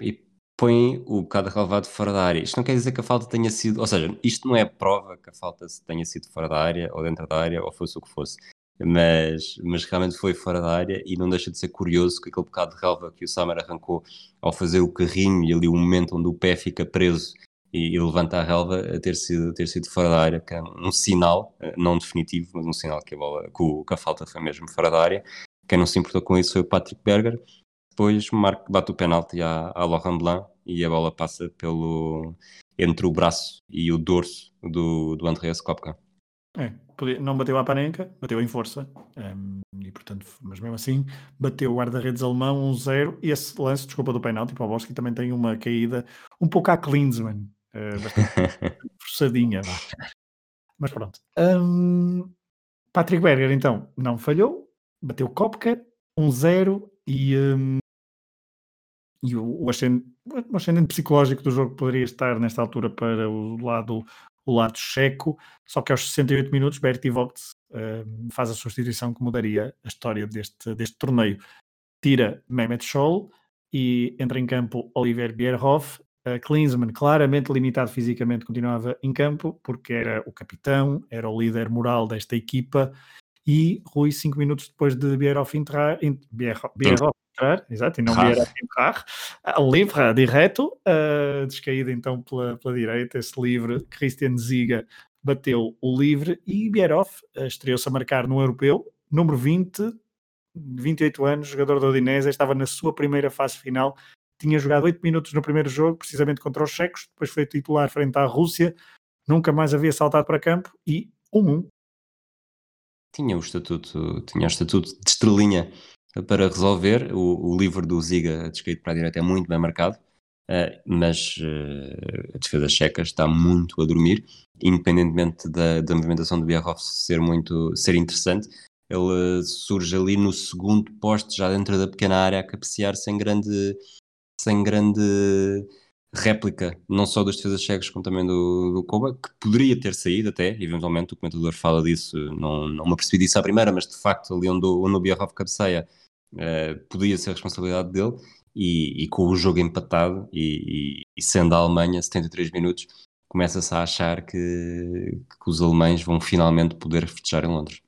e põe o bocado relevado fora da área. Isto não quer dizer que a falta tenha sido, ou seja, isto não é prova que a falta tenha sido fora da área ou dentro da área ou fosse o que fosse. Mas, mas realmente foi fora da área e não deixa de ser curioso que aquele bocado de relva que o Samar arrancou ao fazer o carrinho e ali o momento onde o pé fica preso e, e levanta a relva ter sido, ter sido fora da área, que é um sinal, eh, não definitivo, mas um sinal que a, bola, que, o, que a falta foi mesmo fora da área. Quem não se importou com isso foi o Patrick Berger. Depois Marco bate o penalti à, à Laurent Blanc e a bola passa pelo, entre o braço e o dorso do, do Andreas Kopka. É, não bateu à Panenka, bateu em força, um, e portanto, mas mesmo assim, bateu o guarda-redes alemão 1-0. Um e esse lance, desculpa do penalti, para o Bosque também tem uma caída um pouco à Klinsmann, uh, bastante forçadinha. Mas pronto. Um, Patrick Berger, então, não falhou, bateu Kopka 1-0 e, um, e o, ascendente, o ascendente psicológico do jogo poderia estar nesta altura para o lado, o lado checo, só que aos 68 minutos Bertie Vogt uh, faz a substituição que mudaria a história deste, deste torneio. Tira Mehmet Scholl e entra em campo Oliver Bierhoff. Uh, Klinsmann, claramente limitado fisicamente, continuava em campo porque era o capitão, era o líder moral desta equipa e Rui, cinco minutos depois de Bierhoff entrar, Bierhoff, Bierhoff entrar, exato, e não Bierhoff entrar, livre direto, uh, descaído então pela, pela direita, esse livre, Christian Ziga bateu o livre e Bierhoff uh, estreou-se a marcar no Europeu, número 20, 28 anos, jogador da Odinese, estava na sua primeira fase final, tinha jogado 8 minutos no primeiro jogo, precisamente contra os checos, depois foi titular frente à Rússia, nunca mais havia saltado para campo e 1-1 tinha o estatuto, tinha o estatuto de estrelinha para resolver. O, o livro do Ziga, descrito para a direita, é muito bem marcado, uh, mas uh, a defesa checa está muito a dormir, independentemente da, da movimentação do Bierhoff ser muito ser interessante. Ele surge ali no segundo poste, já dentro da pequena área, a cabecear sem grande, sem grande réplica, não só dos defesas cegos, como também do, do Koba, que poderia ter saído até, eventualmente o comentador fala disso, não, não me apercebi disso à primeira, mas de facto ali onde, o Biarrov cabeceia, uh, podia ser responsabilidade dele, e, e, com o jogo empatado e, e, e sendo a Alemanha 73 minutos, começa-se a achar que, que os alemães vão finalmente poder festejar em Londres.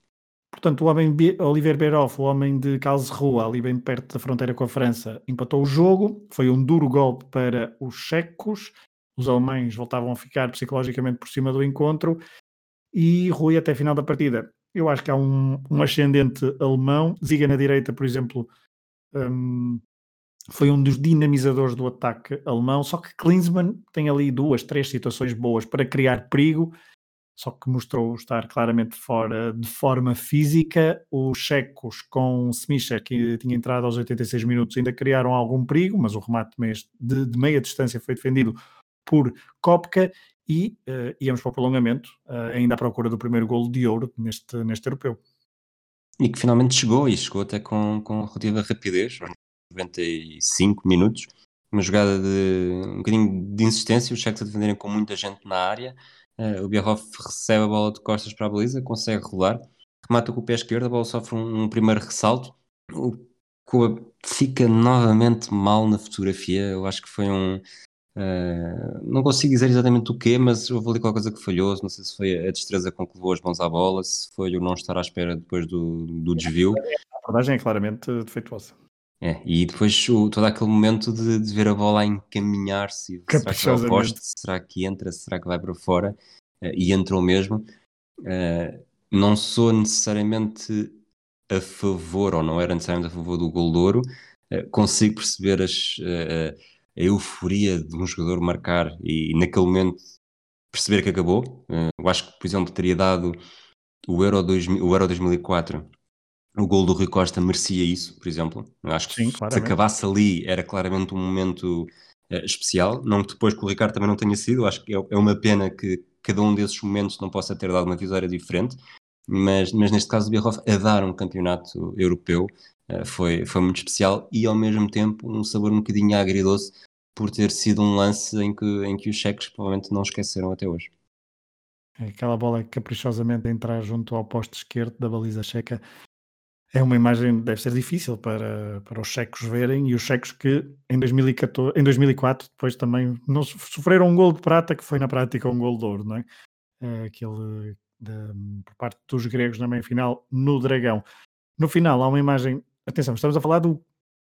Portanto, o homem Oliver Beroff, o homem de Karlsruhe, ali bem perto da fronteira com a França, empatou o jogo. Foi um duro golpe para os checos. Os alemães voltavam a ficar psicologicamente por cima do encontro. E Rui, até a final da partida, eu acho que há um, um ascendente alemão. Ziga na direita, por exemplo, um, foi um dos dinamizadores do ataque alemão. Só que Klinsmann tem ali duas, três situações boas para criar perigo só que mostrou estar claramente fora de forma física. Os checos com Smisha, que tinha entrado aos 86 minutos, ainda criaram algum perigo, mas o remate de, de meia distância foi defendido por Kopka e uh, íamos para o prolongamento, uh, ainda à procura do primeiro golo de ouro neste, neste europeu. E que finalmente chegou, e chegou até com, com relativa rapidez, 95 minutos, uma jogada de um bocadinho de insistência, os checos a defenderem com muita gente na área, Uh, o Bierhoff recebe a bola de costas para a baliza, consegue rolar, remata com o pé esquerdo, a bola sofre um, um primeiro ressalto. O Cuba fica novamente mal na fotografia. Eu acho que foi um. Uh, não consigo dizer exatamente o quê, mas houve ali qualquer coisa que falhou. Não sei se foi a destreza com que levou as mãos à bola, se foi o não estar à espera depois do, do desvio. A abordagem é claramente defeituosa. É, e depois o, todo aquele momento de, de, ver a bola a encaminhar-se, será que vai ao poste, será que entra, será que vai para fora, uh, e entrou mesmo. Uh, não sou necessariamente a favor, ou não era necessariamente a favor do gol de ouro, uh, consigo perceber as, a euforia de um jogador marcar e naquele momento perceber que acabou. eu acho que, por exemplo, teria dado o Euro, 2000, o Euro 2004 o gol do Rui Costa merecia isso, por exemplo. Eu acho que Sim, se acabasse ali era claramente um momento uh, especial. Não que depois com o Ricardo também não tenha sido. Acho que é, é, uma pena que cada um desses momentos não possa ter dado uma vitória diferente. Mas, mas neste caso, o Bierhoff a dar um campeonato europeu uh, foi, foi muito especial e ao mesmo tempo um sabor um bocadinho agridoce por ter sido um lance em que, em que os cheques provavelmente não esqueceram até hoje. Aquela bola caprichosamente entrar junto ao poste esquerdo da baliza checa é uma imagem deve ser difícil para, para os checos verem e os checos que em, 2014, em 2004 depois também não sofreram um gol de prata que foi na prática um gol de ouro, não é? é aquele de, por parte dos gregos na meia-final no Dragão. No final há uma imagem, atenção, estamos a falar do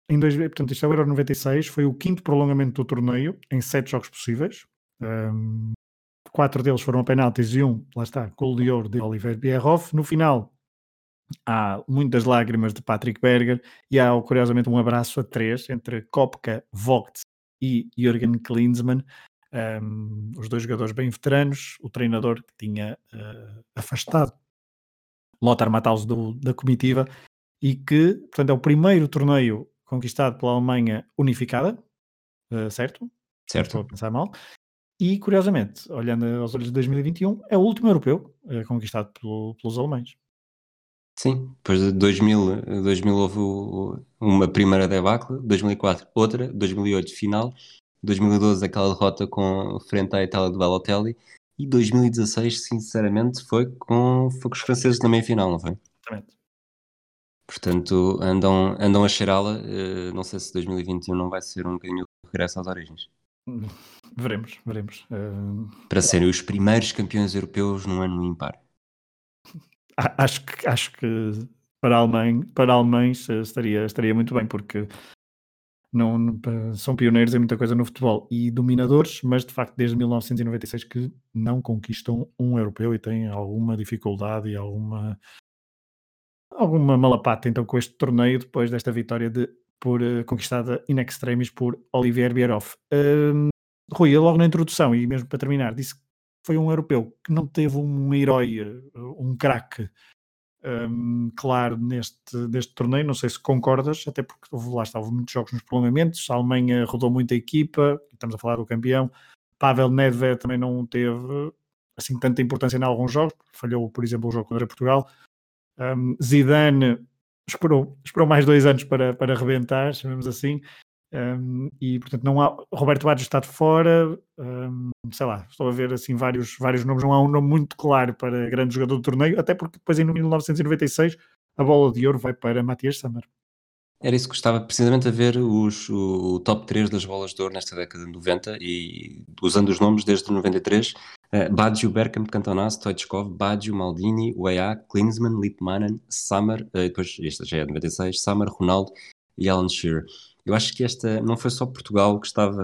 em dois, portanto, isto é o Euro 96, foi o quinto prolongamento do torneio em sete jogos possíveis. Um, quatro deles foram a penaltis e um, lá está, gol de ouro de Oliver Bierhoff. No final, há muitas lágrimas de Patrick Berger e há, curiosamente, um abraço a três entre Kopka, Vogt e Jürgen Klinsmann, um, os dois jogadores bem veteranos, o treinador que tinha uh, afastado Lothar Matthaus do, da comitiva e que, portanto, é o primeiro torneio conquistado pela Alemanha unificada, uh, certo? Certo. Estou a pensar mal. E, curiosamente, olhando aos olhos de 2021, é o último europeu uh, conquistado pelo, pelos alemães. Sim, depois de 2000, 2000 houve uma primeira debacle, 2004 outra, 2008 final, 2012 aquela derrota com, frente à Itália de Balotelli e 2016, sinceramente, foi com, foi com os franceses na meia-final, não foi? Exatamente. Portanto, andam, andam a cheirá-la. Uh, não sei se 2021 não vai ser um bocadinho regresso às origens. Veremos, veremos. Uh... Para serem os primeiros campeões europeus num ano impar acho que, acho que para, Alemanha, para alemães eh, estaria, estaria muito bem, porque não, são pioneiros em muita coisa no futebol e dominadores, mas de facto desde 1996 que não conquistam um europeu e têm alguma dificuldade e alguma alguma malapata então com este torneio depois desta vitória de, por, uh, conquistada in extremis por Olivier Bierhoff. Uh, Rui, logo na introdução e mesmo para terminar, disse que foi um europeu que não teve um herói, eh, um craque um, claro neste, neste torneio. Não sei se concordas, até porque lá houve muitos jogos nos prolongamentos. A Alemanha rodou muito a equipa, estamos a falar do campeão. Pavel Nedved também não teve assim tanta importância em alguns jogos, falhou, por exemplo, o jogo contra Portugal. Um, Zidane esperou, esperou mais dois anos para, para rebentar, chamemos assim. Um, e portanto não há Roberto Baggio está de fora um, sei lá, estou a ver assim vários, vários nomes, não há um nome muito claro para grande jogador do torneio, até porque depois em 1996 a bola de ouro vai para Matias Sammer. Era isso que gostava precisamente a ver os, o, o, top 3 das bolas de ouro nesta década de 90 e usando os nomes desde 93 uh, Baggio, Bergkamp, Cantona, Stoichkov, Baggio, Maldini, Weah, Klinsmann, Littmannen, Sammer, uh, depois esta já é 96, Sammer, Ronaldo e Alan Shearer eu acho que esta não foi só Portugal que estava,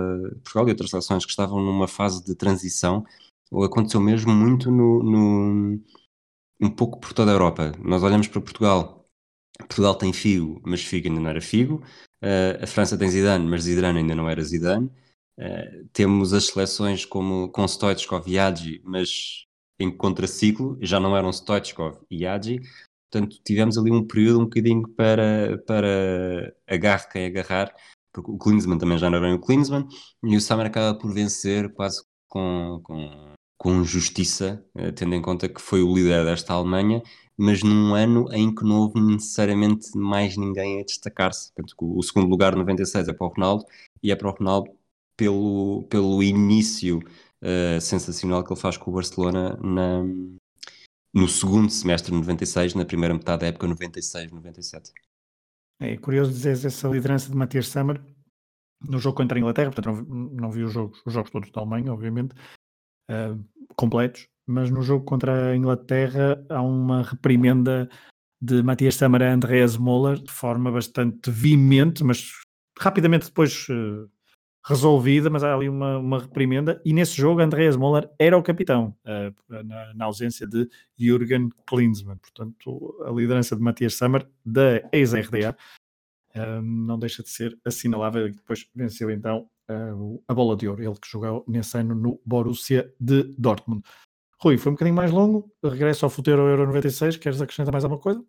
Portugal e outras seleções que estavam numa fase de transição, ou aconteceu mesmo muito no, no um pouco por toda a Europa. Nós olhamos para Portugal, Portugal tem Figo, mas Figo ainda não era Figo. Uh, a França tem Zidane, mas Zidane ainda não era Zidane. Uh, temos as seleções como com Stoichkov e Agi, mas em contraciclo, já não eram Stoichkov e Agi. Portanto, tivemos ali um período um bocadinho para, para agarre quem agarrar, porque o Klinsmann também já não era bem o Klinsmann, e o Summer acaba por vencer quase com, com, com justiça, eh, tendo em conta que foi o líder desta Alemanha, mas num ano em que não houve necessariamente mais ninguém a destacar-se. Portanto, o segundo lugar, 96, é para o Ronaldo, e é para o Ronaldo pelo, pelo início uh, sensacional que ele faz com o Barcelona na, no segundo semestre de 96, na primeira metade da época 96-97. É curioso dizer essa liderança de Matias Sammer no jogo contra a Inglaterra, portanto não, não vi os jogos, os jogos todos da Alemanha, obviamente, uh, completos, mas no jogo contra a Inglaterra há uma reprimenda de Matias Sammer a Andreas Moller de forma bastante veemente, mas rapidamente depois uh, resolvida, mas há ali uma, uma reprimenda. E nesse jogo, Andreas Moller era o capitão, uh, na, na, ausência de Jürgen Klinsmann. Portanto, a liderança de Matias Sammer, da ex-RDA, um, não deixa de ser assinalável. E depois venceu então uh, a bola de ouro, ele que jogou nesse ano no Borussia de Dortmund. Rui, foi um bocadinho mais longo, regresso ao futeiro Euro 96, queres acrescentar mais alguma coisa?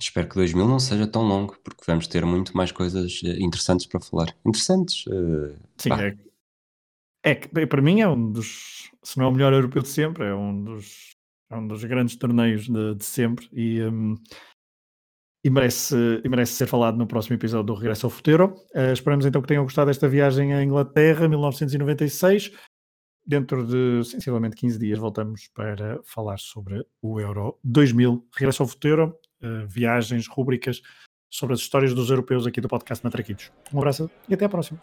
Espero que 2000 não seja tão longo, porque vamos ter muito mais coisas eh, interessantes para falar. Interessantes? Uh, Sim, é, é que para mim é um dos, se não é o melhor europeu de sempre, é um dos, é um dos grandes torneios de, de sempre e, um, e, merece, e merece ser falado no próximo episódio do Regresso ao Futeiro. Uh, esperamos então que tenham gostado desta viagem à Inglaterra, 1996. Dentro de sensivelmente 15 dias voltamos para falar sobre o Euro 2000. Regresso ao Futeiro, uh, viagens, rúbricas sobre as histórias dos europeus aqui do podcast Matraquitos. Um abraço e até à próxima.